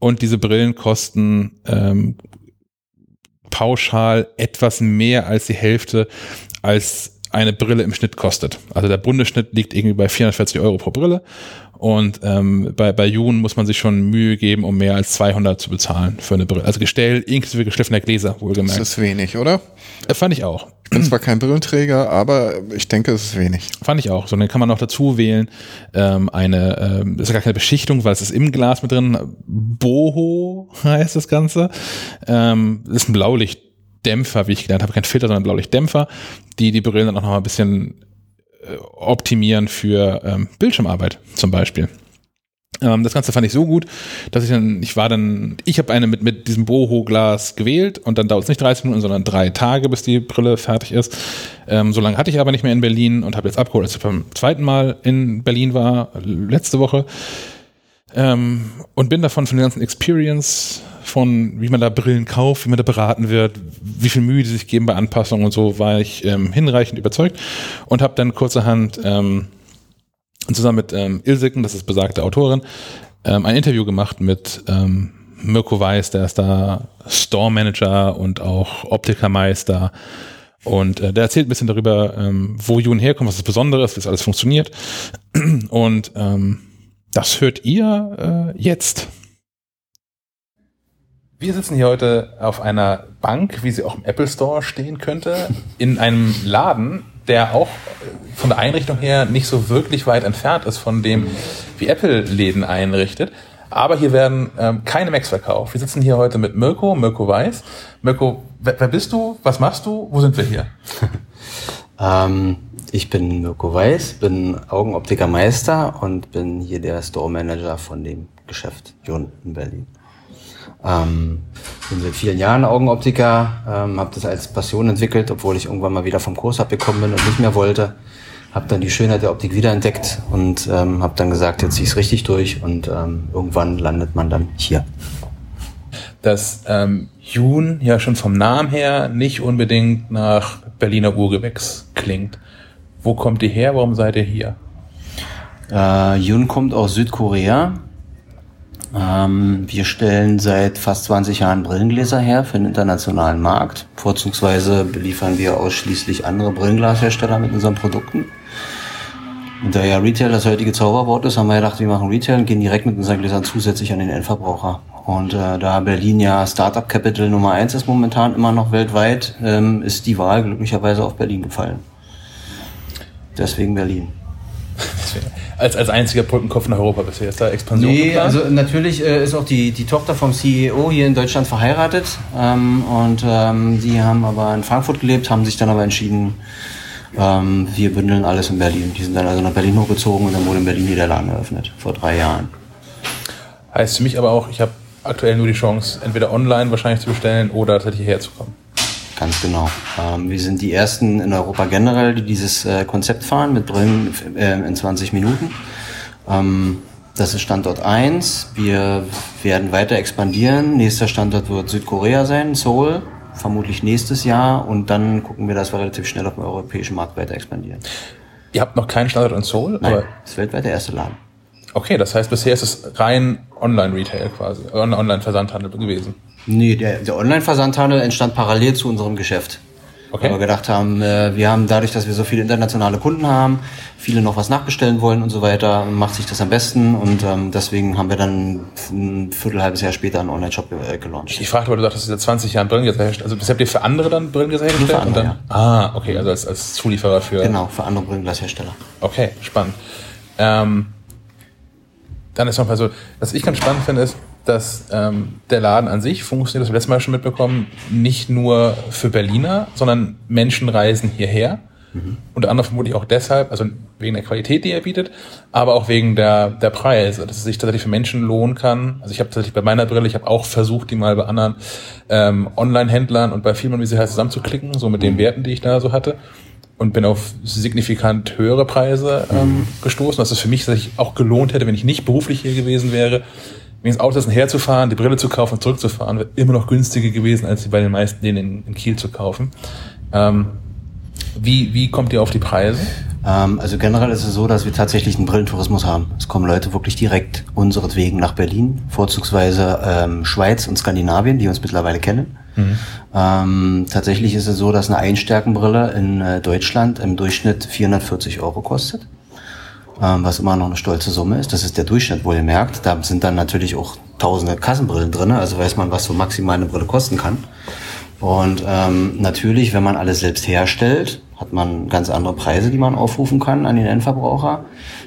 A: Und diese Brillen kosten ähm, pauschal etwas mehr als die Hälfte als eine Brille im Schnitt kostet. Also der Bundesschnitt liegt irgendwie bei 440 Euro pro Brille und ähm, bei, bei Jun muss man sich schon Mühe geben, um mehr als 200 zu bezahlen für eine Brille. Also Gestell inklusive geschliffener Gläser, wohlgemerkt.
C: Das ist wenig, oder?
A: Äh, fand ich auch.
C: Ich bin zwar kein Brillenträger, aber ich denke, es ist wenig.
A: Fand ich auch. So, dann kann man noch dazu wählen, ähm, eine, ähm, das ist gar keine Beschichtung, weil es ist im Glas mit drin. Boho [LAUGHS] heißt das Ganze. Ähm, das ist ein Blaulichtdämpfer, wie ich gelernt habe, kein Filter, sondern Blaulichtdämpfer, die die Brillen dann auch noch mal ein bisschen äh, optimieren für ähm, Bildschirmarbeit zum Beispiel. Ähm, das Ganze fand ich so gut, dass ich dann, ich war dann, ich habe eine mit, mit diesem Boho-Glas gewählt und dann dauert es nicht 30 Minuten, sondern drei Tage, bis die Brille fertig ist. Ähm, so lange hatte ich aber nicht mehr in Berlin und habe jetzt abgeholt, als ich beim zweiten Mal in Berlin war, letzte Woche. Ähm, und bin davon von der ganzen Experience, von wie man da Brillen kauft, wie man da beraten wird, wie viel Mühe die sich geben bei Anpassungen und so, war ich ähm, hinreichend überzeugt und habe dann kurzerhand ähm, zusammen mit ähm, Ilsiken, das ist besagte Autorin, ähm, ein Interview gemacht mit ähm, Mirko Weiß, der ist da Store Manager und auch Optikermeister. Und äh, der erzählt ein bisschen darüber, ähm, wo Jun herkommt, was das Besondere ist, wie es alles funktioniert. Und ähm, das hört ihr äh, jetzt. Wir sitzen hier heute auf einer Bank, wie sie auch im Apple Store stehen könnte, in einem Laden, der auch von der Einrichtung her nicht so wirklich weit entfernt ist von dem, wie Apple Läden einrichtet. Aber hier werden ähm, keine Macs verkauft. Wir sitzen hier heute mit Mirko, Mirko Weiß. Mirko, wer, wer bist du? Was machst du? Wo sind wir hier? [LAUGHS]
D: ähm, ich bin Mirko Weiß, bin Augenoptikermeister und bin hier der Store Manager von dem Geschäft Jon in Berlin. Ähm, bin seit vielen Jahren Augenoptiker, ähm, habe das als Passion entwickelt, obwohl ich irgendwann mal wieder vom Kurs abgekommen bin und nicht mehr wollte habe dann die Schönheit der Optik wiederentdeckt und ähm, habe dann gesagt, jetzt ziehe ich es richtig durch und ähm, irgendwann landet man dann hier.
A: Dass ähm, Jun ja schon vom Namen her nicht unbedingt nach Berliner Urgewächs klingt. Wo kommt ihr her? Warum seid ihr hier?
D: Äh, Jun kommt aus Südkorea. Ähm, wir stellen seit fast 20 Jahren Brillengläser her für den internationalen Markt. Vorzugsweise beliefern wir ausschließlich andere Brillenglashersteller mit unseren Produkten. Und da ja Retail das heutige Zauberwort ist, haben wir gedacht, wir machen Retail und gehen direkt mit unseren Gläsern zusätzlich an den Endverbraucher. Und äh, da Berlin ja Startup Capital Nummer eins ist momentan immer noch weltweit, ähm, ist die Wahl glücklicherweise auf Berlin gefallen. Deswegen Berlin.
A: als, als einziger Brückenkopf in Europa bisher. Ist da Expansion
D: Nee, geplant? also natürlich äh, ist auch die, die Tochter vom CEO hier in Deutschland verheiratet. Ähm, und ähm, die haben aber in Frankfurt gelebt, haben sich dann aber entschieden, ähm, wir bündeln alles in Berlin. Die sind dann also nach Berlin hochgezogen und dann wurde in Berlin der Laden eröffnet, vor drei Jahren.
A: Heißt für mich aber auch, ich habe aktuell nur die Chance, entweder online wahrscheinlich zu bestellen oder tatsächlich hierher zu kommen.
D: Ganz genau. Ähm, wir sind die ersten in Europa generell, die dieses äh, Konzept fahren mit Brillen äh, in 20 Minuten. Ähm, das ist Standort 1. Wir werden weiter expandieren. Nächster Standort wird Südkorea sein, Seoul vermutlich nächstes Jahr und dann gucken wir, dass wir relativ schnell auf dem europäischen Markt weiter expandieren.
A: Ihr habt noch keinen Standort in Seoul?
D: Nein, aber das ist weltweit der erste Laden.
A: Okay, das heißt, bisher ist es rein Online-Retail quasi, Online-Versandhandel gewesen.
D: Nee, der, der Online-Versandhandel entstand parallel zu unserem Geschäft. Okay. Weil wir gedacht haben, äh, wir haben dadurch, dass wir so viele internationale Kunden haben, viele noch was nachbestellen wollen und so weiter, macht sich das am besten und ähm, deswegen haben wir dann ein Viertel, halbes Jahr später einen Online-Shop äh, gelauncht.
A: Ich fragte, weil du sagtest, seit 20 Jahren Brillengläser herstellt. Also das habt ihr für andere dann Brillengläser hergestellt? Für andere, ja. Ah, okay, also als, als Zulieferer für...
D: Genau, für andere Brillenglashersteller.
A: Okay, spannend. Ähm, dann ist noch mal so, was ich ganz spannend finde, ist, dass ähm, der Laden an sich funktioniert, das haben wir letztes Mal schon mitbekommen, nicht nur für Berliner, sondern Menschen reisen hierher. Mhm. Unter anderem vermutlich auch deshalb, also wegen der Qualität, die er bietet, aber auch wegen der, der Preise, dass es sich tatsächlich für Menschen lohnen kann. Also ich habe tatsächlich bei meiner Brille, ich habe auch versucht, die mal bei anderen ähm, Online-Händlern und bei Firmen, wie sie heißt, zusammenzuklicken, so mit mhm. den Werten, die ich da so hatte und bin auf signifikant höhere Preise ähm, mhm. gestoßen, dass es für mich sich auch gelohnt hätte, wenn ich nicht beruflich hier gewesen wäre, des Autos herzufahren, die Brille zu kaufen und zurückzufahren, wäre immer noch günstiger gewesen, als sie bei den meisten denen in, in Kiel zu kaufen. Ähm, wie, wie kommt ihr auf die Preise?
D: Ähm, also generell ist es so, dass wir tatsächlich einen Brillentourismus haben. Es kommen Leute wirklich direkt unseretwegen nach Berlin, vorzugsweise ähm, Schweiz und Skandinavien, die uns mittlerweile kennen. Mhm. Ähm, tatsächlich ist es so, dass eine Einstärkenbrille in äh, Deutschland im Durchschnitt 440 Euro kostet was immer noch eine stolze Summe ist. Das ist der Durchschnitt, wo ihr merkt. Da sind dann natürlich auch tausende Kassenbrillen drin, also weiß man, was so maximal eine Brille kosten kann. Und ähm, natürlich, wenn man alles selbst herstellt, hat man ganz andere Preise, die man aufrufen kann an den Endverbraucher.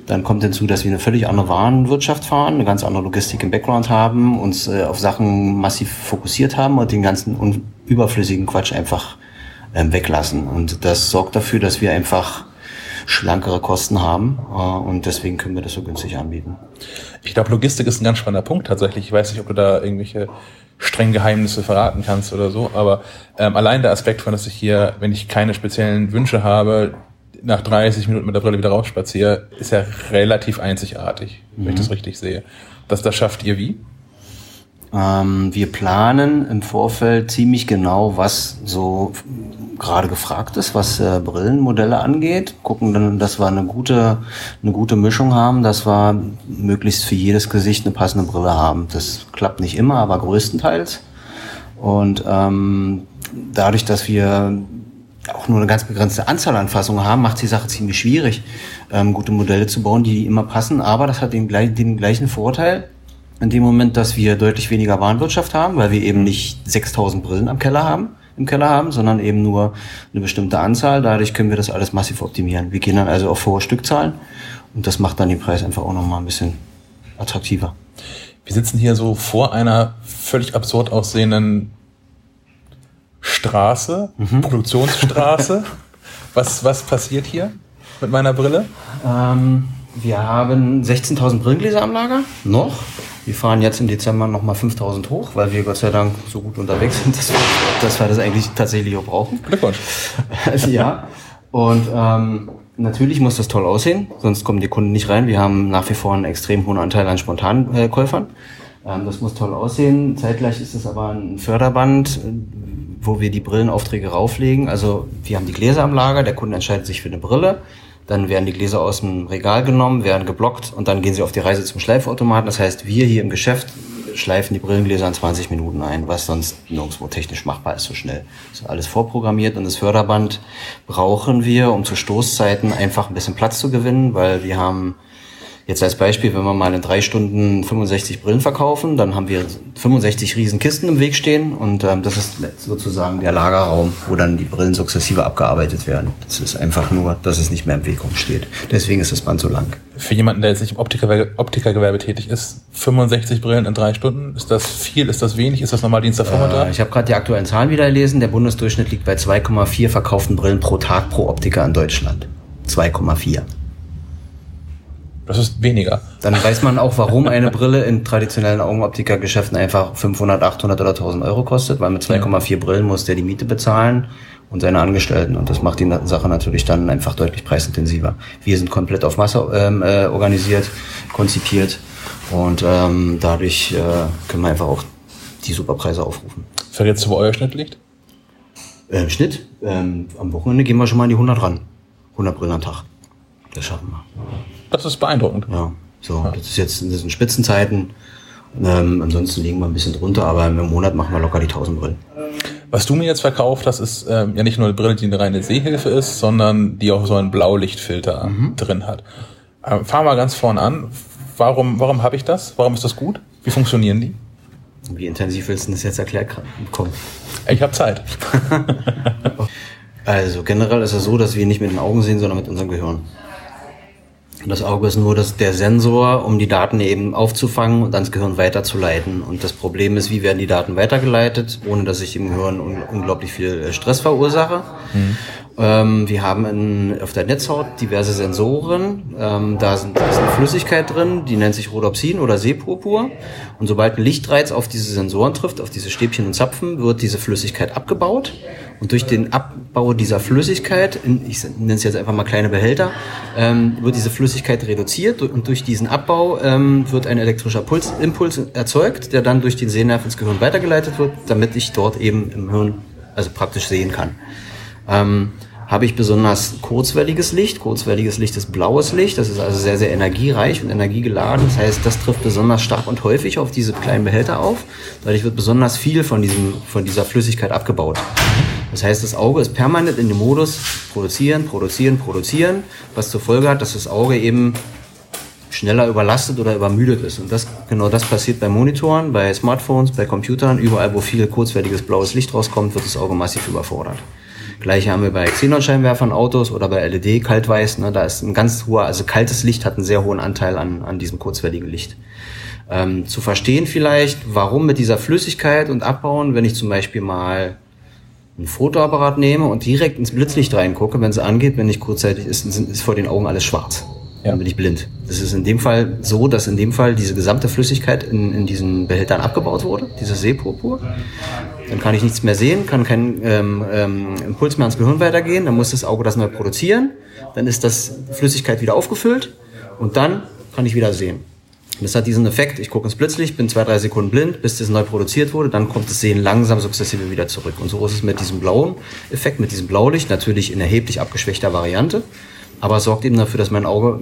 D: Dann kommt hinzu, dass wir eine völlig andere Warenwirtschaft fahren, eine ganz andere Logistik im Background haben, uns äh, auf Sachen massiv fokussiert haben und den ganzen überflüssigen Quatsch einfach ähm, weglassen. Und das sorgt dafür, dass wir einfach schlankere Kosten haben äh, und deswegen können wir das so günstig anbieten.
A: Ich glaube, Logistik ist ein ganz spannender Punkt tatsächlich. Ich weiß nicht, ob du da irgendwelche strengen Geheimnisse verraten kannst oder so, aber ähm, allein der Aspekt von, dass ich hier, wenn ich keine speziellen Wünsche habe, nach 30 Minuten mit der Brille wieder rausspaziere, ist ja relativ einzigartig, mhm. wenn ich das mhm. richtig sehe. Das, das schafft ihr wie?
D: Ähm, wir planen im Vorfeld ziemlich genau, was so gerade gefragt ist, was äh, Brillenmodelle angeht. Gucken dann, dass wir eine gute, eine gute Mischung haben, dass wir möglichst für jedes Gesicht eine passende Brille haben. Das klappt nicht immer, aber größtenteils. Und ähm, dadurch, dass wir auch nur eine ganz begrenzte Anzahl an Fassungen haben, macht die Sache ziemlich schwierig, ähm, gute Modelle zu bauen, die immer passen. Aber das hat den, den gleichen Vorteil, in dem Moment, dass wir deutlich weniger Warenwirtschaft haben, weil wir eben nicht 6000 Brillen am Keller haben, im Keller haben, sondern eben nur eine bestimmte Anzahl. Dadurch können wir das alles massiv optimieren. Wir gehen dann also auf hohe Stückzahlen und das macht dann den Preis einfach auch nochmal ein bisschen attraktiver.
A: Wir sitzen hier so vor einer völlig absurd aussehenden Straße, mhm. Produktionsstraße. [LAUGHS] was, was passiert hier mit meiner Brille?
D: Ähm, wir haben 16.000 Brillengläser am Lager, noch. Wir fahren jetzt im Dezember nochmal 5000 hoch, weil wir Gott sei Dank so gut unterwegs sind, [LAUGHS] dass wir, dass wir das eigentlich tatsächlich auch brauchen.
A: Glückwunsch. [LAUGHS]
D: ja. Und ähm, natürlich muss das toll aussehen, sonst kommen die Kunden nicht rein. Wir haben nach wie vor einen extrem hohen Anteil an Spontankäufern. Ähm, das muss toll aussehen. Zeitgleich ist es aber ein Förderband, wo wir die Brillenaufträge rauflegen. Also wir haben die Gläser am Lager, der Kunde entscheidet sich für eine Brille. Dann werden die Gläser aus dem Regal genommen, werden geblockt und dann gehen sie auf die Reise zum Schleifautomaten. Das heißt, wir hier im Geschäft schleifen die Brillengläser in 20 Minuten ein, was sonst nirgendwo technisch machbar ist so schnell. Das ist alles vorprogrammiert und das Förderband brauchen wir, um zu Stoßzeiten einfach ein bisschen Platz zu gewinnen, weil wir haben Jetzt als Beispiel, wenn wir mal in drei Stunden 65 Brillen verkaufen, dann haben wir 65 riesen Kisten im Weg stehen und ähm, das ist sozusagen der Lagerraum, wo dann die Brillen sukzessive abgearbeitet werden. Das ist einfach nur, dass es nicht mehr im Weg rumsteht. Deswegen ist das Band so lang.
A: Für jemanden, der jetzt nicht im Optikergewerbe, Optikergewerbe tätig ist, 65 Brillen in drei Stunden, ist das viel, ist das wenig, ist das normal Dienstagvormittag?
D: Äh, ich habe gerade die aktuellen Zahlen wieder gelesen. Der Bundesdurchschnitt liegt bei 2,4 verkauften Brillen pro Tag pro Optiker in Deutschland. 2,4.
A: Das ist weniger.
D: Dann weiß man auch, warum eine Brille in traditionellen Augenoptikergeschäften einfach 500, 800 oder 1000 Euro kostet, weil mit 2,4 Brillen muss der die Miete bezahlen und seine Angestellten. Und das macht die Sache natürlich dann einfach deutlich preisintensiver. Wir sind komplett auf Masse ähm, äh, organisiert, konzipiert und ähm, dadurch äh, können wir einfach auch die Superpreise aufrufen.
A: Verrätst du, wo euer Schnitt liegt?
D: Äh, Schnitt? Ähm, am Wochenende gehen wir schon mal an die 100 ran. 100 Brillen am Tag. Das schaffen wir.
A: Das ist beeindruckend.
D: Ja, so, ja. das ist jetzt in diesen Spitzenzeiten. Ähm, ansonsten liegen wir ein bisschen drunter, aber im Monat machen wir locker die 1000 Brillen.
A: Was du mir jetzt verkauft hast, ist ähm, ja nicht nur eine Brille, die eine reine Sehhilfe ist, sondern die auch so einen Blaulichtfilter mhm. drin hat. Ähm, fahren wir ganz vorne an. Warum, warum habe ich das? Warum ist das gut? Wie funktionieren die?
D: Wie intensiv willst du das jetzt erklärt bekommen?
A: Ich habe Zeit. [LAUGHS]
D: also generell ist es so, dass wir nicht mit den Augen sehen, sondern mit unserem Gehirn. Das Auge ist nur das, der Sensor, um die Daten eben aufzufangen und ans Gehirn weiterzuleiten. Und das Problem ist, wie werden die Daten weitergeleitet, ohne dass ich im Gehirn un unglaublich viel äh, Stress verursache. Mhm. Ähm, wir haben in, auf der Netzhaut diverse Sensoren. Ähm, da, sind, da ist eine Flüssigkeit drin, die nennt sich Rhodopsin oder Seepurpur. Und sobald ein Lichtreiz auf diese Sensoren trifft, auf diese Stäbchen und Zapfen, wird diese Flüssigkeit abgebaut. Und durch den Abbau dieser Flüssigkeit, ich nenne es jetzt einfach mal kleine Behälter, ähm, wird diese Flüssigkeit reduziert und durch diesen Abbau ähm, wird ein elektrischer Puls, Impuls erzeugt, der dann durch den Sehnerv ins Gehirn weitergeleitet wird, damit ich dort eben im Hirn also praktisch sehen kann. Ähm, habe ich besonders kurzwelliges Licht. Kurzwelliges Licht ist blaues Licht. Das ist also sehr, sehr energiereich und energiegeladen. Das heißt, das trifft besonders stark und häufig auf diese kleinen Behälter auf. Dadurch wird besonders viel von, diesem, von dieser Flüssigkeit abgebaut. Das heißt, das Auge ist permanent in dem Modus produzieren, produzieren, produzieren, was zur Folge hat, dass das Auge eben schneller überlastet oder übermüdet ist. Und das, genau das passiert bei Monitoren, bei Smartphones, bei Computern. Überall, wo viel kurzwertiges blaues Licht rauskommt, wird das Auge massiv überfordert. Gleiche haben wir bei Xenonscheinwerfern, Autos oder bei LED, kaltweiß. Ne, da ist ein ganz hoher, also kaltes Licht hat einen sehr hohen Anteil an, an diesem kurzwelligen Licht. Ähm, zu verstehen vielleicht, warum mit dieser Flüssigkeit und Abbauen, wenn ich zum Beispiel mal ein Fotoapparat nehme und direkt ins Blitzlicht reingucke, wenn es angeht, wenn nicht kurzzeitig ist, ist vor den Augen alles schwarz. Ja. Dann bin ich blind. Das ist in dem Fall so, dass in dem Fall diese gesamte Flüssigkeit in, in diesen Behältern abgebaut wurde, dieses Seepurpur. Dann kann ich nichts mehr sehen, kann kein ähm, ähm, Impuls mehr ans Gehirn weitergehen, dann muss das Auge das neu produzieren, dann ist das Flüssigkeit wieder aufgefüllt und dann kann ich wieder sehen. Und das hat diesen Effekt, ich gucke ins Blitzlicht, bin zwei, drei Sekunden blind, bis das neu produziert wurde, dann kommt das Sehen langsam sukzessive wieder zurück. Und so ist es mit diesem blauen Effekt, mit diesem Blaulicht, natürlich in erheblich abgeschwächter Variante, aber es sorgt eben dafür, dass mein Auge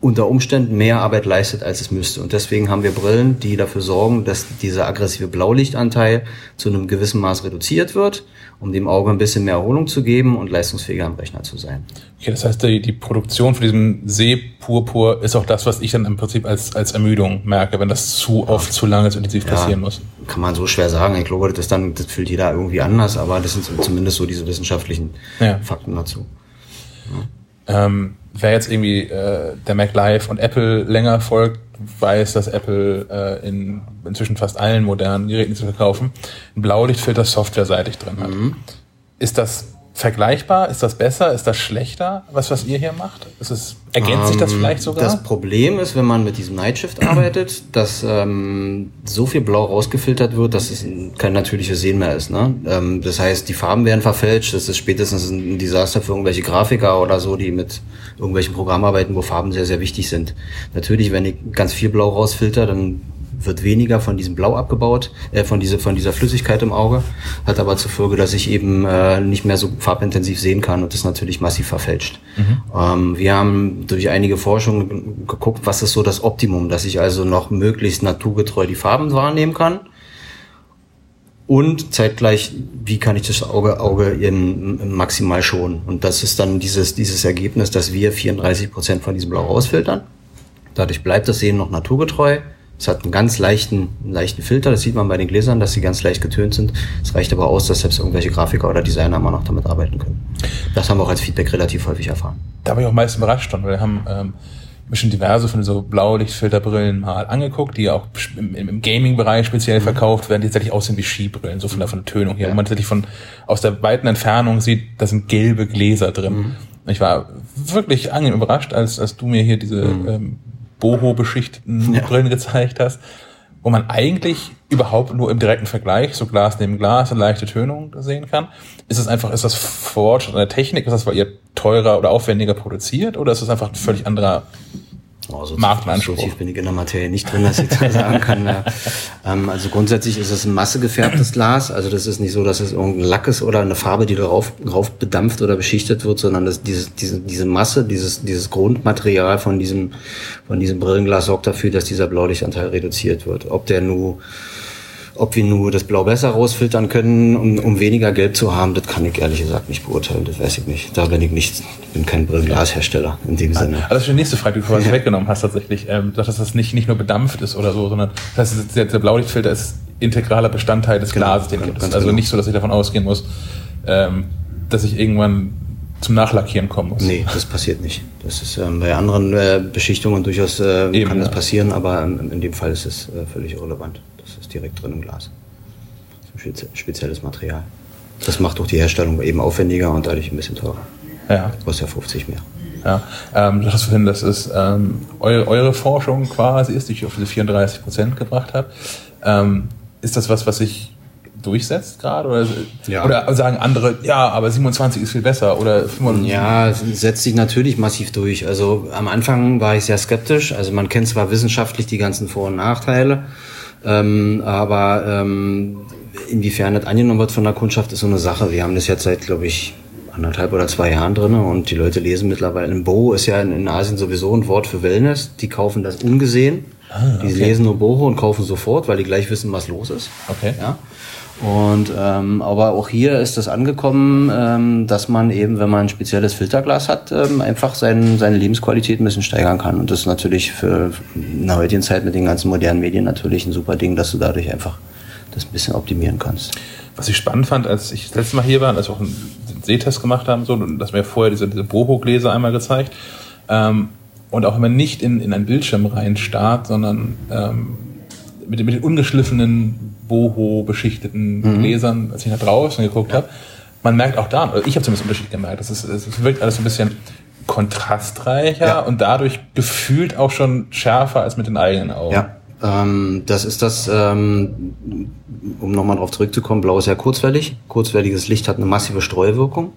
D: unter Umständen mehr Arbeit leistet, als es müsste. Und deswegen haben wir Brillen, die dafür sorgen, dass dieser aggressive Blaulichtanteil zu einem gewissen Maß reduziert wird, um dem Auge ein bisschen mehr Erholung zu geben und leistungsfähiger am Rechner zu sein.
A: Okay, das heißt, die, die Produktion von diesem Sehpurpur ist auch das, was ich dann im Prinzip als, als Ermüdung merke, wenn das zu oft, zu lange, zu intensiv passieren muss.
D: Kann man so schwer sagen. Ich glaube, das dann, das fühlt jeder irgendwie anders, aber das sind zumindest so diese wissenschaftlichen
A: Ja.
D: Fakten dazu.
A: Ähm, wer jetzt irgendwie äh, der Mac Live und Apple länger folgt, weiß, dass Apple äh, in inzwischen fast allen modernen Geräten, sie verkaufen, einen Blaulichtfilter softwareseitig drin hat. Ist das vergleichbar? Ist das besser? Ist das schlechter, was, was ihr hier macht? Ist es, ergänzt sich das
D: Ähm,
A: vielleicht sogar?
D: Das Problem ist, wenn man mit diesem Night Shift arbeitet, dass ähm, so viel Blau rausgefiltert wird, dass es ein- kein natürliches Sehen mehr ist. Ne? Ähm, das heißt, die Farben werden verfälscht. Das ist spätestens ein Desaster für irgendwelche Grafiker oder so, die mit irgendwelchen Programmen arbeiten, wo Farben sehr, sehr wichtig sind. Natürlich, wenn ich ganz viel Blau rausfilter, dann wird weniger von diesem Blau abgebaut, äh, von, diese, von dieser Flüssigkeit im Auge, hat aber zur Folge, dass ich eben äh, nicht mehr so farbintensiv sehen kann und das natürlich massiv verfälscht. Ähm, wir haben durch einige Forschungen ge- geguckt, was ist so das Optimum, dass ich also noch möglichst naturgetreu die Farben wahrnehmen kann und zeitgleich, wie kann ich das Auge, Auge in, in maximal schonen. Und das ist dann dieses, dieses Ergebnis, dass wir 34 Prozent von diesem Blau rausfiltern. Dadurch bleibt das Sehen noch naturgetreu. Es hat einen ganz leichten, leichten Filter, das sieht man bei den Gläsern, dass sie ganz leicht getönt sind. Es reicht aber aus, dass selbst irgendwelche Grafiker oder Designer immer noch damit arbeiten können. Das haben wir auch als Feedback relativ häufig erfahren.
A: da war ich auch meist überrascht von, weil wir haben ähm, mir schon diverse von so Blaulichtfilterbrillen mal angeguckt, die auch im, im Gaming-Bereich speziell verkauft werden, die tatsächlich aussehen wie Skibrillen, so von der, von der Tönung her.
D: Ja.
A: Und man tatsächlich von aus der weiten Entfernung sieht, da sind gelbe Gläser drin. Ich war wirklich angenehm überrascht, als, als du mir hier diese ähm, Boho-beschichteten [LAUGHS]
D: Ja.
A: Brillen gezeigt hast, wo man eigentlich überhaupt nur im direkten Vergleich, so Glas neben Glas, eine leichte Tönung sehen kann. Ist es einfach, ist das Fortschritt an der Technik? Ist das, weil ihr teurer oder aufwendiger produziert? Oder ist es einfach ein völlig anderer
D: Oh, so
A: Marktanspruch.
D: So tief bin ich in der Materie nicht drin, dass ich da sagen kann. Ja. [LAUGHS] Ähm, also grundsätzlich ist es ein massegefärbtes Glas. Also das ist nicht so, dass es irgendein Lack ist oder eine Farbe, die darauf drauf bedampft oder beschichtet wird, sondern das, diese, diese, diese Masse, dieses, dieses Grundmaterial von diesem, von diesem Brillenglas sorgt dafür, dass dieser Blaulichtanteil reduziert wird. Ob der nur ob wir nur das Blau besser rausfiltern können, um, um weniger Gelb zu haben, das kann ich ehrlich gesagt nicht beurteilen. Das weiß ich nicht. Da bin ich nicht, bin kein Brillenglashersteller in dem Sinne.
A: Also das ist die nächste Frage, die du vorhin weggenommen hast tatsächlich. Ähm, dass das nicht, nicht nur bedampft ist oder so, sondern das heißt, der, der Blaulichtfilter ist integraler Bestandteil des
D: Genau,
A: Glases, den
D: ganz-
A: gibt es. Also
D: genau.
A: nicht so, dass ich davon ausgehen muss, ähm, dass ich irgendwann zum Nachlackieren kommen muss.
D: Nee, das passiert nicht. Das ist ähm, bei anderen äh, Beschichtungen durchaus äh,
A: Eben,
D: kann das
A: ja.
D: passieren, aber ähm, in dem Fall ist es äh, völlig irrelevant. Direkt drin im Glas. Das ist ein spezi- spezielles Material. Das macht auch die Herstellung eben aufwendiger und dadurch ein bisschen teurer.
A: Ja.
D: Kostet ja 50 mehr.
A: Ja, ähm, du hast vorhin, dass es ähm, eure, eure Forschung quasi ist, die ich auf diese 34 Prozent gebracht habe. Ähm, ist das was, was sich durchsetzt gerade? Oder,
D: Ja.
A: oder sagen andere, ja, aber 27 ist viel besser oder 25?
D: Ja, setzt sich natürlich massiv durch. Also am Anfang war ich sehr skeptisch. Also man kennt zwar wissenschaftlich die ganzen Vor- und Nachteile, ähm, aber ähm, inwiefern das angenommen wird von der Kundschaft, ist so eine Sache. Wir haben das jetzt seit, glaube ich, anderthalb oder zwei Jahren drin und die Leute lesen mittlerweile. Ein Boho ist ja in, in Asien sowieso ein Wort für Wellness. Die kaufen das ungesehen. Die lesen nur Boho und kaufen sofort, weil die gleich wissen, was los ist.
A: Okay.
D: Ja. Und ähm, aber auch hier ist es angekommen, ähm, dass man eben, wenn man ein spezielles Filterglas hat, ähm, einfach sein, seine Lebensqualität ein bisschen steigern kann. Und das ist natürlich für in der heutigen Zeit mit den ganzen modernen Medien natürlich ein super Ding, dass du dadurch einfach das ein bisschen optimieren kannst.
A: Was ich spannend fand, als ich das letzte Mal hier war, als wir auch einen Sehtest gemacht haben, so, dass mir vorher diese, diese Boho-Gläser einmal gezeigt. Ähm, und auch immer nicht in, in einen Bildschirm rein starrt, sondern ähm, mit, mit den ungeschliffenen Boho-beschichteten Gläsern, als ich nach draußen geguckt habe. Man merkt auch da, oder ich habe zumindest einen Unterschied gemerkt, das ist, es wirkt alles so ein bisschen kontrastreicher
D: Ja.
A: und dadurch gefühlt auch schon schärfer als mit den eigenen Augen.
D: Ja, ähm, das ist das, ähm, um nochmal drauf zurückzukommen, blau ist ja kurzwellig. Kurzwelliges Licht hat eine massive Streuwirkung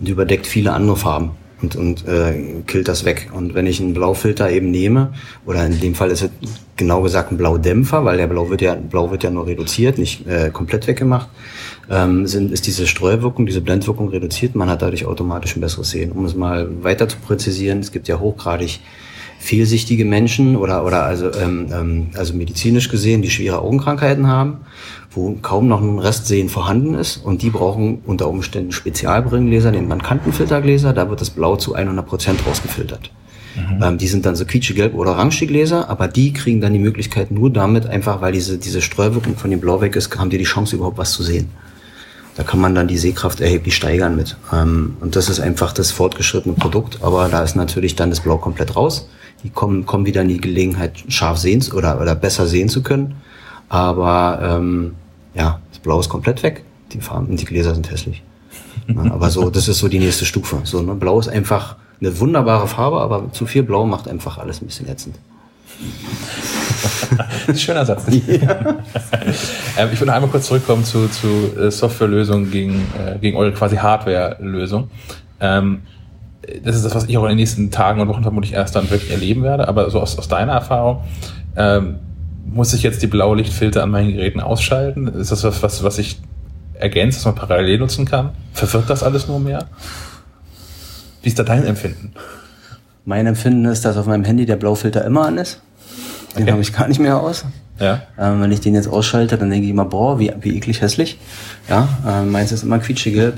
D: und überdeckt viele andere Farben. Und, und äh, killt das weg. Und wenn ich einen Blaufilter eben nehme, oder in dem Fall ist es genau gesagt ein Blaudämpfer, weil der Blau wird ja, Blau wird ja nur reduziert, nicht äh, komplett weggemacht, ähm, sind, ist diese Streuwirkung, diese Blendwirkung reduziert, man hat dadurch automatisch ein besseres Sehen. Um es mal weiter zu präzisieren, es gibt ja hochgradig fehlsichtige Menschen oder, oder also, ähm, ähm, also medizinisch gesehen, die schwere Augenkrankheiten haben, wo kaum noch ein Restsehen vorhanden ist und die brauchen unter Umständen Spezialbrillengläser, nennt man Kantenfiltergläser, da wird das Blau zu 100 Prozent rausgefiltert. Mhm. Ähm, die sind dann so quietschegelb oder orange Gläser, aber die kriegen dann die Möglichkeit nur damit, einfach weil diese, diese Streuwirkung von dem Blau weg ist, haben die die Chance überhaupt was zu sehen. Da kann man dann die Sehkraft erheblich steigern mit. Ähm, und das ist einfach das fortgeschrittene Produkt, aber da ist natürlich dann das Blau komplett raus. Die kommen, kommen wieder in die Gelegenheit, scharf sehen oder, oder besser sehen zu können. Aber ähm, ja, das Blau ist komplett weg. Die Farben, die Gläser sind hässlich. Ja, aber so, das ist so die nächste Stufe. So, ne? Blau ist einfach eine wunderbare Farbe, aber zu viel Blau macht einfach alles ein bisschen ätzend. [LAUGHS]
A: Schöner Satz. Ja. [LAUGHS] ähm, ich würde einmal kurz zurückkommen zu, zu äh, Softwarelösungen gegen, äh, gegen eure quasi Hardware-Lösung. Ähm, das ist das, was ich auch in den nächsten Tagen und Wochen vermutlich erst dann wirklich erleben werde. Aber so aus, aus deiner Erfahrung, ähm, muss ich jetzt die Blaulichtfilter an meinen Geräten ausschalten? Ist das was, was, was ich ergänzt, was man parallel nutzen kann? Verwirrt das alles nur mehr? Wie ist da dein Empfinden?
D: Mein Empfinden ist, dass auf meinem Handy der Blaufilter immer an ist. Den okay. habe ich gar nicht mehr aus. Ja. Ähm, wenn ich den jetzt ausschalte, dann denke ich immer, boah, wie, wie eklig hässlich. Ja, äh, meins ist immer quietschegelb.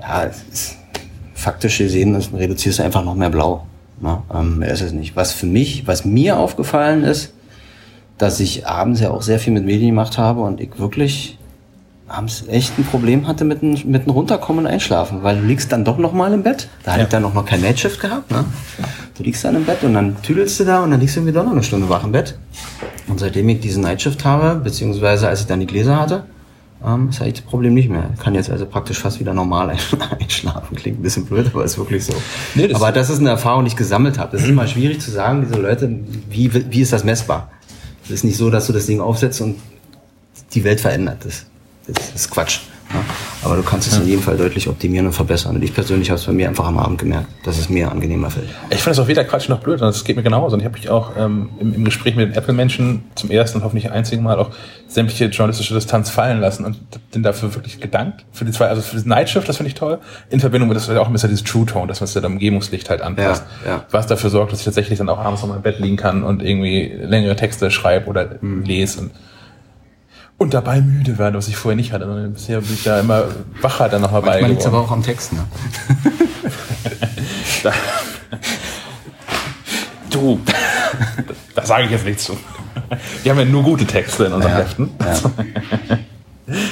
D: Ja, ist, faktisch gesehen ist, reduzierst du einfach noch mehr Blau. Ja, ähm, mehr ist es nicht. Was für mich, was mir aufgefallen ist, dass ich abends ja auch sehr viel mit Medien gemacht habe und ich wirklich abends echt ein Problem hatte mit einem, mit Runterkommen und Einschlafen, weil du liegst dann doch noch mal im Bett. Da hatte ja. ich dann noch, noch kein Nightshift gehabt. Ne? Du liegst dann im Bett und dann tüdelst du da und dann liegst du irgendwie doch noch eine Stunde wach im Bett. Und seitdem ich diesen Nightshift habe, beziehungsweise als ich dann die Gläser hatte, ähm, ist eigentlich das Problem nicht mehr. Ich kann jetzt also praktisch fast wieder normal [LAUGHS] einschlafen. Klingt ein bisschen blöd, aber ist wirklich so. Nee, das aber das ist eine Erfahrung, die ich gesammelt habe. Das ist [CLEARS THROAT] immer schwierig zu sagen, diese Leute, wie, wie ist das messbar? Es ist nicht so, dass du das Ding aufsetzt und die Welt verändert. Das, das ist Quatsch. Ja? Aber du kannst es ja. in jedem Fall deutlich optimieren und verbessern. Und ich persönlich habe es bei mir einfach am Abend gemerkt, dass es mir angenehmer fällt.
A: Ich finde es auch weder Quatsch noch blöd. Das geht mir genauso. Und ich habe mich auch ähm, im, im, Gespräch mit den Apple-Menschen zum ersten und hoffentlich einzigen Mal auch sämtliche journalistische Distanz fallen lassen und bin dafür wirklich gedankt. Für die zwei, also für das Nightshift, das finde ich toll. In Verbindung mit das auch ein bisschen dieses True Tone, dass man es ja Umgebungslicht halt anpasst. Ja, ja. Was dafür sorgt, dass ich tatsächlich dann auch abends noch mal im Bett liegen kann und irgendwie längere Texte schreibe oder mhm. lese und und dabei müde werden, was ich vorher nicht hatte. Bisher bin ich da immer wacher dann noch mal bei.
D: Man liegt aber auch am Text, ne? [LAUGHS]
A: da, du, da sage ich jetzt nichts zu. Wir haben ja nur gute Texte in unseren ja, Heften. Ja. [LAUGHS]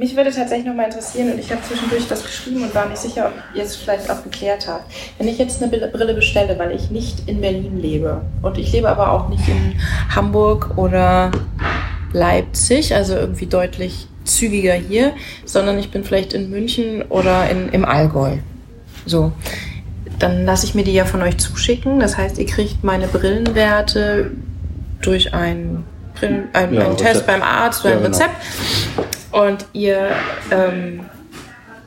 E: Mich würde tatsächlich noch mal interessieren, und ich habe zwischendurch das geschrieben und war nicht sicher, ob ihr es vielleicht auch geklärt habt. Wenn ich jetzt eine Brille bestelle, weil ich nicht in Berlin lebe und ich lebe aber auch nicht in Hamburg oder Leipzig, also irgendwie deutlich zügiger hier, sondern ich bin vielleicht in München oder in, im Allgäu. So. Dann lasse ich mir die ja von euch zuschicken. Das heißt, ihr kriegt meine Brillenwerte durch einen, Brillen, einen, ja, einen Test beim Arzt oder ja, ein genau. Rezept. Genau. Und ihr ähm,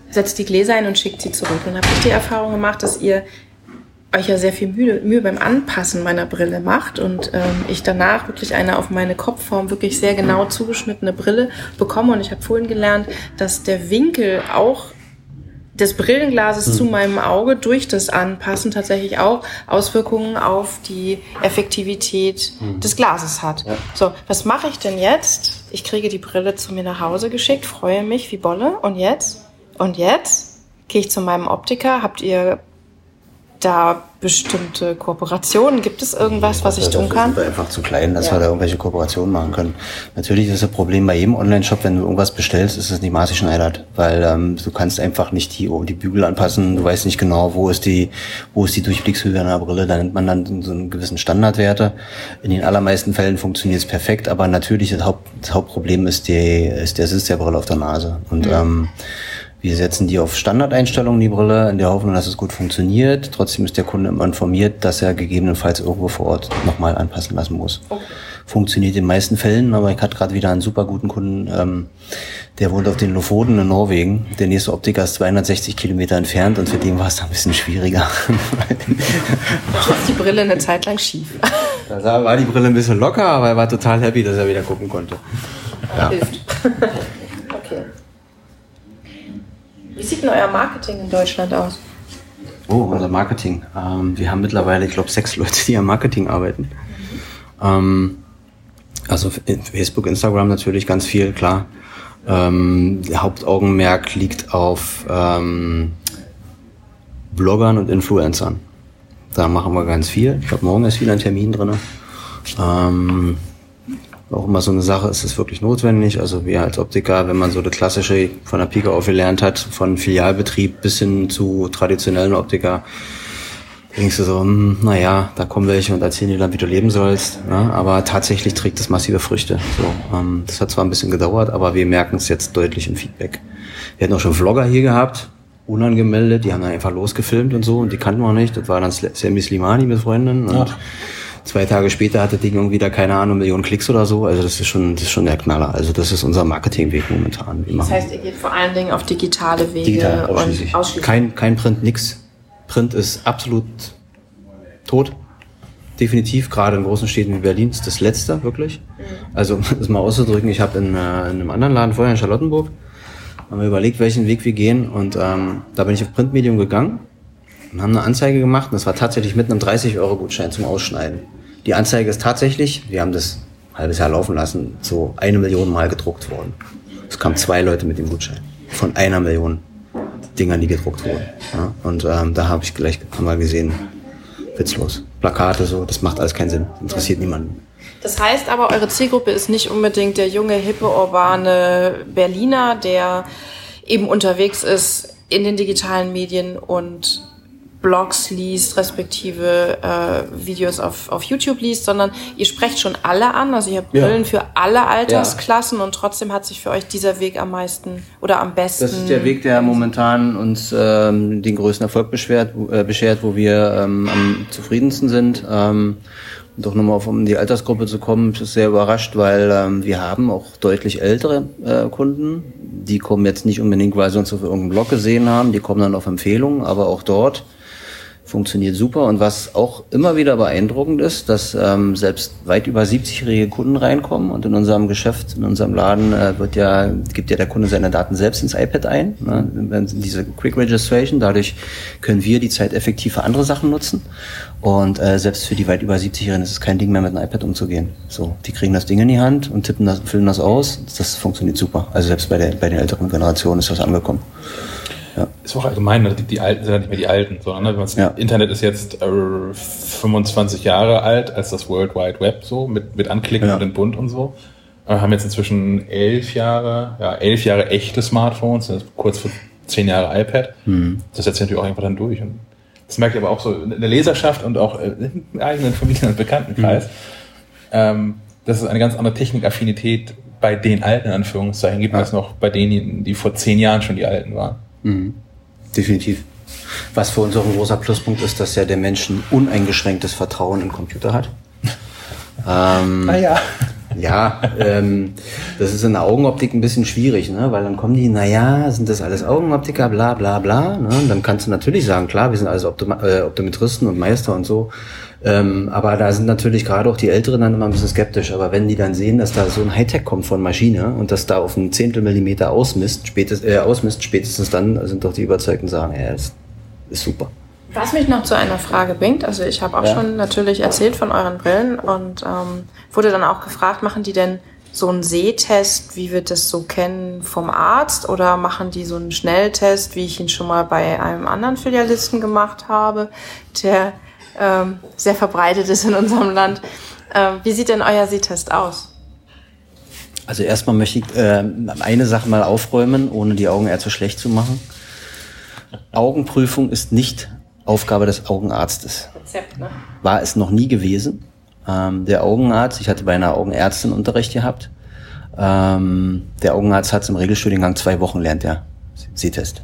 E: setzt die Gläser ein und schickt sie zurück. Dann habe ich die Erfahrung gemacht, dass ihr euch ja sehr viel Mühe, Mühe beim Anpassen meiner Brille macht und ähm, ich danach wirklich eine auf meine Kopfform wirklich sehr genau zugeschnittene Brille bekomme. Und ich habe vorhin gelernt, dass der Winkel auch des Brillenglases mhm. zu meinem Auge durch das Anpassen tatsächlich auch Auswirkungen auf die Effektivität mhm. des Glases hat. Ja. So, was mache ich denn jetzt? Ich kriege die Brille zu mir nach Hause geschickt, freue mich wie Bolle. Und jetzt? Und jetzt? Gehe ich zu meinem Optiker. Habt ihr da bestimmte Kooperationen? Gibt es irgendwas, was ich tun kann?
D: Sind wir einfach zu klein, dass ja. wir da irgendwelche Kooperationen machen können. Natürlich ist das Problem bei jedem Online-Shop, wenn du irgendwas bestellst, ist es nicht maßgeschneidert, weil ähm, du kannst einfach nicht die, die Bügel anpassen. Du weißt nicht genau, wo ist die, wo ist die Durchblickshöhe einer Brille. Da nennt man dann so einen gewissen Standardwerte. In den allermeisten Fällen funktioniert es perfekt, aber natürlich das, Haupt, das Hauptproblem ist, die, ist der Sitz der Brille auf der Nase. Und mhm. ähm, Wir setzen die auf Standardeinstellungen, die Brille, in der Hoffnung, dass es gut funktioniert. Trotzdem ist der Kunde immer informiert, dass er gegebenenfalls irgendwo vor Ort nochmal anpassen lassen muss. Okay. Funktioniert in den meisten Fällen, aber ich hatte gerade wieder einen super guten Kunden, ähm, der wohnt auf den Lofoten in Norwegen. Der nächste Optiker ist 260 Kilometer entfernt und für den war es ein bisschen schwieriger.
E: da [LAUGHS] ist die Brille eine Zeit lang schief. [LAUGHS]
D: Da war die Brille ein bisschen locker, aber er war total happy, dass er wieder gucken konnte.
E: Ja. Hilft. Wie sieht denn euer Marketing in Deutschland aus?
D: Oh, unser Marketing. Ähm, wir haben mittlerweile, ich glaube, sechs Leute, die am Marketing arbeiten. Mhm. Ähm, also Facebook, Instagram natürlich ganz viel, klar. Ähm, Hauptaugenmerk liegt auf ähm, Bloggern und Influencern. Da machen wir ganz viel. Ich glaube, morgen ist wieder ein Termin drin. Auch immer so eine Sache, ist es wirklich notwendig? Also wir als Optiker, wenn man so das klassische von der Pika auf gelernt hat, von Filialbetrieb bis hin zu traditionellen Optiker, denkst du so, hm, naja, da kommen welche und erzählen dir dann, wie du leben sollst. Ja, aber tatsächlich trägt es massive Früchte. So, ähm, das hat zwar ein bisschen gedauert, aber wir merken es jetzt deutlich im Feedback. Wir hatten auch schon Vlogger hier gehabt, unangemeldet, die haben dann einfach losgefilmt und so und die kannten wir nicht. Das war dann Sammy Slimani mit Freundin und Ach. Zwei Tage später hatte Ding irgendwie da, keine Ahnung, Millionen Klicks oder so. Also das ist schon, das ist schon der Knaller. Also das ist unser Marketingweg momentan.
E: das heißt, ihr geht vor allen Dingen auf digitale Wege
D: Digital, ausschließlich. und ausschließlich. Kein, kein Print, nix. Print ist absolut tot. Definitiv, gerade in großen Städten wie Berlin ist das letzte, wirklich. Mhm. Also, [LAUGHS] das mal auszudrücken, ich habe in, äh, in einem anderen Laden vorher in Charlottenburg, haben wir überlegt, welchen Weg wir gehen und ähm, da bin ich auf Printmedium gegangen und haben eine Anzeige gemacht und das war tatsächlich mit einem 30-Euro-Gutschein zum Ausschneiden. Die Anzeige ist tatsächlich, wir haben das ein halbes Jahr laufen lassen, so eine Million Mal gedruckt worden. Es kamen zwei Leute mit dem Gutschein. Von einer Million Dingern, die gedruckt wurden. Ja, und ähm, da habe ich gleich mal gesehen, witzlos. Plakate so, das macht alles keinen Sinn. Interessiert niemanden.
E: Das heißt aber, eure Zielgruppe ist nicht unbedingt der junge, hippe, urbane Berliner, der eben unterwegs ist in den digitalen Medien und Blogs liest, respektive äh, Videos auf, auf YouTube liest, sondern ihr sprecht schon alle an. Also ihr habt Brillen ja. für alle Altersklassen ja. und trotzdem hat sich für euch dieser Weg am meisten oder am besten.
D: Das ist der Weg, der momentan uns ähm, den größten Erfolg beschwert, äh, beschert, wo wir ähm, am zufriedensten sind. Ähm, und auch nochmal auf um die Altersgruppe zu kommen, ist sehr überrascht, weil ähm, wir haben auch deutlich ältere äh, Kunden. Die kommen jetzt nicht unbedingt, weil sie uns auf irgendeinem Blog gesehen haben, die kommen dann auf Empfehlungen, aber auch dort funktioniert super. Und was auch immer wieder beeindruckend ist, dass ähm, selbst weit über 70-jährige Kunden reinkommen und in unserem Geschäft, in unserem Laden äh, wird ja, gibt ja der Kunde seine Daten selbst ins iPad ein, ne? diese Quick Registration. Dadurch können wir die Zeit effektiv für andere Sachen nutzen. Und äh, selbst für die weit über 70-Jährigen ist es kein Ding mehr, mit einem iPad umzugehen. So, die kriegen das Ding in die Hand und tippen das, füllen das aus. Das funktioniert super. Also selbst bei, der, bei den älteren Generationen ist das angekommen.
A: Ja. Ist auch allgemein, ne? die, die Alten sind ja nicht mehr die Alten, sondern ne? ja. Internet ist jetzt äh, 25 Jahre alt als das World Wide Web so, mit, mit Anklicken ja. und in Bund und so. Wir haben jetzt inzwischen elf Jahre, ja, elf Jahre echte Smartphones, kurz vor zehn Jahre iPad. Mhm. Das setzt sich natürlich auch einfach dann durch. Und das merkt ihr aber auch so in der Leserschaft und auch im eigenen Familien- und Bekanntenkreis, mhm. ähm, dass es eine ganz andere Technikaffinität bei den Alten, in Anführungszeichen, gibt, ja. als noch bei denen, die vor zehn Jahren schon die Alten waren.
D: Mhm. Definitiv. Was für uns auch ein großer Pluspunkt ist, dass ja der Mensch ein uneingeschränktes Vertrauen im Computer hat. [LAUGHS] ähm,
A: ah ja.
D: Ja, ähm, das ist in der Augenoptik ein bisschen schwierig, ne? weil dann kommen die, naja, sind das alles Augenoptiker, bla bla bla. Ne? Und dann kannst du natürlich sagen, klar, wir sind alles Optom äh, Optometristen und Meister und so. Ähm, aber da sind natürlich gerade auch die Älteren dann immer ein bisschen skeptisch. Aber wenn die dann sehen, dass da so ein Hightech kommt von Maschine und das da auf ein Zehntel Millimeter ausmisst, spätestens, äh, ausmisst, spätestens dann sind doch die Überzeugten sagen, ja, ist, ist super.
E: Was mich noch zu einer Frage bringt, also ich habe auch ja. schon natürlich erzählt von euren Brillen und ähm, wurde dann auch gefragt, machen die denn so einen Sehtest, wie wir das so kennen vom Arzt oder machen die so einen Schnelltest, wie ich ihn schon mal bei einem anderen Filialisten gemacht habe, der ähm, sehr verbreitet ist in unserem Land. Ähm, wie sieht denn euer Sehtest aus?
D: Also erstmal möchte ich äh, eine Sache mal aufräumen, ohne die Augenärzte schlecht zu machen. Augenprüfung ist nicht Aufgabe des Augenarztes. Rezept, ne? War es noch nie gewesen. Ähm, der Augenarzt, ich hatte bei einer Augenärztin Unterricht gehabt. Ähm, der Augenarzt hat es im Regelstudiengang zwei Wochen lernt er. Sehtest.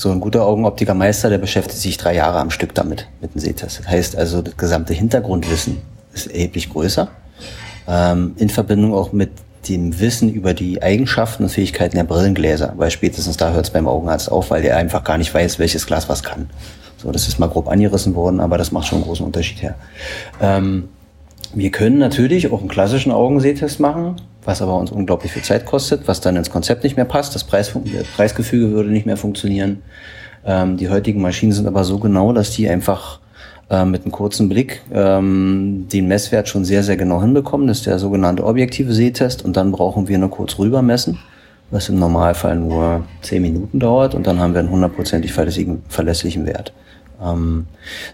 D: So ein guter Augenoptikermeister, der beschäftigt sich drei Jahre am Stück damit, mit dem Sehtest. Das heißt also, das gesamte Hintergrundwissen ist erheblich größer. Ähm, in Verbindung auch mit dem Wissen über die Eigenschaften und Fähigkeiten der Brillengläser, weil spätestens da hört es beim Augenarzt auf, weil der einfach gar nicht weiß, welches Glas was kann. So, das ist mal grob angerissen worden, aber das macht schon einen großen Unterschied her. Ähm, wir können natürlich auch einen klassischen Augensehtest machen, was aber uns unglaublich viel Zeit kostet, was dann ins Konzept nicht mehr passt. Das Preis, Preisgefüge würde nicht mehr funktionieren. Ähm, die heutigen Maschinen sind aber so genau, dass die einfach äh, mit einem kurzen Blick ähm, den Messwert schon sehr, sehr genau hinbekommen. Das ist der sogenannte objektive Sehtest. Und dann brauchen wir nur kurz rüber messen, was im Normalfall nur zehn Minuten dauert. Und dann haben wir einen hundertprozentig verlässlichen Wert. Ähm,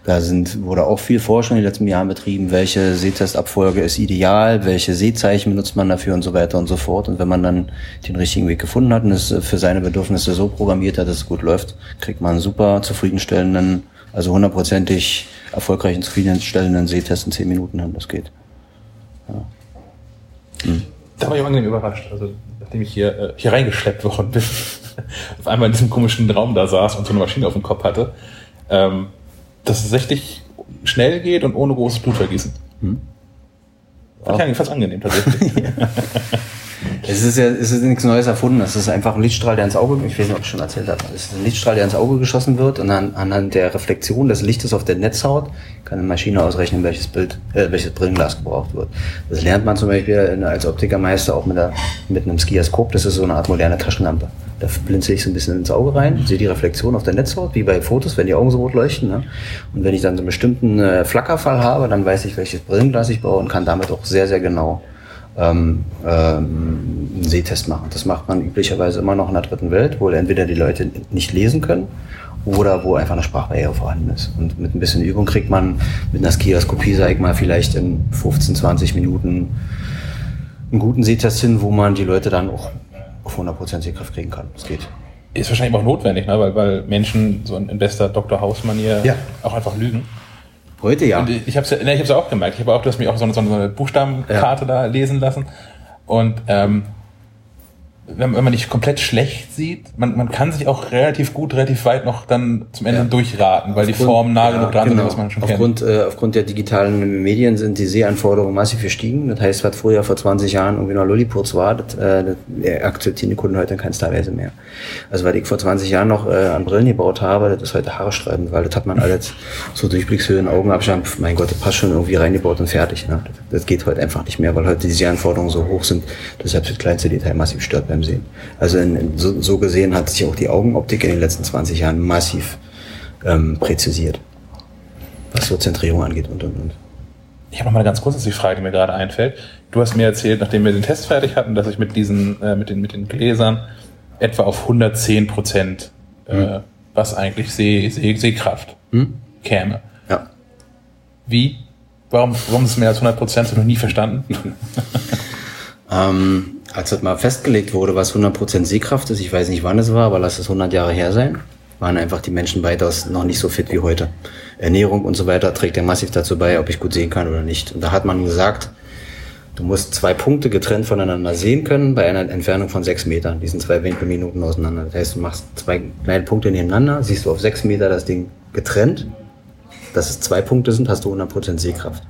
D: da sind, wurde auch viel Forschung in den letzten Jahren betrieben, welche Sehtestabfolge ist ideal, welche Sehzeichen benutzt man dafür und so weiter und so fort. Und wenn man dann den richtigen Weg gefunden hat und es für seine Bedürfnisse so programmiert hat, dass es gut läuft, kriegt man einen super zufriedenstellenden, also hundertprozentig erfolgreichen zufriedenstellenden Sehtest in zehn Minuten hin. Das geht. Ja.
A: Hm. Da war ich auch angenehm überrascht. Also nachdem ich hier, äh, hier reingeschleppt worden bin, [LAUGHS] auf einmal in diesem komischen Raum da saß und so eine Maschine auf dem Kopf hatte, ähm, dass es richtig schnell geht und ohne großes Blutvergießen. Hm. Fand ich fast angenehm tatsächlich. [LAUGHS] [LAUGHS]
D: Es ist ja, es ist nichts Neues erfunden. Es ist einfach ein Lichtstrahl, der ins Auge, ich weiß nicht, ob ich schon erzählt habe. Es ist ein Lichtstrahl, der ins Auge geschossen wird und an, anhand der Reflexion des Lichtes auf der Netzhaut kann eine Maschine ausrechnen, welches Bild, äh, welches Brillenglas gebraucht wird. Das lernt man zum Beispiel als Optikermeister auch mit, der, mit einem Skiaskop. Das ist so eine Art moderne Taschenlampe. Da blinzel ich so ein bisschen ins Auge rein, sehe die Reflexion auf der Netzhaut, wie bei Fotos, wenn die Augen so rot leuchten. Ne? Und wenn ich dann so einen bestimmten äh, Flackerfall habe, dann weiß ich, welches Brillenglas ich brauche und kann damit auch sehr, sehr genau ähm, ähm, einen Sehtest machen. Das macht man üblicherweise immer noch in der dritten Welt, wo entweder die Leute nicht lesen können oder wo einfach eine Sprachbarriere vorhanden ist. Und mit ein bisschen Übung kriegt man mit einer Skioskopie, sag ich mal, vielleicht in 15, 20 Minuten einen guten Sehtest hin, wo man die Leute dann auch auf 100% Sehkraft kriegen kann. Das geht.
A: Ist wahrscheinlich auch notwendig, ne? weil, weil Menschen so in bester Dr. House-Manier ja. auch einfach lügen.
D: Heute ja.
A: Und ich habe es ja, ne, ich auch gemerkt. Ich habe auch, du hast mich auch so eine, so eine Buchstabenkarte ja. da lesen lassen. Und ähm, wenn, man nicht komplett schlecht sieht, man, man kann sich auch relativ gut, relativ weit noch dann zum Ende ja. durchraten, weil aufgrund, die Formen nah genug dran genau. sind, was man schon
D: aufgrund, kennt. Äh, aufgrund der digitalen Medien sind die Sehanforderungen massiv gestiegen. Das heißt, was früher vor 20 Jahren irgendwie noch Lollipots war, das, äh, das akzeptieren die Kunden heute in keinster Weise mehr. Also was ich vor 20 Jahren noch äh, an Brillen gebaut habe, das ist heute haarsträubend, weil das hat man alles so Durchblickshöhen, Augenabstand, mein Gott, das passt schon irgendwie reingebaut und fertig. Ne? Das, das geht heute einfach nicht mehr, weil heute die Sehanforderungen so hoch sind, dass selbst das kleinste Detail massiv stört beim Sehen. Also in, so, so gesehen hat sich auch die Augenoptik in den letzten 20 Jahren massiv ähm, präzisiert, was so Zentrierung angeht und und und.
A: Ich habe noch mal eine ganz kurze Frage, die mir gerade einfällt. Du hast mir erzählt, nachdem wir den Test fertig hatten, dass ich mit diesen, äh, mit den, mit den Gläsern etwa auf 110 Prozent, äh, hm. was eigentlich Seh, Seh, Sehkraft hm? käme.
D: Ja.
A: Wie? Warum, warum ist es mehr als 100 Prozent? Das habe ich noch nie verstanden. [LAUGHS]
D: ähm, als das mal festgelegt wurde, was 100% Sehkraft ist, ich weiß nicht wann es war, aber lass es 100 Jahre her sein, waren einfach die Menschen weitaus noch nicht so fit wie heute. Ernährung und so weiter trägt ja massiv dazu bei, ob ich gut sehen kann oder nicht. Und da hat man gesagt, du musst zwei Punkte getrennt voneinander sehen können bei einer Entfernung von sechs Metern. Die sind zwei Winkelminuten auseinander. Das heißt, du machst zwei kleine Punkte nebeneinander, siehst du auf sechs Meter das Ding getrennt. Dass es zwei Punkte sind, hast du 100% Sehkraft.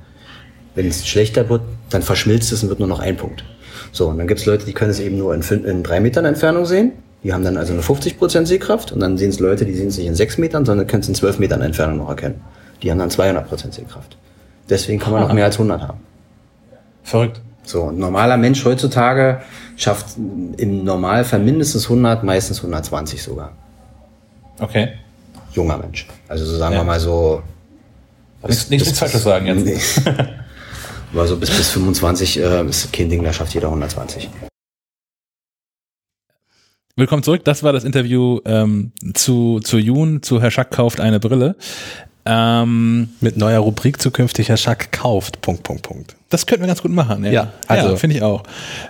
D: Wenn es schlechter wird, dann verschmilzt es und wird nur noch ein Punkt. So, und dann gibt es Leute, die können es eben nur in, in drei Metern Entfernung sehen. Die haben dann also eine 50% Sehkraft und dann sehen es Leute, die sehen es nicht in sechs Metern, sondern können es in zwölf Metern Entfernung noch erkennen. Die haben dann 200% Sehkraft. Deswegen kann man noch mehr als 100 haben.
A: Verrückt.
D: So, ein normaler Mensch heutzutage schafft im Normalfall mindestens 100, meistens 120 sogar.
A: Okay.
D: Junger Mensch. Also so sagen ja. wir mal so.
A: Nichts, nichts Falsches sagen jetzt. Nee. [LAUGHS]
D: Aber so bis, bis 25 äh, ist kein Ding, da schafft jeder 120.
A: Willkommen zurück. Das war das Interview ähm, zu, zu Jun, zu Herr Schack kauft eine Brille.
B: Ähm, Mit neuer Rubrik zukünftig Herr Schack kauft. Punkt, Punkt, Punkt.
A: Das könnten wir ganz gut machen.
B: Ja, ja also
A: ja, finde ich auch.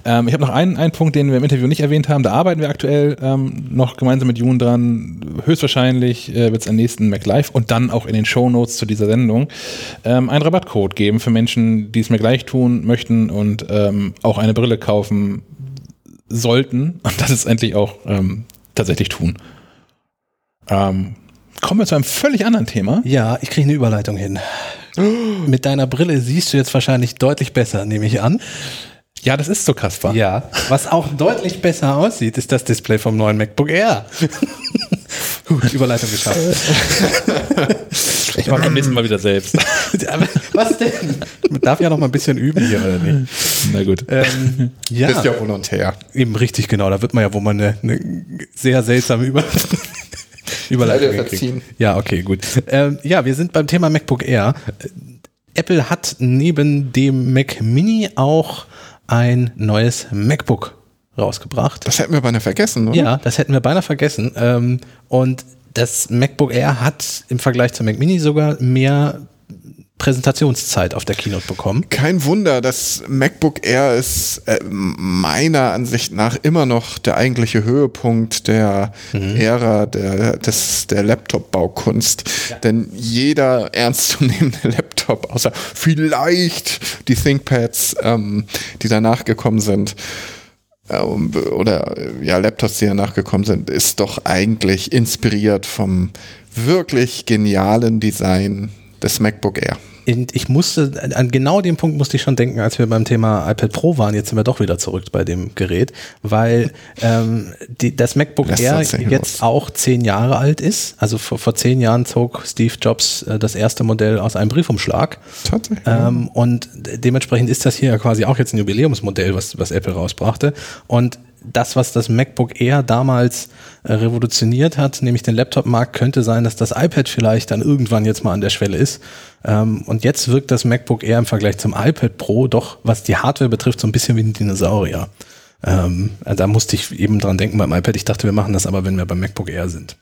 A: Ähm, ich habe noch einen, einen Punkt, den wir im Interview nicht erwähnt haben. Da arbeiten wir aktuell ähm, noch gemeinsam mit Jun dran. Höchstwahrscheinlich äh, wird es am nächsten MacLive und dann auch in den Show Notes zu dieser Sendung ähm, einen Rabattcode geben für Menschen, die es mir gleich tun möchten und ähm, auch eine Brille kaufen sollten und das ist endlich auch ähm, tatsächlich tun. Ähm, kommen wir zu einem völlig anderen Thema.
B: Ja, ich kriege eine Überleitung hin. Mit deiner Brille siehst du jetzt wahrscheinlich deutlich besser, nehme ich an.
A: Ja, das ist so, Kaspar.
B: Ja, was auch deutlich besser aussieht, ist das Display vom neuen MacBook Air. [LAUGHS] Gut, Überleitung geschafft.
A: Ich mache am nächsten Mal wieder selbst.
B: was denn? Man darf ja noch mal ein bisschen üben hier, oder nicht?
A: Na gut.
B: Ähm, ja,
C: Bist ja volontär.
B: eben richtig, genau. Da wird man ja wohl mal eine, eine sehr seltsame Über [LAUGHS] Überleitung
C: verziehen.
B: Ja, okay, gut. Ähm, ja, wir sind beim Thema MacBook Air. Apple hat neben dem Mac Mini auch ein neues MacBook rausgebracht.
C: Das hätten wir beinahe vergessen, oder?
B: Ja, das hätten wir beinahe vergessen. Ähm, und das MacBook Air hat im Vergleich zum Mac Mini sogar mehr Präsentationszeit auf der Keynote bekommen.
C: Kein Wunder, das MacBook Air ist äh, meiner Ansicht nach immer noch der eigentliche Höhepunkt der Ära der, des, der Laptop-Baukunst. Denn jeder ernstzunehmende [LAUGHS] Laptop, außer vielleicht die ThinkPads, ähm, die danach gekommen sind, ähm, oder äh, ja, Laptops, die danach gekommen sind, ist doch eigentlich inspiriert vom wirklich genialen Design des MacBook Air.
B: Und ich musste, an genau dem Punkt musste ich schon denken, als wir beim Thema iPad Pro waren. Jetzt sind wir doch wieder zurück bei dem Gerät, weil ähm, die, das MacBook
C: Lässt
B: Air jetzt
C: los.
B: auch zehn Jahre alt ist. Also vor, vor zehn Jahren zog Steve Jobs äh, das erste Modell aus einem Briefumschlag.
C: Tatsächlich.
B: Ähm, und dementsprechend ist das hier ja quasi auch jetzt ein Jubiläumsmodell, was, was Apple rausbrachte. Und das, was das MacBook Air damals äh, revolutioniert hat, nämlich den Laptop-Markt, könnte sein, dass das iPad vielleicht dann irgendwann jetzt mal an der Schwelle ist. Ähm, und jetzt wirkt das MacBook Air im Vergleich zum iPad Pro doch, was die Hardware betrifft, so ein bisschen wie ein Dinosaurier. Ähm, äh, da musste ich eben dran denken beim iPad. Ich dachte, wir machen das aber, wenn wir beim MacBook Air sind.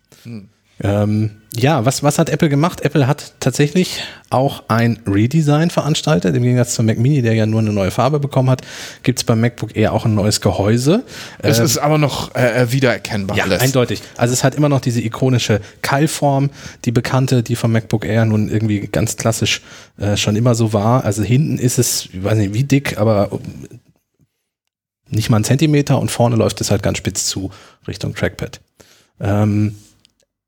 B: Ähm, ja, was, was hat Apple gemacht? Apple hat tatsächlich auch ein Redesign veranstaltet. Im Gegensatz zum Mac Mini, der ja nur eine neue Farbe bekommen hat, gibt es beim MacBook Air auch ein neues Gehäuse.
C: Es
B: Ähm,
C: ist aber noch äh, wiedererkennbar
B: ja,
C: alles.
B: eindeutig. Also es hat immer noch diese ikonische Keilform, die bekannte, die vom MacBook Air nun irgendwie ganz klassisch äh, schon immer so war. Also hinten ist es, ich weiß nicht wie dick, aber nicht mal ein Zentimeter und vorne läuft es halt ganz spitz zu Richtung Trackpad. Ähm,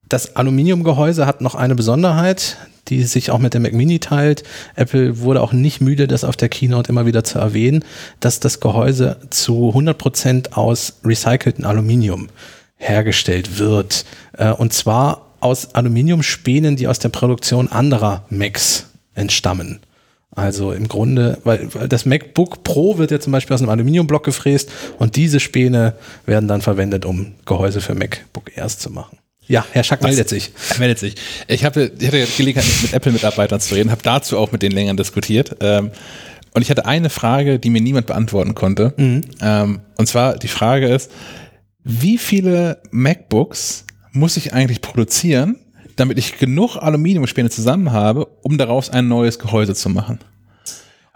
B: das Aluminiumgehäuse hat noch eine Besonderheit, die sich auch mit dem Mac Mini teilt. Apple wurde auch nicht müde, das auf der Keynote immer wieder zu erwähnen, dass das Gehäuse zu 100% aus recyceltem Aluminium hergestellt wird. Äh, Und zwar aus Aluminiumspänen, die aus der Produktion anderer Macs entstammen. Also im Grunde, weil, weil das MacBook Pro wird ja zum Beispiel aus einem Aluminiumblock gefräst und diese Späne werden dann verwendet, um Gehäuse für MacBook Airs zu machen. Ja, Herr Schack meldet sich.
A: Er meldet sich. Ich, hatte, ich hatte Gelegenheit, mit Apple-Mitarbeitern zu reden, habe dazu auch mit denen länger diskutiert. Ähm, und ich hatte eine Frage, die mir niemand beantworten konnte. Ähm, und zwar die Frage ist, wie viele MacBooks muss ich eigentlich produzieren, damit ich genug Aluminiumspäne zusammen habe, um daraus ein neues Gehäuse zu machen?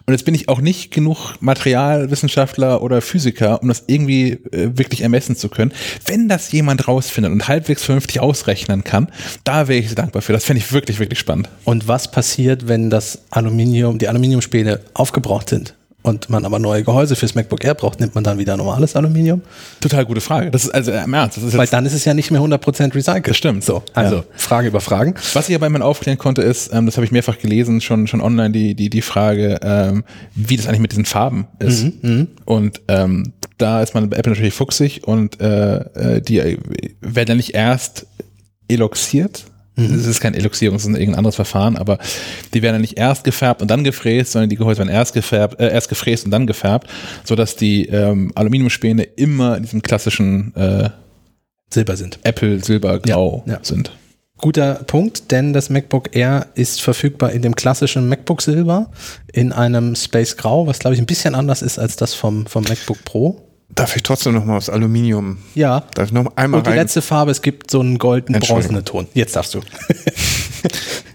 A: Und jetzt bin ich auch nicht genug Materialwissenschaftler oder Physiker, um das irgendwie äh, wirklich ermessen zu können. Wenn das jemand rausfindet und halbwegs vernünftig ausrechnen kann, da wäre ich dankbar für. Das fände ich wirklich, wirklich spannend.
B: Und was passiert, wenn das Aluminium, die Aluminiumspäne aufgebraucht sind und man aber neue Gehäuse fürs MacBook Air braucht, nimmt man dann wieder normales Aluminium?
A: Total gute Frage. Das ist also im Ernst.
B: Weil dann ist es ja nicht mehr 100% recycelt.
A: das stimmt.
B: So, also
A: Ja.
B: Frage über Fragen.
A: Was ich aber immer aufklären konnte, ist, ähm, das habe ich mehrfach gelesen, schon, schon online, die, die, die Frage, ähm, wie das eigentlich mit diesen Farben ist. Und ähm, da ist man bei Apple natürlich fuchsig und äh, äh, die äh, werden ja nicht erst eloxiert. Es ist kein Eloxierung, es ist irgendein anderes Verfahren, aber die werden ja nicht erst gefärbt und dann gefräst, sondern die Gehäuse werden erst gefärbt, äh, erst gefräst und dann gefärbt, sodass die ähm, Aluminiumspäne immer in diesem klassischen äh,
B: Silber sind.
A: Apple Silbergrau
B: Ja, ja.
A: sind.
B: Guter Punkt, denn das MacBook Air ist verfügbar in dem klassischen MacBook Silber, in einem Space Grau, was glaube ich ein bisschen anders ist als das vom, vom MacBook Pro.
C: Darf ich trotzdem noch mal aufs Aluminium?
B: Ja.
C: Darf ich noch einmal
B: Und die
C: rein?
B: letzte Farbe, es gibt so einen golden
C: Entschuldigung.
B: bronzenen Ton. Jetzt darfst du. [LAUGHS]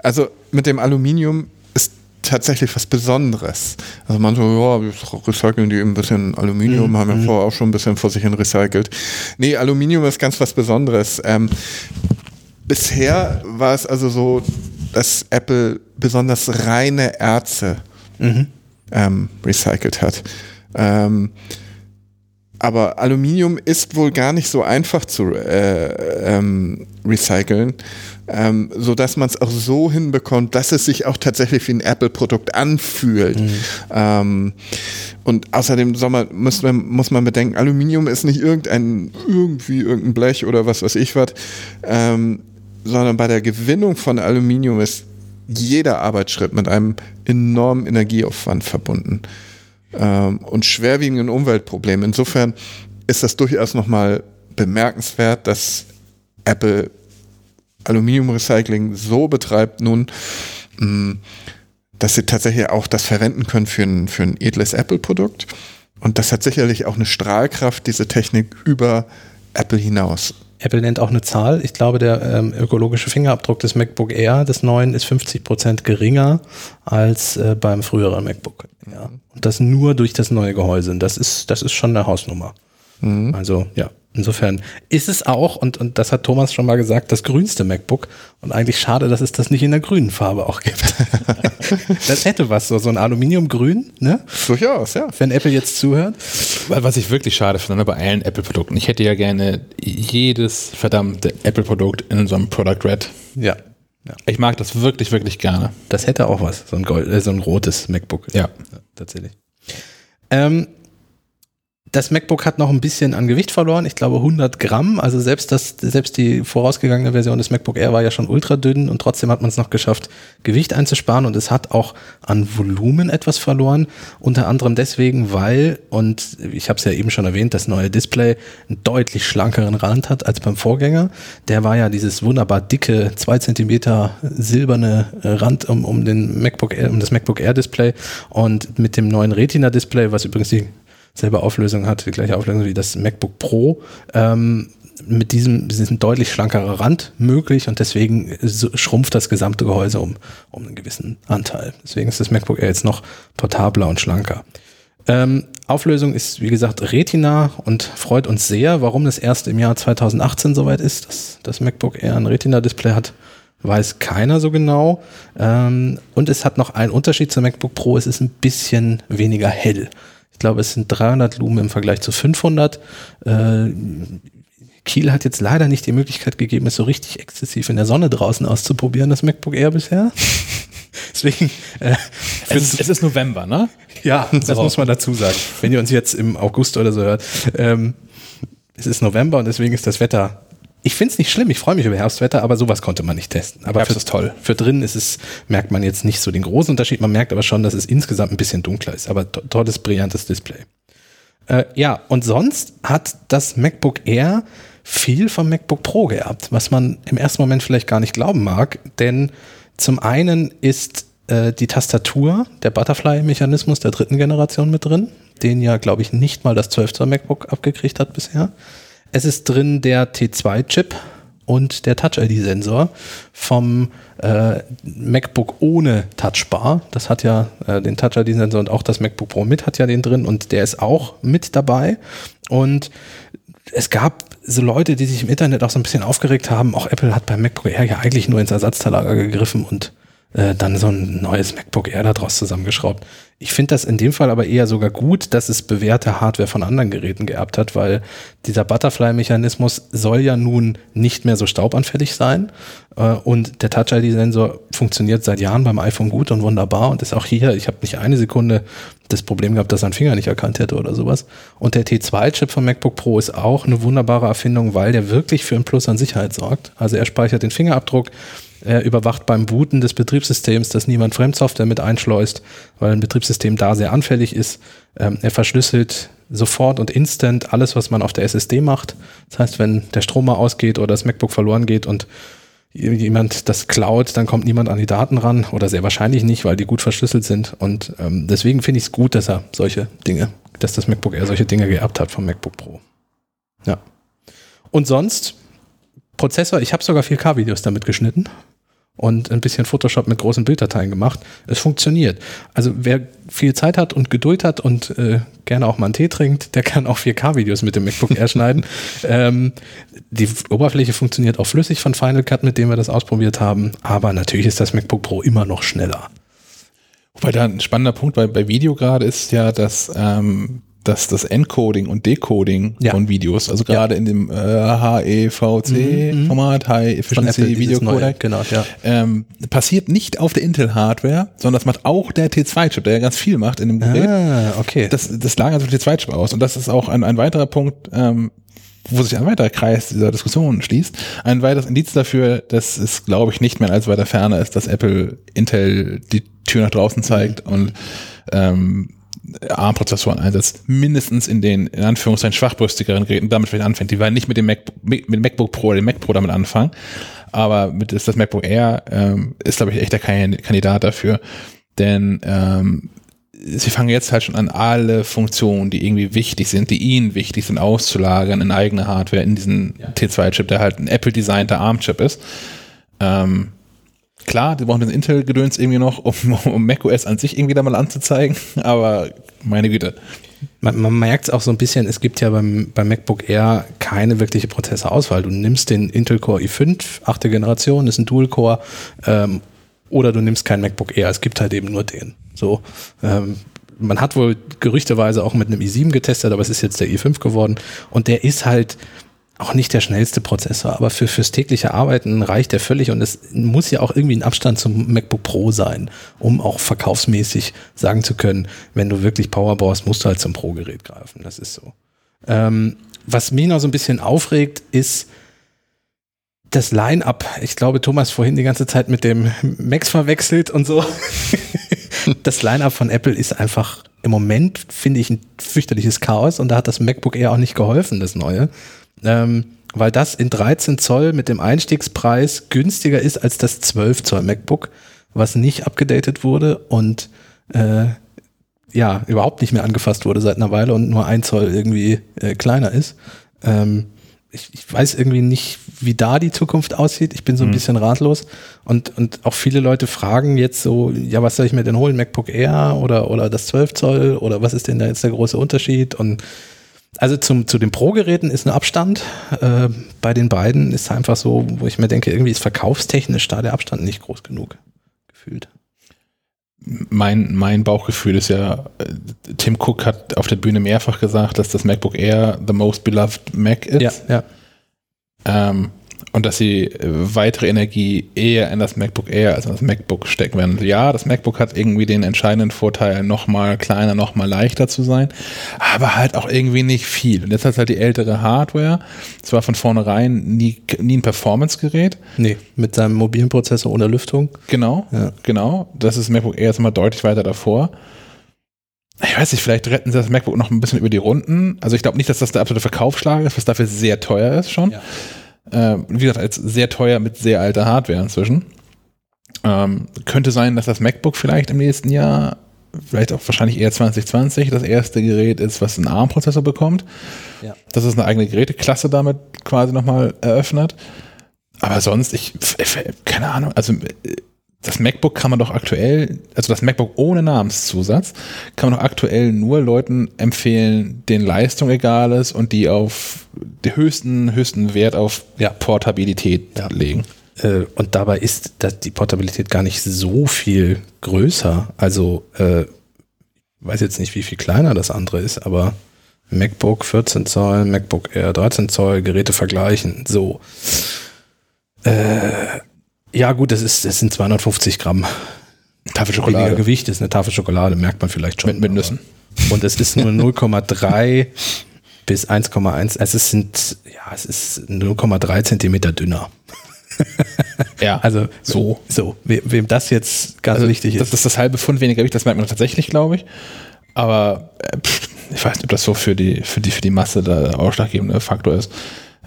C: Also mit dem Aluminium ist tatsächlich was Besonderes. Also man so, ja, wir recyceln die eben ein bisschen Aluminium, haben ja vorher auch schon ein bisschen vor sich hin recycelt. Nee, Aluminium ist ganz was Besonderes. Ähm, bisher war es also so, dass Apple besonders reine Erze ähm, recycelt hat. Ähm, aber Aluminium ist wohl gar nicht so einfach zu äh, ähm, recyceln, ähm, so dass man es auch so hinbekommt, dass es sich auch tatsächlich wie ein Apple-Produkt anfühlt. Mhm. Ähm, und außerdem man, muss, man, muss man bedenken, Aluminium ist nicht irgendein irgendwie irgendein Blech oder was weiß ich was, ähm, sondern bei der Gewinnung von Aluminium ist jeder Arbeitsschritt mit einem enormen Energieaufwand verbunden ähm, und schwerwiegenden Umweltproblemen. Insofern ist das durchaus nochmal bemerkenswert, dass Apple Aluminiumrecycling so betreibt nun, mh, mm, dass sie tatsächlich auch das verwenden können für ein, für ein edles Apple-Produkt. Und das hat sicherlich auch eine Strahlkraft, diese Technik über Apple hinaus.
B: Apple nennt auch eine Zahl. Ich glaube, der ähm, ökologische Fingerabdruck des MacBook Air des neuen ist 50 Prozent geringer als äh, beim früheren MacBook. Ja. Und das nur durch das neue Gehäuse. Das ist, das ist schon eine Hausnummer. Mhm. Also, ja. Insofern ist es auch, und, und das hat Thomas schon mal gesagt, das grünste MacBook. Und eigentlich schade, dass es das nicht in der grünen Farbe auch gibt. [LAUGHS] das hätte was, so, so ein Aluminiumgrün, ne?
C: Durchaus, ja.
B: Wenn Apple jetzt zuhört.
A: Was ich wirklich schade finde bei allen Apple-Produkten. Ich hätte ja gerne jedes verdammte Apple-Produkt in so einem Product Red.
B: Ja.
A: ja. Ich mag das wirklich, wirklich gerne.
B: Das hätte auch was, so ein, Gold, äh, so ein rotes MacBook.
A: Ja. ja
B: tatsächlich. Ähm, das MacBook hat noch ein bisschen an Gewicht verloren, ich glaube 100 Gramm. Also selbst das, selbst die vorausgegangene Version des MacBook Air war ja schon ultra dünn und trotzdem hat man es noch geschafft, Gewicht einzusparen und es hat auch an Volumen etwas verloren. Unter anderem deswegen, weil, und ich habe es ja eben schon erwähnt, das neue Display einen deutlich schlankeren Rand hat als beim Vorgänger. Der war ja dieses wunderbar dicke, zwei Zentimeter silberne Rand um, um den MacBook Air, um das MacBook Air Display und mit dem neuen Retina Display, was übrigens die selbe Auflösung hat, die gleiche Auflösung wie das MacBook Pro, ähm, mit diesem, diesem deutlich schlankerer Rand möglich und deswegen schrumpft das gesamte Gehäuse um, um einen gewissen Anteil. Deswegen ist das MacBook Air jetzt noch portabler und schlanker. Ähm, Auflösung ist, wie gesagt, Retina und freut uns sehr. Warum das erst im Jahr 2018 soweit ist, dass das MacBook Air ein Retina-Display hat, weiß keiner so genau. Ähm, und es hat noch einen Unterschied zum MacBook Pro, es ist ein bisschen weniger hell. Ich glaube, es sind 300 Lumen im Vergleich zu 500. Äh, Kiel hat jetzt leider nicht die Möglichkeit gegeben, es so richtig exzessiv in der Sonne draußen auszuprobieren, das MacBook Air bisher. [LAUGHS] Deswegen.
A: Äh, es, ist, es ist November, ne?
B: Ja, das so. muss man dazu sagen. Wenn ihr uns jetzt im August oder so hört. Ähm, es ist November und deswegen ist das Wetter ich finde es nicht schlimm, ich freue mich über Herbstwetter, aber sowas konnte man nicht testen. Aber
A: Herbst ist toll.
B: Für drin ist es, merkt man jetzt nicht so den großen Unterschied, man merkt aber schon, dass es insgesamt ein bisschen dunkler ist, aber to tolles, brillantes Display. Äh, ja, und sonst hat das MacBook Air viel vom MacBook Pro geerbt, was man im ersten Moment vielleicht gar nicht glauben mag, denn zum einen ist äh, die Tastatur, der Butterfly-Mechanismus der dritten Generation mit drin, den ja, glaube ich, nicht mal das 12 Zoll MacBook abgekriegt hat bisher. Es ist drin der T2-Chip und der Touch-ID-Sensor vom äh, MacBook ohne Touchbar. Das hat ja äh, den Touch-ID-Sensor und auch das MacBook Pro mit hat ja den drin und der ist auch mit dabei. Und es gab so Leute, die sich im Internet auch so ein bisschen aufgeregt haben, auch Apple hat beim MacBook Air ja eigentlich nur ins Ersatzteillager gegriffen und äh, dann so ein neues MacBook Air daraus zusammengeschraubt. Ich finde das in dem Fall aber eher sogar gut, dass es bewährte Hardware von anderen Geräten geerbt hat, weil dieser Butterfly-Mechanismus soll ja nun nicht mehr so staubanfällig sein. Äh, und der Touch-ID-Sensor funktioniert seit Jahren beim iPhone gut und wunderbar und ist auch hier, ich habe nicht eine Sekunde das Problem gehabt, dass er einen Finger nicht erkannt hätte oder sowas. Und der T2-Chip vom MacBook Pro ist auch eine wunderbare Erfindung, weil der wirklich für einen Plus an Sicherheit sorgt. Also er speichert den Fingerabdruck, er überwacht beim Booten des Betriebssystems, dass niemand Fremdsoftware mit einschleust, weil ein Betriebssystem da sehr anfällig ist. Ähm, er verschlüsselt sofort und instant alles, was man auf der SSD macht. Das heißt, wenn der Strom mal ausgeht oder das MacBook verloren geht und jemand das klaut, dann kommt niemand an die Daten ran oder sehr wahrscheinlich nicht, weil die gut verschlüsselt sind. Und ähm, deswegen finde ich es gut, dass er solche Dinge, dass das MacBook Air solche Dinge geerbt hat vom MacBook Pro. Ja. Und sonst Prozessor, ich habe sogar 4K-Videos damit geschnitten und ein bisschen Photoshop mit großen Bilddateien gemacht. Es funktioniert. Also wer viel Zeit hat und Geduld hat und äh, gerne auch mal einen Tee trinkt, der kann auch 4K-Videos mit dem MacBook [LAUGHS] Air schneiden. Ähm, die Oberfläche funktioniert auch flüssig von Final Cut, mit dem wir das ausprobiert haben. Aber natürlich ist das MacBook Pro immer noch schneller.
A: Wobei da ein spannender Punkt bei, bei Video gerade ist ja, dass ähm, dass das Encoding und Decoding
B: Ja.
A: von Videos, also gerade in dem äh, HEVC-Format, High
B: Von
A: Efficiency
B: Apple dieses
A: Video Codec,
B: Genau, ja.
A: ähm, passiert nicht auf der Intel-Hardware, sondern das macht auch der T2-Chip, der ja ganz viel macht in dem Gerät.
B: Ah, okay.
A: Das, das lagert auf den T2-Chip aus. Und das ist auch ein, ein weiterer Punkt, ähm, wo sich ein weiterer Kreis dieser Diskussion schließt. Ein weiteres Indiz dafür, dass es, glaube ich, nicht mehr als weiter ferner ist, dass Apple Intel die Tür nach draußen zeigt und ähm, ARM-Prozessoren einsetzt, mindestens in den, in Anführungszeichen, schwachbrüstigeren Geräten, damit vielleicht anfängt. Die werden nicht mit dem Mac, mit MacBook Pro oder dem Mac Pro damit anfangen, aber mit ist das MacBook Air ähm, ist, glaube ich, echt der Kan- Kandidat dafür, denn ähm, sie fangen jetzt halt schon an, alle Funktionen, die irgendwie wichtig sind, die ihnen wichtig sind, auszulagern in eigene Hardware, in diesen T2-Chip, der halt ein Apple-designter ARM-Chip ist. Ähm, klar, die brauchen den Intel-Gedöns irgendwie noch, um, um macOS an sich irgendwie da mal anzuzeigen, [LAUGHS] aber meine Güte.
B: Man, man merkt es auch so ein bisschen, es gibt ja beim, beim MacBook Air keine wirkliche Prozessorauswahl. Du nimmst den Intel Core i5, achte Generation, ist ein Dual-Core, ähm, oder du nimmst kein MacBook Air. Es gibt halt eben nur den. So, ähm, man hat wohl gerüchteweise auch mit einem i7 getestet, aber es ist jetzt der i5 geworden. Und der ist halt auch nicht der schnellste Prozessor, aber für, fürs tägliche Arbeiten reicht der völlig und es muss ja auch irgendwie ein Abstand zum MacBook Pro sein, um auch verkaufsmäßig sagen zu können, wenn du wirklich Power brauchst, musst du halt zum Pro-Gerät greifen. Das ist so. Ähm, was mich noch so ein bisschen aufregt, ist das Line-Up. Ich glaube, Thomas vorhin die ganze Zeit mit dem Max verwechselt und so. [LAUGHS] das Line-Up von Apple ist einfach im Moment, finde ich, ein fürchterliches Chaos und da hat das MacBook Air auch nicht geholfen, das neue. Ähm, weil das in 13 Zoll mit dem Einstiegspreis günstiger ist als das 12 Zoll MacBook, was nicht abgedatet wurde und äh, ja, überhaupt nicht mehr angefasst wurde seit einer Weile und nur ein Zoll irgendwie äh, kleiner ist. Ähm, ich, ich weiß irgendwie nicht, wie da die Zukunft aussieht. Ich bin so ein bisschen ratlos. Und, und auch viele Leute fragen jetzt so, ja, was soll ich mir denn holen? MacBook Air oder, oder das 12 Zoll? Oder was ist denn da jetzt der große Unterschied? Und also zum, zu den Pro-Geräten ist ein Abstand. Äh, bei den beiden ist einfach so, wo ich mir denke, irgendwie ist verkaufstechnisch da der Abstand nicht groß genug gefühlt.
A: Mein, mein Bauchgefühl ist ja, äh, Tim Cook hat auf der Bühne mehrfach gesagt, dass das MacBook Air the most beloved Mac ist.
B: Ja, ja.
A: Ähm, und dass sie äh, weitere Energie eher in das MacBook Air als in das MacBook stecken werden. Ja, das MacBook hat irgendwie den entscheidenden Vorteil, nochmal kleiner, nochmal leichter zu sein, aber halt auch irgendwie nicht viel. Und jetzt hat es halt die ältere Hardware. Es war von vornherein nie, nie ein Performance-Gerät.
B: Nee, mit seinem mobilen Prozessor ohne Lüftung.
A: Genau,
B: Ja.
A: genau. Das ist MacBook Air jetzt mal deutlich weiter davor. Ich weiß nicht, vielleicht retten sie das MacBook noch ein bisschen über die Runden. Also ich glaube nicht, dass das der absolute Verkaufsschlag ist, was dafür sehr teuer ist schon. Ähm, wie gesagt, als sehr teuer mit sehr alter Hardware inzwischen. Ähm, könnte sein, dass das MacBook vielleicht im nächsten Jahr, vielleicht auch wahrscheinlich eher 2020, das erste Gerät ist, was einen ARM-Prozessor bekommt.
B: Ja.
A: Dass es eine eigene Geräteklasse damit quasi nochmal eröffnet. Aber sonst, ich, keine Ahnung, also äh, das MacBook kann man doch aktuell, also das MacBook ohne Namenszusatz, kann man doch aktuell nur Leuten empfehlen, denen Leistung egal ist und die auf den höchsten, höchsten Wert auf
B: Ja.
A: Portabilität
B: Ja.
A: legen.
B: Äh, und dabei ist die Portabilität gar nicht so viel größer. Also, äh, ich weiß jetzt nicht, wie viel kleiner das andere ist, aber MacBook 14 Zoll, MacBook Air 13 Zoll, Geräte vergleichen, so. Äh, ja, gut, das, ist, das sind 250 Gramm
A: Tafel
B: weniger
A: Schokolade.
B: Gewicht, ist eine Tafel Schokolade, merkt man vielleicht schon.
A: Mit, mit Nüssen.
B: Und es ist nur [LAUGHS] 0,3 bis 1,1. Also es sind, ja, es ist 0,3 Zentimeter dünner. [LAUGHS]
A: Ja,
B: Also
A: so.
B: So, we, wem das jetzt ganz
A: Also,
B: wichtig
A: das
B: ist.
A: ist das halbe Pfund weniger Gewicht, das merkt man tatsächlich, glaube ich. Aber äh, pff, ich weiß nicht, ob das so für die, für die, für die Masse der ausschlaggebende Faktor ist.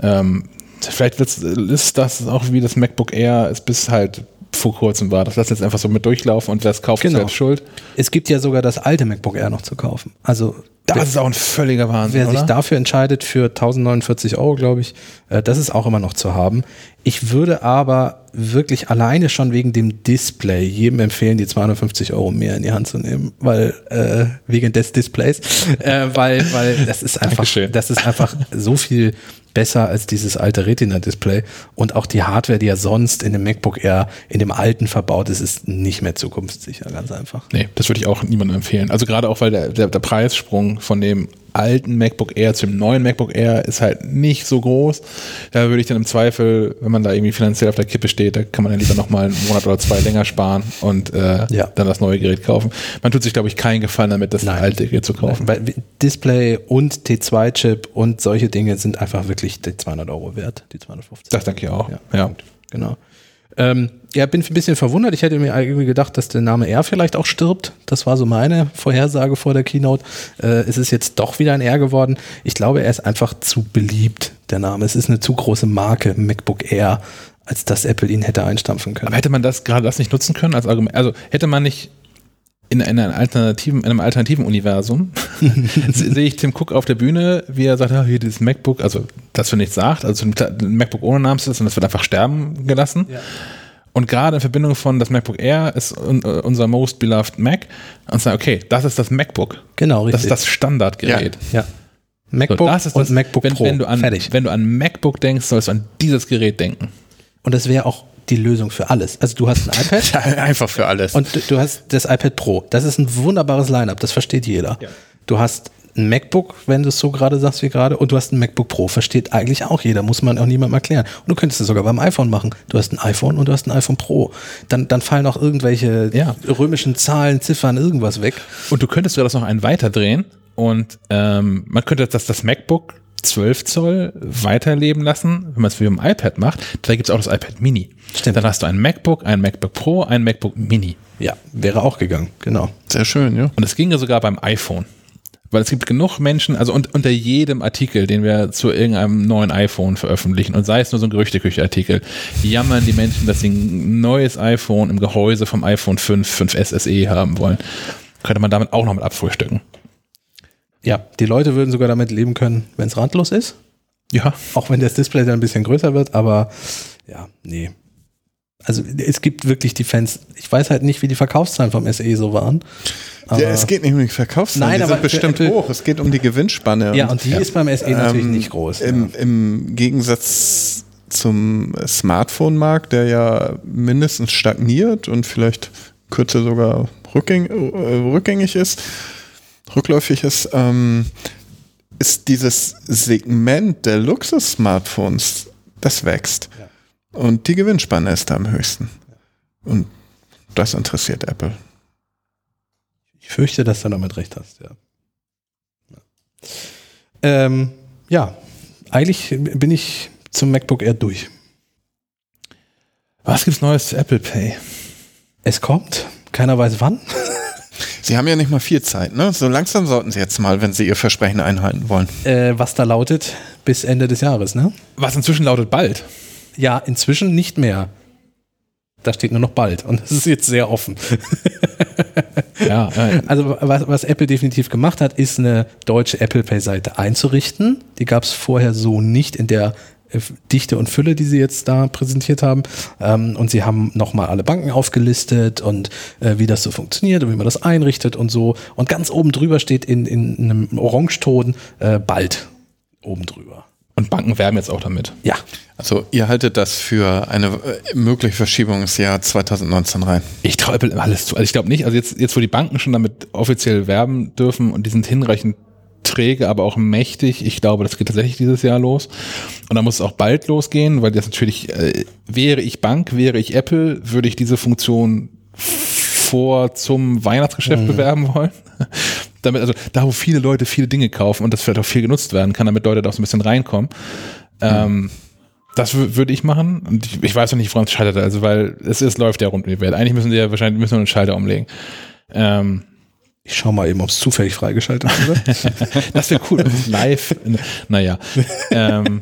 A: Ähm, vielleicht ist das auch wie das MacBook Air es bis halt vor kurzem war. Das lässt jetzt einfach so mit durchlaufen und das kauft
B: Genau.
A: selbst schuld.
B: Es gibt ja sogar das alte MacBook Air noch zu kaufen. Also
A: Das
B: wer,
A: ist auch ein völliger Wahnsinn,
B: wer sich
A: oder?
B: dafür entscheidet für 1049 Euro, glaube ich, äh, das ist auch immer noch zu haben. Ich würde aber wirklich alleine schon wegen dem Display jedem empfehlen, die 250 Euro mehr in die Hand zu nehmen, weil äh, wegen des Displays, äh, weil weil das ist einfach,
A: Dankeschön.
B: das ist einfach so viel besser als dieses alte Retina-Display und auch die Hardware, die ja sonst in dem MacBook Air in dem alten verbaut ist, ist nicht mehr zukunftssicher, ganz einfach.
A: Nee, das würde ich auch niemandem empfehlen. Also gerade auch, weil der, der, der Preissprung von dem alten MacBook Air zu dem neuen MacBook Air ist halt nicht so groß. Da würde ich dann im Zweifel, wenn man da irgendwie finanziell auf der Kippe steht, da kann man dann lieber nochmal einen Monat oder zwei länger sparen und äh,
B: Ja.
A: dann das neue Gerät kaufen. Man tut sich, glaube ich, keinen Gefallen damit, das
B: Nein.
A: alte Gerät zu kaufen.
B: Weil Display und T2-Chip und solche Dinge sind einfach wirklich die 200 Euro wert, die 250.
A: Das denke ich auch.
B: Ja.
A: Ja.
B: Genau. Ähm, ja, bin ein bisschen verwundert. Ich hätte mir irgendwie gedacht, dass der Name R vielleicht auch stirbt. Das war so meine Vorhersage vor der Keynote. Äh, es ist jetzt doch wieder ein R geworden. Ich glaube, er ist einfach zu beliebt, der Name. Es ist eine zu große Marke, MacBook Air, als dass Apple ihn hätte einstampfen können.
A: Aber hätte man das gerade das nicht nutzen können als Argument? Also hätte man nicht in einer alternativen, in einem alternativen Universum [LAUGHS] se- sehe ich Tim Cook auf der Bühne, wie er sagt, ja, hier dieses MacBook, also das für nichts sagt, also ein MacBook ohne Namensschutz und das wird einfach sterben gelassen. Und gerade in Verbindung von das MacBook Air ist äh, unser most beloved Mac und sagen, okay, das ist das MacBook.
B: Genau,
A: Das
B: richtig.
A: ist das Standardgerät.
B: ja.
A: So,
B: MacBook
A: das ist
B: und
A: das,
B: MacBook
A: wenn,
B: Pro.
A: wenn, du an,
B: Fertig.
A: wenn du an MacBook denkst, sollst du an dieses Gerät denken.
B: Und das wäre auch die Lösung für alles. Also du hast ein [LAUGHS] iPad
C: Einfach für alles.
B: und du, du hast das iPad Pro. Das ist ein wunderbares Lineup, das versteht jeder. Du hast ein MacBook, wenn du es so gerade sagst wie gerade, und du hast ein MacBook Pro, versteht eigentlich auch jeder, muss man auch niemandem erklären. Und du könntest es sogar beim iPhone machen. Du hast ein iPhone und du hast ein iPhone Pro. Dann, dann fallen auch irgendwelche
A: Ja.
B: römischen Zahlen, Ziffern, irgendwas weg.
A: Und du könntest sogar das noch einen weiterdrehen und ähm, man könnte das, das MacBook 12 Zoll weiterleben lassen, wenn man es wie im iPad macht. Da gibt es auch das iPad Mini.
B: Stimmt.
A: Dann hast du ein MacBook, ein MacBook Pro, ein MacBook Mini.
B: Ja, wäre auch gegangen, genau.
C: Sehr schön, ja.
A: Und es ginge sogar beim iPhone. Weil es gibt genug Menschen, also und, unter jedem Artikel, den wir zu irgendeinem neuen iPhone veröffentlichen, und sei es nur so ein Gerüchteküche-Artikel, jammern die Menschen, dass sie ein neues iPhone im Gehäuse vom iPhone 5, 5S SE haben wollen. Könnte man damit auch noch mit abfrühstücken.
B: Ja, die Leute würden sogar damit leben können, wenn es randlos ist.
A: Ja.
B: Auch wenn das Display dann ein bisschen größer wird, aber ja, nee. Also es gibt wirklich die Fans, ich weiß halt nicht, wie die Verkaufszahlen vom SE so waren.
C: Ja, es geht nicht um die Verkaufszahlen,
B: Nein,
C: die
B: aber
C: sind bestimmt
B: Apple-
C: hoch. Es geht um die Gewinnspanne.
B: ja, und die ist beim SE natürlich
C: ähm,
B: nicht groß.
C: Im, Im Gegensatz zum Smartphone-Markt, der ja mindestens stagniert und vielleicht kürzer sogar rückgäng, äh, rückgängig ist, rückläufig ist, ähm, ist dieses Segment der Luxus-Smartphones, das wächst. Und die Gewinnspanne ist da am höchsten. Und das interessiert Apple.
B: Ich fürchte, dass du damit recht hast, ja. Ja, ähm, ja eigentlich bin ich zum MacBook Air durch.
A: Was gibt's Neues zu Apple Pay?
B: Es kommt, keiner weiß wann. [LAUGHS]
C: Sie haben ja nicht mal viel Zeit, ne? So langsam sollten Sie jetzt mal, wenn Sie Ihr Versprechen einhalten wollen.
B: Äh, was da lautet, bis Ende des Jahres, ne?
A: Was inzwischen lautet bald.
B: Ja, inzwischen nicht mehr. Da steht nur noch bald und das ist jetzt sehr offen.
A: Ja, äh,
B: Also was, was Apple definitiv gemacht hat, ist eine deutsche Apple Pay-Seite einzurichten. Die gab es vorher so nicht in der äh, Dichte und Fülle, die sie jetzt da präsentiert haben. Ähm, und sie haben nochmal alle Banken aufgelistet und äh, wie das so funktioniert und wie man das einrichtet und so. Und ganz oben drüber steht in, in einem Orangeton äh, bald oben drüber.
A: Und Banken werben jetzt auch damit.
B: Ja,
C: Also ihr haltet das für eine äh, mögliche Verschiebung ins Jahr 2019 rein.
A: Ich immer alles zu. Also ich glaube nicht, also jetzt, jetzt wo die Banken schon damit offiziell werben dürfen und die sind hinreichend träge, aber auch mächtig. Ich glaube, das geht tatsächlich dieses Jahr los. Und da muss es auch bald losgehen, weil das natürlich, äh, wäre ich Bank, wäre ich Apple, würde ich diese Funktion vor zum Weihnachtsgeschäft bewerben wollen. Damit, also da, wo viele Leute viele Dinge kaufen und das vielleicht auch viel genutzt werden kann, damit Leute da auch so ein bisschen reinkommen. Ähm, das wü- würde ich machen. Und ich, ich weiß noch nicht, woran es scheitert. Also, weil es, es läuft ja rund um die Welt. Eigentlich müssen die ja wahrscheinlich müssen wir einen Schalter umlegen. Ähm,
B: ich schau mal eben, ob es zufällig freigeschaltet wurde. [LAUGHS]
A: das wäre cool. Live. Naja. [LAUGHS] Ähm,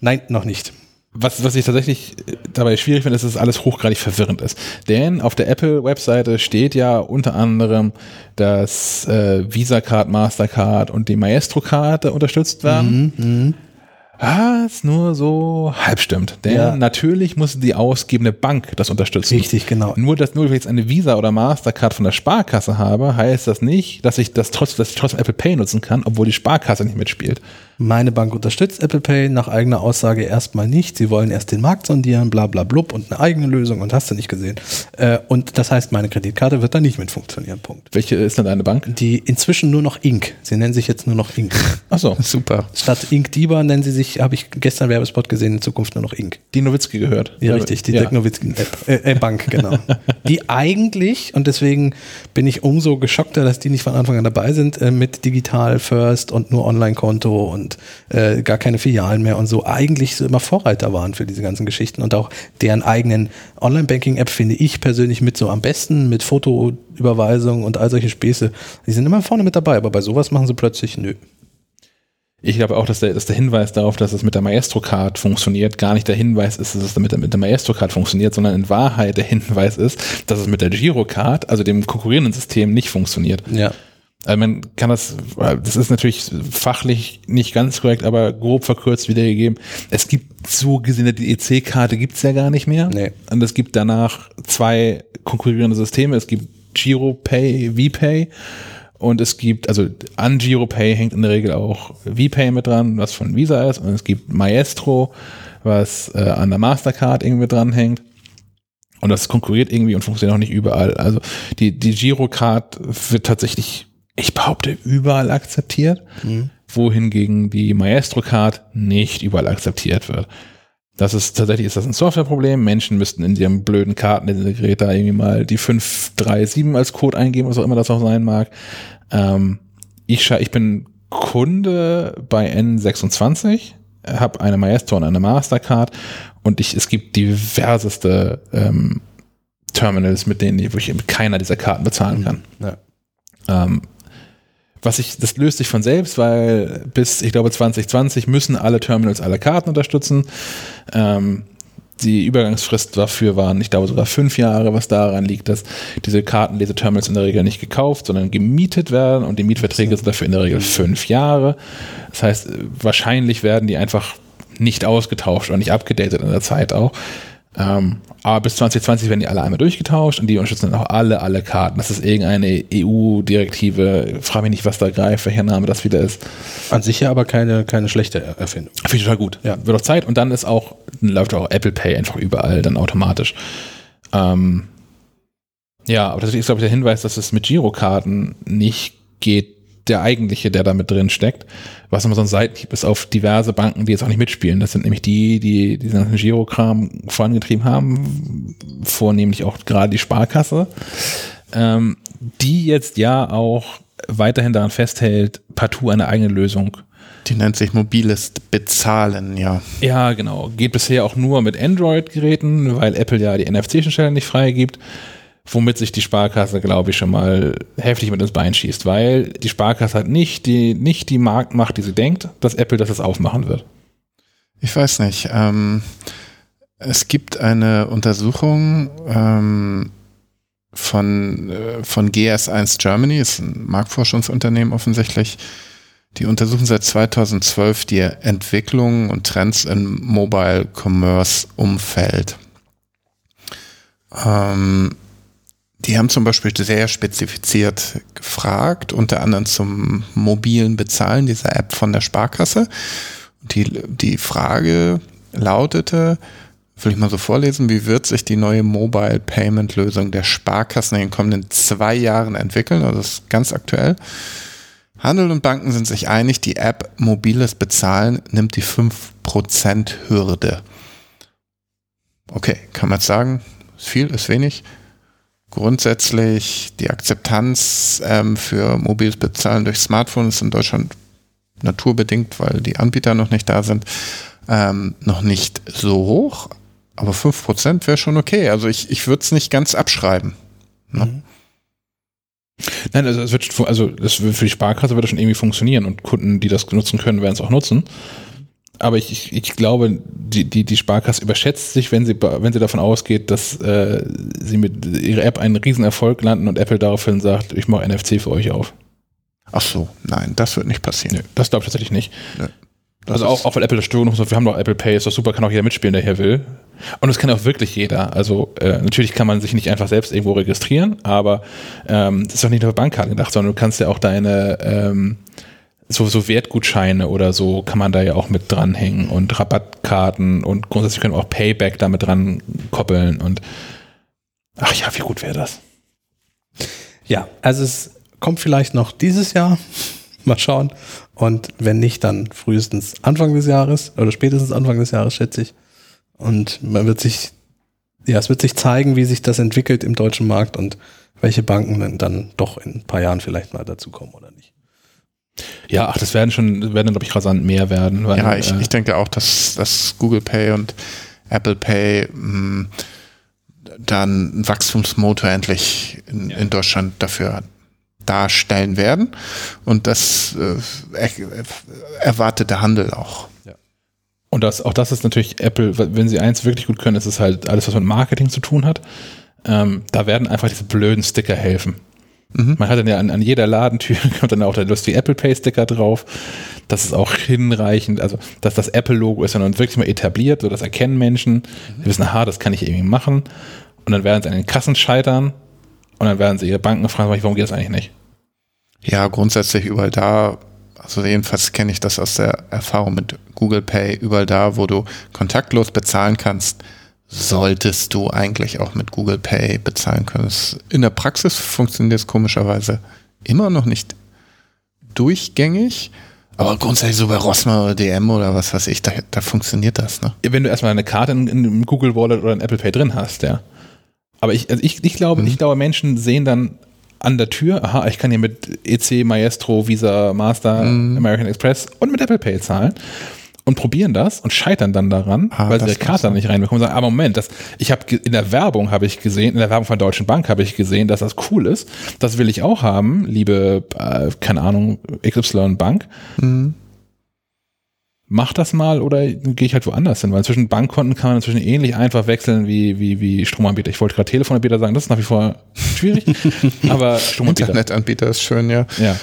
B: Nein, noch nicht.
A: Was, was ich tatsächlich äh, dabei schwierig finde, ist, dass es alles hochgradig verwirrend ist. Denn auf der Apple-Webseite steht ja unter anderem, dass äh, Visa Card, Mastercard und die Maestro-Karte unterstützt werden. Was nur so halb stimmt. Denn
B: Ja.
A: natürlich muss die ausgebende Bank das unterstützen.
B: Richtig, genau.
A: Nur, dass nur ich jetzt eine Visa oder Mastercard von der Sparkasse habe, heißt das nicht, dass ich das trotz, dass ich trotzdem Apple Pay nutzen kann, obwohl die Sparkasse nicht mitspielt.
B: Meine Bank unterstützt Apple Pay nach eigener Aussage erstmal nicht. Sie wollen erst den Markt sondieren, bla bla blub und eine eigene Lösung und hast du nicht gesehen. Äh, und das heißt, meine Kreditkarte wird da nicht mit funktionieren. Punkt.
A: Welche ist denn deine Bank?
B: Die inzwischen nur noch Ink. Sie nennen sich jetzt nur noch Ink.
A: Achso, [LAUGHS]
C: Super.
B: Statt Ink Diba nennen sie sich, habe ich gestern Werbespot gesehen, in Zukunft nur noch Ink.
A: die Nowitzki gehört.
B: Ja, richtig, die
A: ja.
B: Dirk Nowitzki-App, äh, äh, Bank, genau. [LAUGHS] die eigentlich, und deswegen bin ich umso geschockter, dass die nicht von Anfang an dabei sind, äh, mit Digital First und nur Online-Konto und äh, gar keine Filialen mehr und so, eigentlich so immer Vorreiter waren für diese ganzen Geschichten und auch deren eigenen Online-Banking-App finde ich persönlich mit so am besten, mit Fotoüberweisung und all solche Späße. Die sind immer vorne mit dabei, aber bei sowas machen sie plötzlich nö.
A: Ich glaube auch, dass der, dass der Hinweis darauf, dass es mit der Maestro-Card funktioniert, gar nicht der Hinweis ist, dass es mit der, mit der Maestro-Card funktioniert, sondern in Wahrheit der Hinweis ist, dass es mit der Girocard, also dem konkurrierenden System, nicht funktioniert.
B: Ja.
A: Also man kann das, das ist natürlich fachlich nicht ganz korrekt, aber grob verkürzt wiedergegeben. Es gibt so gesehen, die EC-Karte gibt's ja gar nicht mehr.
B: Nee.
A: Und es gibt danach zwei konkurrierende Systeme. Es gibt GiroPay, VPay und es gibt, also an GiroPay hängt in der Regel auch VPay mit dran, was von Visa ist. Und es gibt Maestro, was äh, an der Mastercard irgendwie dran hängt. Und das konkurriert irgendwie und funktioniert auch nicht überall. Also die, die Girocard wird tatsächlich, ich behaupte, überall akzeptiert, wohingegen die Maestro-Card nicht überall akzeptiert wird. Das ist tatsächlich ist das ein Softwareproblem. Menschen müssten in ihrem blöden Kartenintegrät da irgendwie mal die 537 als Code eingeben, was auch immer das auch sein mag. Ähm, ich, ich bin Kunde bei N26, habe eine Maestro und eine Mastercard und ich, es gibt diverseste ähm, Terminals, mit denen ich, wo ich mit keiner dieser Karten bezahlen kann.
B: Ja.
A: Ähm, was ich, das löst sich von selbst, weil bis, ich glaube, 2020 müssen alle Terminals alle Karten unterstützen. Ähm, die Übergangsfrist dafür waren, ich glaube, sogar fünf Jahre, was daran liegt, dass diese Kartenleseterminals in der Regel nicht gekauft, sondern gemietet werden und die Mietverträge sind dafür in der Regel fünf Jahre. Das heißt, wahrscheinlich werden die einfach nicht ausgetauscht und nicht abgedatet in der Zeit auch. Ähm, aber bis 2020 werden die alle einmal durchgetauscht und die unterstützen dann auch alle, alle Karten. Das ist irgendeine EU-Direktive. Frage mich nicht, was da greift, welcher Name das wieder ist.
B: An sich ja aber keine, keine schlechte Erfindung.
A: Finde ich total gut.
B: Ja.
A: Wird auch Zeit und dann ist auch, dann läuft auch Apple Pay einfach überall dann automatisch. Ähm, ja, aber das ist, glaube ich, der Hinweis, dass es mit Girokarten nicht geht, der eigentliche, der da mit drin steckt. Was immer so ein Seitenhieb ist auf diverse Banken, die jetzt auch nicht mitspielen. Das sind nämlich die, die diesen ganzen Girokram vorangetrieben haben, vornehmlich auch gerade die Sparkasse, ähm, die jetzt ja auch weiterhin daran festhält, partout eine eigene Lösung
C: Die nennt sich mobiles Bezahlen, ja.
A: ja, genau. Geht bisher auch nur mit Android-Geräten, weil Apple ja die NFC-Schnittstelle nicht freigibt, womit sich die Sparkasse, glaube ich, schon mal heftig mit ins Bein schießt, weil die Sparkasse hat nicht die, nicht die Marktmacht, die sie denkt, dass Apple das aufmachen wird.
C: Ich weiß nicht. Ähm, es gibt eine Untersuchung ähm, von, äh, von GS1 Germany, ist ein Marktforschungsunternehmen offensichtlich. Die untersuchen seit 2012 die Entwicklungen und Trends im Mobile Commerce Umfeld. Ähm, die haben zum Beispiel sehr spezifiziert gefragt, unter anderem zum mobilen Bezahlen dieser App von der Sparkasse. Die, die Frage lautete, will ich mal so vorlesen, wie wird sich die neue Mobile Payment Lösung der Sparkassen in den kommenden zwei Jahren entwickeln? Also das ist ganz aktuell. Handel und Banken sind sich einig, die App mobiles Bezahlen nimmt die 5% Hürde. Okay, kann man jetzt sagen, ist viel, ist wenig. Grundsätzlich die Akzeptanz ähm, für mobiles Bezahlen durch Smartphone ist in Deutschland naturbedingt, weil die Anbieter noch nicht da sind, ähm, noch nicht so hoch. Aber 5% wäre schon okay. Also ich, ich würde es nicht ganz abschreiben. Ne?
A: Nein, also es wird, also das für die Sparkasse wird das schon irgendwie funktionieren und Kunden, die das nutzen können, werden es auch nutzen. Aber ich, ich, ich glaube, die, die, die Sparkasse überschätzt sich, wenn sie, wenn sie davon ausgeht, dass äh, sie mit ihrer App einen Riesenerfolg landen und Apple daraufhin sagt, ich mache NFC für euch auf.
C: Ach so, nein, das wird nicht passieren.
A: Nö, das glaube ich tatsächlich nicht.
C: Nö.
A: also auch, auch weil Apple das sagt, wir haben doch Apple Pay, ist doch super, kann auch jeder mitspielen, der hier will. Und das kann auch wirklich jeder. Also äh, natürlich kann man sich nicht einfach selbst irgendwo registrieren, aber ähm, das ist doch nicht nur für Bankkarten gedacht, sondern du kannst ja auch deine ähm, so, so Wertgutscheine oder so kann man da ja auch mit dranhängen und Rabattkarten und grundsätzlich können wir auch Payback damit dran koppeln und ach ja, wie gut wäre das?
B: Ja, also es kommt vielleicht noch dieses Jahr. [LAUGHS] Mal schauen. Und wenn nicht, dann frühestens Anfang des Jahres oder spätestens Anfang des Jahres, schätze ich. Und man wird sich, ja, es wird sich zeigen, wie sich das entwickelt im deutschen Markt und welche Banken dann doch in ein paar Jahren vielleicht mal dazukommen oder nicht.
A: Ja, ach, das werden schon, werden, glaube ich, rasant mehr werden.
C: Weil, ja, ich, äh, ich denke auch, dass, dass Google Pay und Apple Pay mh, hm, dann ein Wachstumsmotor endlich in, ja. in Deutschland dafür darstellen werden. Und das äh, er, erwartet der Handel auch. Ja.
A: Und das, auch das ist natürlich Apple, wenn sie eins wirklich gut können, ist es halt alles, was mit Marketing zu tun hat. Ähm, da werden einfach diese blöden Sticker helfen. Mhm. Man hat dann ja an, an, jeder Ladentür [LAUGHS] kommt dann auch der lustige Apple Pay Sticker drauf. Das ist auch hinreichend, also dass das Apple Logo ist dann wirklich mal etabliert, so das erkennen Menschen. Die wissen, aha, das kann ich irgendwie machen. Und dann werden sie an den Kassen scheitern und dann werden sie ihre Banken fragen, warum geht das eigentlich nicht?
C: Ja, grundsätzlich überall da, also jedenfalls kenne ich das aus der Erfahrung mit Google Pay, überall da, wo du kontaktlos bezahlen kannst, solltest du eigentlich auch mit Google Pay bezahlen können. In der Praxis funktioniert es komischerweise immer noch nicht durchgängig. Aber grundsätzlich so bei Rossmann oder DM oder was weiß ich, da, da funktioniert das, ne?
A: Wenn du erstmal eine Karte in, in Google Wallet oder in Apple Pay drin hast, ja. Aber ich, also ich, ich glaube, mhm. ich glaube, Menschen sehen dann an der Tür, aha, ich kann hier mit EC, Maestro, Visa, Master, mhm. American Express und mit Apple Pay zahlen und probieren das und scheitern dann daran, ah, weil sie der Karte dann nicht reinbekommen und sagen, aber Moment, das, ich habe in der Werbung habe ich gesehen, in der Werbung von der Deutschen Bank habe ich gesehen, dass das cool ist. Das will ich auch haben, liebe, äh, keine Ahnung, XY Bank. Mhm mach das mal oder gehe ich halt woanders hin, weil zwischen Bankkonten kann man inzwischen ähnlich einfach wechseln wie, wie, wie Stromanbieter. Ich wollte gerade Telefonanbieter sagen, das ist nach wie vor schwierig, [LAUGHS] aber
C: Stromanbieter. Internetanbieter ist schön, ja.
A: Ja.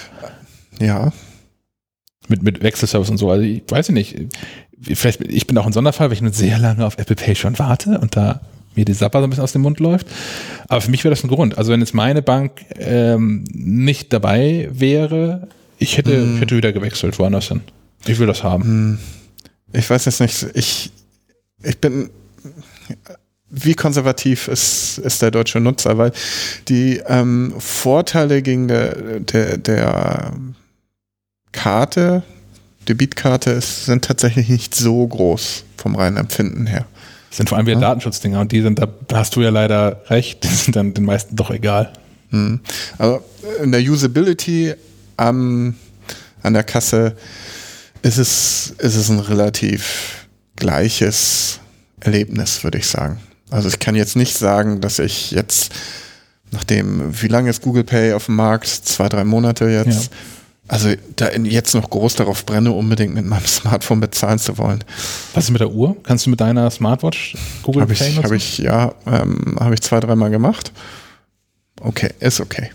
A: Ja. Mit, mit Wechselservice und so, also ich weiß nicht, vielleicht, ich bin auch ein Sonderfall, weil ich nur sehr lange auf Apple Pay schon warte und da mir die Sapper so ein bisschen aus dem Mund läuft. Aber für mich wäre das ein Grund. Also wenn jetzt meine Bank ähm, nicht dabei wäre, ich hätte, hm. ich hätte wieder gewechselt, woanders hin. Ich will das haben. Hm.
C: Ich weiß jetzt nicht, ich, ich bin, wie konservativ ist, ist der deutsche Nutzer, weil die ähm, Vorteile gegen der, der, der Karte, Debitkarte, ist, sind tatsächlich nicht so groß vom reinen Empfinden her.
A: Das sind vor allem wieder ja? Datenschutzdinger und die sind, da hast du ja leider recht, [LAUGHS] die sind dann den meisten doch egal.
C: Hm. Aber in der Usability am, an der Kasse ist es, ist es ein relativ gleiches Erlebnis, würde ich sagen. Also ich kann jetzt nicht sagen, dass ich jetzt, nachdem, wie lange ist Google Pay auf dem Markt? Zwei, drei Monate jetzt. Ja. Also da jetzt noch groß darauf brenne, unbedingt mit meinem [LAUGHS] Smartphone bezahlen zu wollen.
A: Was ist mit der Uhr? Kannst du mit deiner Smartwatch
C: Google hab Pay ich, nutzen? Habe ich, ja, ähm, habe ich zwei, dreimal gemacht. Okay, ist okay.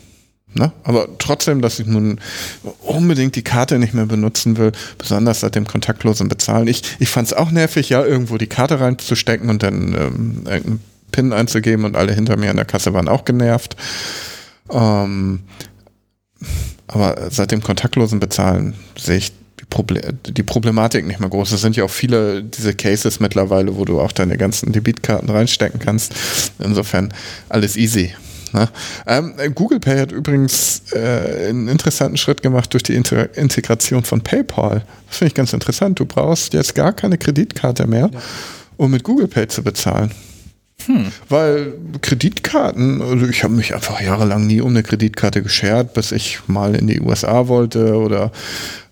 C: Ne? Aber trotzdem, dass ich nun unbedingt die Karte nicht mehr benutzen will, besonders seit dem kontaktlosen Bezahlen. Ich, ich fand es auch nervig, ja, irgendwo die Karte reinzustecken und dann ähm, irgendeinen PIN einzugeben und alle hinter mir an der Kasse waren auch genervt. Ähm, aber seit dem kontaktlosen Bezahlen sehe ich die, Proble die Problematik nicht mehr groß. Es sind ja auch viele diese Cases mittlerweile, wo du auch deine ganzen Debitkarten reinstecken kannst. Insofern alles easy. Ne? Ähm, Google Pay hat übrigens äh, einen interessanten Schritt gemacht durch die Inter Integration von PayPal. Das finde ich ganz interessant. Du brauchst jetzt gar keine Kreditkarte mehr, ja. um mit Google Pay zu bezahlen. Hm. Weil Kreditkarten, also ich habe mich einfach jahrelang nie um eine Kreditkarte geschert, bis ich mal in die USA wollte oder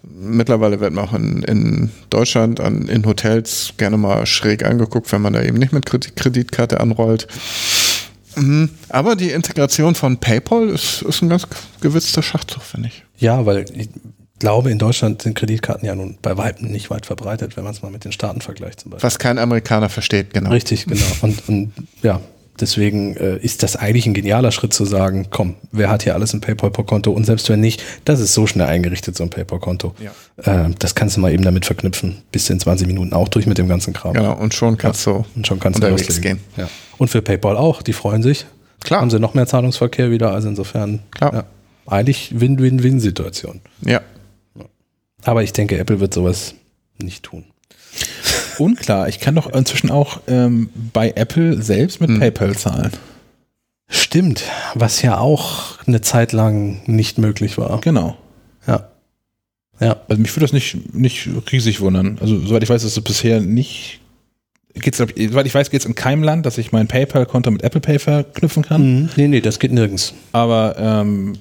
C: mittlerweile wird man auch in, in Deutschland an, in Hotels gerne mal schräg angeguckt, wenn man da eben nicht mit Kreditkarte anrollt. Mhm. Aber die Integration von PayPal ist, ist ein ganz gewitzter Schachzug, finde ich.
B: Ja, weil ich glaube, in Deutschland sind Kreditkarten ja nun bei Weitem nicht weit verbreitet, wenn man es mal mit den Staaten vergleicht zum
C: Beispiel. Was kein Amerikaner versteht, genau.
B: Richtig, genau. Und, und ja, deswegen äh, ist das eigentlich ein genialer Schritt zu sagen, komm, wer hat hier alles ein PayPal-Konto und selbst wenn nicht, das ist so schnell eingerichtet, so ein PayPal-Konto.
C: Ja.
B: Äh, das kannst du mal eben damit verknüpfen. Bis in 20 Minuten auch durch mit dem ganzen Kram.
C: Genau, und schon kannst du
B: Und schon kannst du
C: unterwegs
B: loslegen.
C: gehen.
B: Ja. Und für PayPal auch, die freuen sich.
C: Klar.
B: Haben sie noch mehr Zahlungsverkehr wieder, also insofern
C: Klar.
B: Ja, eigentlich Win-Win-Win-Situation.
C: Ja.
B: Aber ich denke, Apple wird sowas nicht tun. [LAUGHS]
A: Unklar. Ich kann doch inzwischen auch ähm, bei Apple selbst mit PayPal zahlen.
B: Stimmt, was ja auch eine Zeit lang nicht möglich war.
A: Genau.
B: Ja. Ja.
A: Also mich würde das nicht, nicht riesig wundern. Also soweit ich weiß, ist es bisher nicht. Geht's, soweit ich weiß, geht es in keinem Land, dass ich mein PayPal-Konto mit Apple Pay verknüpfen kann.
B: Mhm. Nee, nee, das geht nirgends.
A: Aber ähm,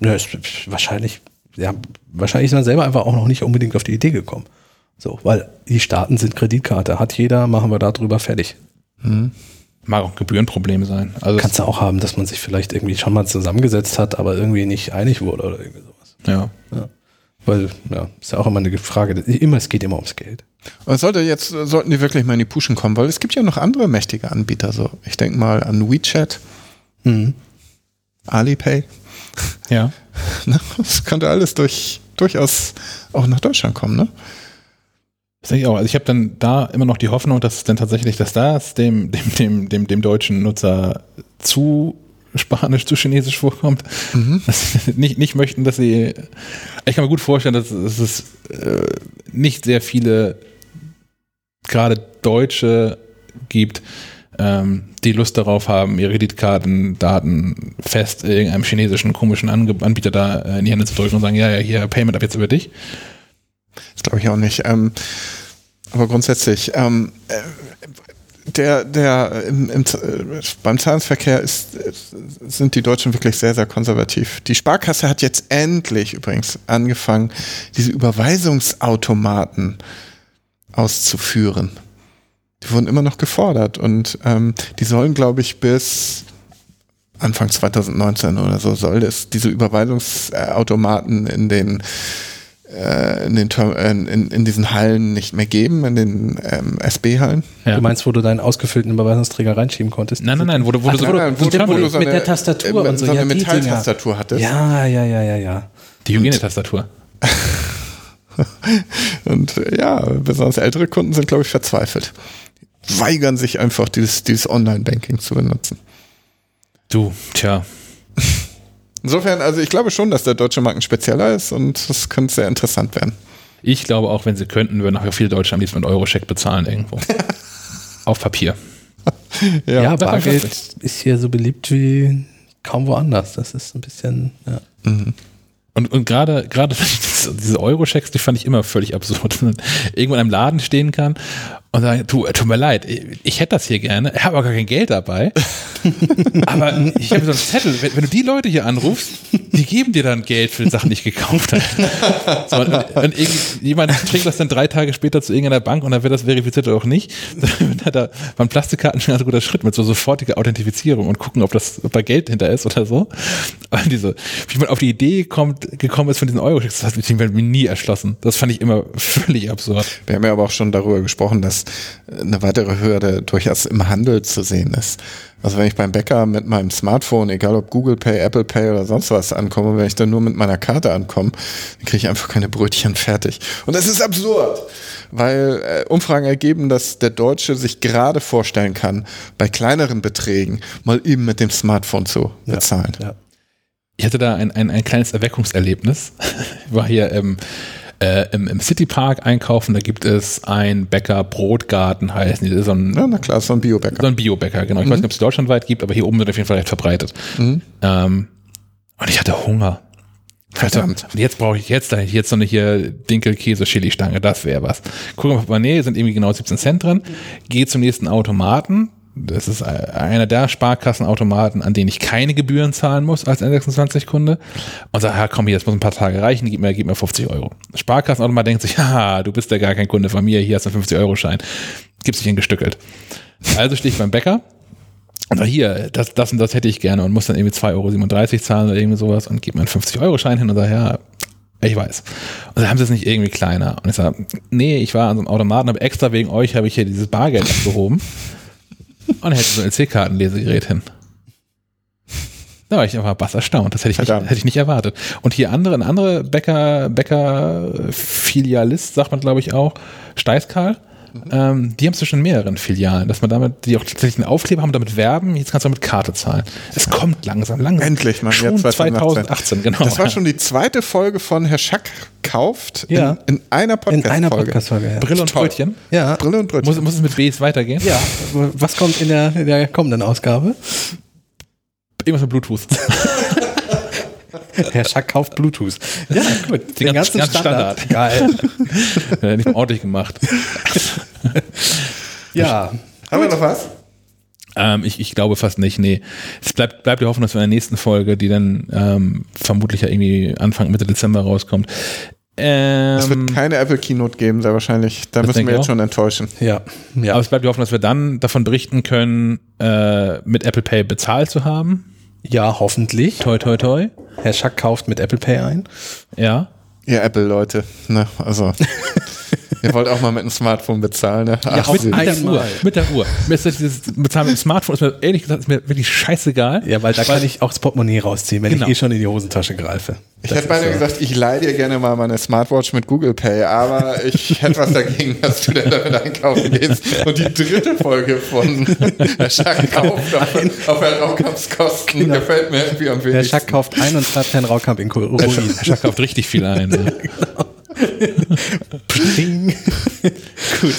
B: Ja, ist wahrscheinlich, ja, wahrscheinlich ist man selber einfach auch noch nicht unbedingt auf die Idee gekommen. So, weil die Staaten sind Kreditkarte. Hat jeder, machen wir darüber fertig.
A: mag auch ein Gebührenproblem sein. Also
B: Kannst du auch haben, dass man sich vielleicht irgendwie schon mal zusammengesetzt hat, aber irgendwie nicht einig wurde oder irgendwie sowas.
A: ja.
B: Weil, ja, ist ja auch immer eine Frage. Immer, es geht immer ums Geld.
C: Und sollte jetzt, sollten die wirklich mal in die Puschen kommen, weil es gibt ja noch andere mächtige Anbieter. So, ich denke mal an WeChat,
B: Mhm.
C: Alipay.
A: Ja. [LAUGHS]
C: Ne? Das könnte alles durch, durchaus auch nach Deutschland kommen, ne?
A: Das denke ich auch. Also ich habe dann da immer noch die Hoffnung, dass es dann tatsächlich, dass das dem, dem, dem, dem, dem deutschen Nutzer zu Spanisch, zu Chinesisch vorkommt. Dass sie [LAUGHS] nicht, nicht möchten, dass sie. Ich kann mir gut vorstellen, dass, dass es äh, nicht sehr viele gerade Deutsche gibt, ähm, die Lust darauf haben, ihre Kreditkartendaten fest irgendeinem chinesischen komischen Anbieter da äh, in die Hände zu drücken und sagen, ja, ja, hier, Payment ab jetzt über dich.
C: Das glaube ich auch nicht. Ähm, aber grundsätzlich, ähm, äh, der, der im, im, äh, beim Zahlungsverkehr ist, sind die Deutschen wirklich sehr, sehr konservativ. Die Sparkasse hat jetzt endlich übrigens angefangen, diese Überweisungsautomaten auszuführen. Die wurden immer noch gefordert und ähm, die sollen, glaube ich, bis Anfang 2019 oder so soll es diese Überweisungsautomaten in den äh, in, den Term in, in, diesen Hallen nicht mehr geben, in den ähm, SB-Hallen.
A: Ja.
B: Du meinst, wo du deinen ausgefüllten Überweisungsträger reinschieben konntest?
A: Nein, nein, nein, wo du, wo
B: Ach,
A: du so,
B: wo du-
A: so ein Terminal-
B: wo du- mit der Tastatur
C: äh,
B: und so,
C: so eine
B: ja,
C: Metalltastatur hattest.
B: Ja, ja, ja, ja, ja.
A: die Hygienetastatur. [LAUGHS]
C: Und ja, besonders ältere Kunden sind, glaube ich, verzweifelt. Weigern sich einfach, dieses, dieses Online-Banking zu benutzen.
A: Du, tja.
C: Insofern, also ich glaube schon, dass der deutsche Markt ein spezieller ist und das könnte sehr interessant werden.
A: Ich glaube auch, wenn sie könnten, würden auch viele Deutsche am liebsten mit Euro-Scheck bezahlen irgendwo. [LAUGHS] Auf Papier. [LAUGHS]
B: Ja,
C: Ja,
A: das
B: Bargeld
A: ist
B: hier so beliebt wie kaum woanders. Das ist ein bisschen, ja.
A: Und, und gerade gerade [LAUGHS] diese- diese Euro-Schecks, die fand ich immer völlig absurd. Wenn man irgendwo in einem Laden stehen kann und sagen, du, tut mir leid, ich, hätte das hier gerne, ich habe aber gar kein Geld dabei. [LAUGHS] aber ich habe so einen Zettel, wenn, wenn du die Leute hier anrufst, die geben dir dann Geld für Sachen, die ich gekauft habe. So, und, und jemand trägt das dann drei Tage später zu irgendeiner Bank und dann wird das verifiziert oder auch nicht. [LAUGHS] Dann hat da waren Plastikkarten schon ein guter Schritt mit so sofortiger Authentifizierung und gucken, ob das, ob da Geld hinter ist oder so. Aber diese, wie man auf die Idee kommt, gekommen ist von diesen Euro-Schecks, das hat mir nie erschlossen. Das fand ich immer völlig absurd.
C: Wir haben ja aber auch schon darüber gesprochen, dass eine weitere Hürde durchaus im Handel zu sehen ist. Also wenn ich beim Bäcker mit meinem Smartphone, egal ob Google Pay, Apple Pay oder sonst was ankomme, wenn ich dann nur mit meiner Karte ankomme, dann kriege ich einfach keine Brötchen fertig. Und das ist absurd, weil äh, Umfragen ergeben, dass der Deutsche sich gerade vorstellen kann, bei kleineren Beträgen mal eben mit dem Smartphone zu bezahlen.
B: ja.
A: Ich hatte da ein, ein, ein kleines Erweckungserlebnis. [LAUGHS] Ich war hier im, äh, im, im Citypark einkaufen, da gibt es ein Bäcker Brotgarten heißen die. Das ist so ein,
C: Ja, na klar, so ein Biobäcker.
A: so ein Biobäcker, genau. Ich weiß nicht, ob es deutschlandweit gibt, aber hier oben sind auf jeden Fall recht verbreitet.
C: Mhm.
A: Ähm, und ich hatte Hunger.
C: Verdammt.
A: Und jetzt brauche ich jetzt, jetzt so eine hier Dinkel-Käse-Chili-Stange, das wäre was. Gucken wir mal, nee, sind irgendwie genau 17 Cent drin. Gehe zum nächsten Automaten. Das ist äh, einer der Sparkassenautomaten, an denen ich keine Gebühren zahlen muss als N26-Kunde. Und sage, ja, komm hier, das muss ein paar Tage reichen, gib mir, gib mir 50 Euro. Sparkassenautomat denkt sich, [LAUGHS] ja, du bist ja gar kein Kunde von mir, hier hast du einen 50-Euro-Schein. Gibst dich gestückelt. Also stehe ich beim Bäcker und sag, hier, das, das und das hätte ich gerne und muss dann irgendwie 2,37 Euro zahlen oder irgendwie sowas und gebe mir einen 50-Euro-Schein hin und sage, ja, ich weiß. Und dann haben sie es nicht irgendwie kleiner. Und ich sage, nee, ich war an so einem Automaten, aber extra wegen euch habe ich hier dieses Bargeld abgehoben. Und hätte so ein LC-Kartenlesegerät hin. Da war ich aber bass erstaunt. Das hätte ich, nicht, hätte ich nicht erwartet. Und hier andere, ein anderer Bäcker, Bäcker-Filialist, sagt man glaube ich auch, Steißkarl, ähm, die haben zwischen mehreren Filialen, dass man damit, die auch tatsächlich einen Aufkleber haben, damit werben, jetzt kannst du mit Karte zahlen. Es kommt langsam, langsam.
C: Endlich mal,
A: Schon
C: jetzt 2018.
A: 2018, genau.
C: Das war schon die zweite Folge von Herr Schack kauft
B: Ja.
C: in, in einer
B: In
C: Podcast-Folge.
B: einer Podcast-Folge. Ja.
A: Brille und
C: Toll.
A: Brötchen.
B: ja.
C: Brille und Brötchen.
A: Muss, muss es mit Bs weitergehen?
B: Ja, was kommt in der, in der kommenden Ausgabe?
A: Irgendwas mit Bluetooth. [LAUGHS] [LAUGHS]
B: Herr Schack kauft Bluetooth. Ja, gut. Den
A: ganz-
B: ganzen
A: ganz
B: Standard. Geil. [LAUGHS]
A: Äh, nicht mal ordentlich gemacht. [LAUGHS]
B: Ja.
C: Haben wir noch was?
A: Ähm, ich, ich glaube fast nicht, nee. Es bleibt, bleibt die Hoffnung, dass wir in der nächsten Folge, die dann ähm, vermutlich ja irgendwie Anfang, Mitte Dezember rauskommt. Ähm,
C: Es wird keine Apple Keynote geben, sehr wahrscheinlich. Da
A: Das
C: müssen wir
A: ich
C: jetzt
A: auch.
C: schon enttäuschen.
B: Ja. Ja.
A: aber es bleibt die Hoffnung, dass wir dann davon berichten können, äh, mit Apple Pay bezahlt zu haben.
B: ja, hoffentlich.
A: Toi, toi, toi.
B: Herr Schack kauft mit Apple Pay ein.
A: Ja.
C: Ihr Apple-Leute, ne, also. [LAUGHS] ihr wollt auch mal mit einem Smartphone bezahlen, ne? Ach,
B: mit
A: Mit der. Uhr. Mit der Uhr. Mir ist das dieses Bezahlen mit dem Smartphone, ist mir ehrlich gesagt, ist mir wirklich scheißegal.
B: Ja, weil da kann ich auch das Portemonnaie rausziehen, wenn
A: Genau.
B: ich eh schon in die Hosentasche greife.
C: Ich
B: Das
C: hätte beinahe
B: so.
C: gesagt, ich leihe dir gerne mal meine Smartwatch mit Google Pay, aber ich hätte was dagegen, dass du dann damit einkaufen gehst. Und die dritte Folge von [LAUGHS] Herr Schack kauft auf, auf Herrn Raukamps Kosten
B: Genau.
C: gefällt mir irgendwie am
B: Herr
C: wenigsten.
B: Schack kauft ein und treibt Herrn Raukamp in Ruin.
A: Herr Schack kauft richtig viel ein. Ja.
B: Ping. [LAUGHS] [LAUGHS]
A: Gut.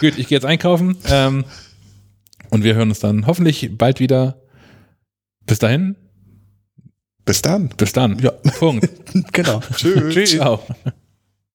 A: Gut, ich gehe jetzt einkaufen. Ähm, und wir hören uns dann hoffentlich bald wieder. Bis dahin.
C: Bis dann.
A: Bis dann. Ja. Punkt. [LAUGHS]
B: genau. [LAUGHS]
C: Tschüss.
A: Ciao.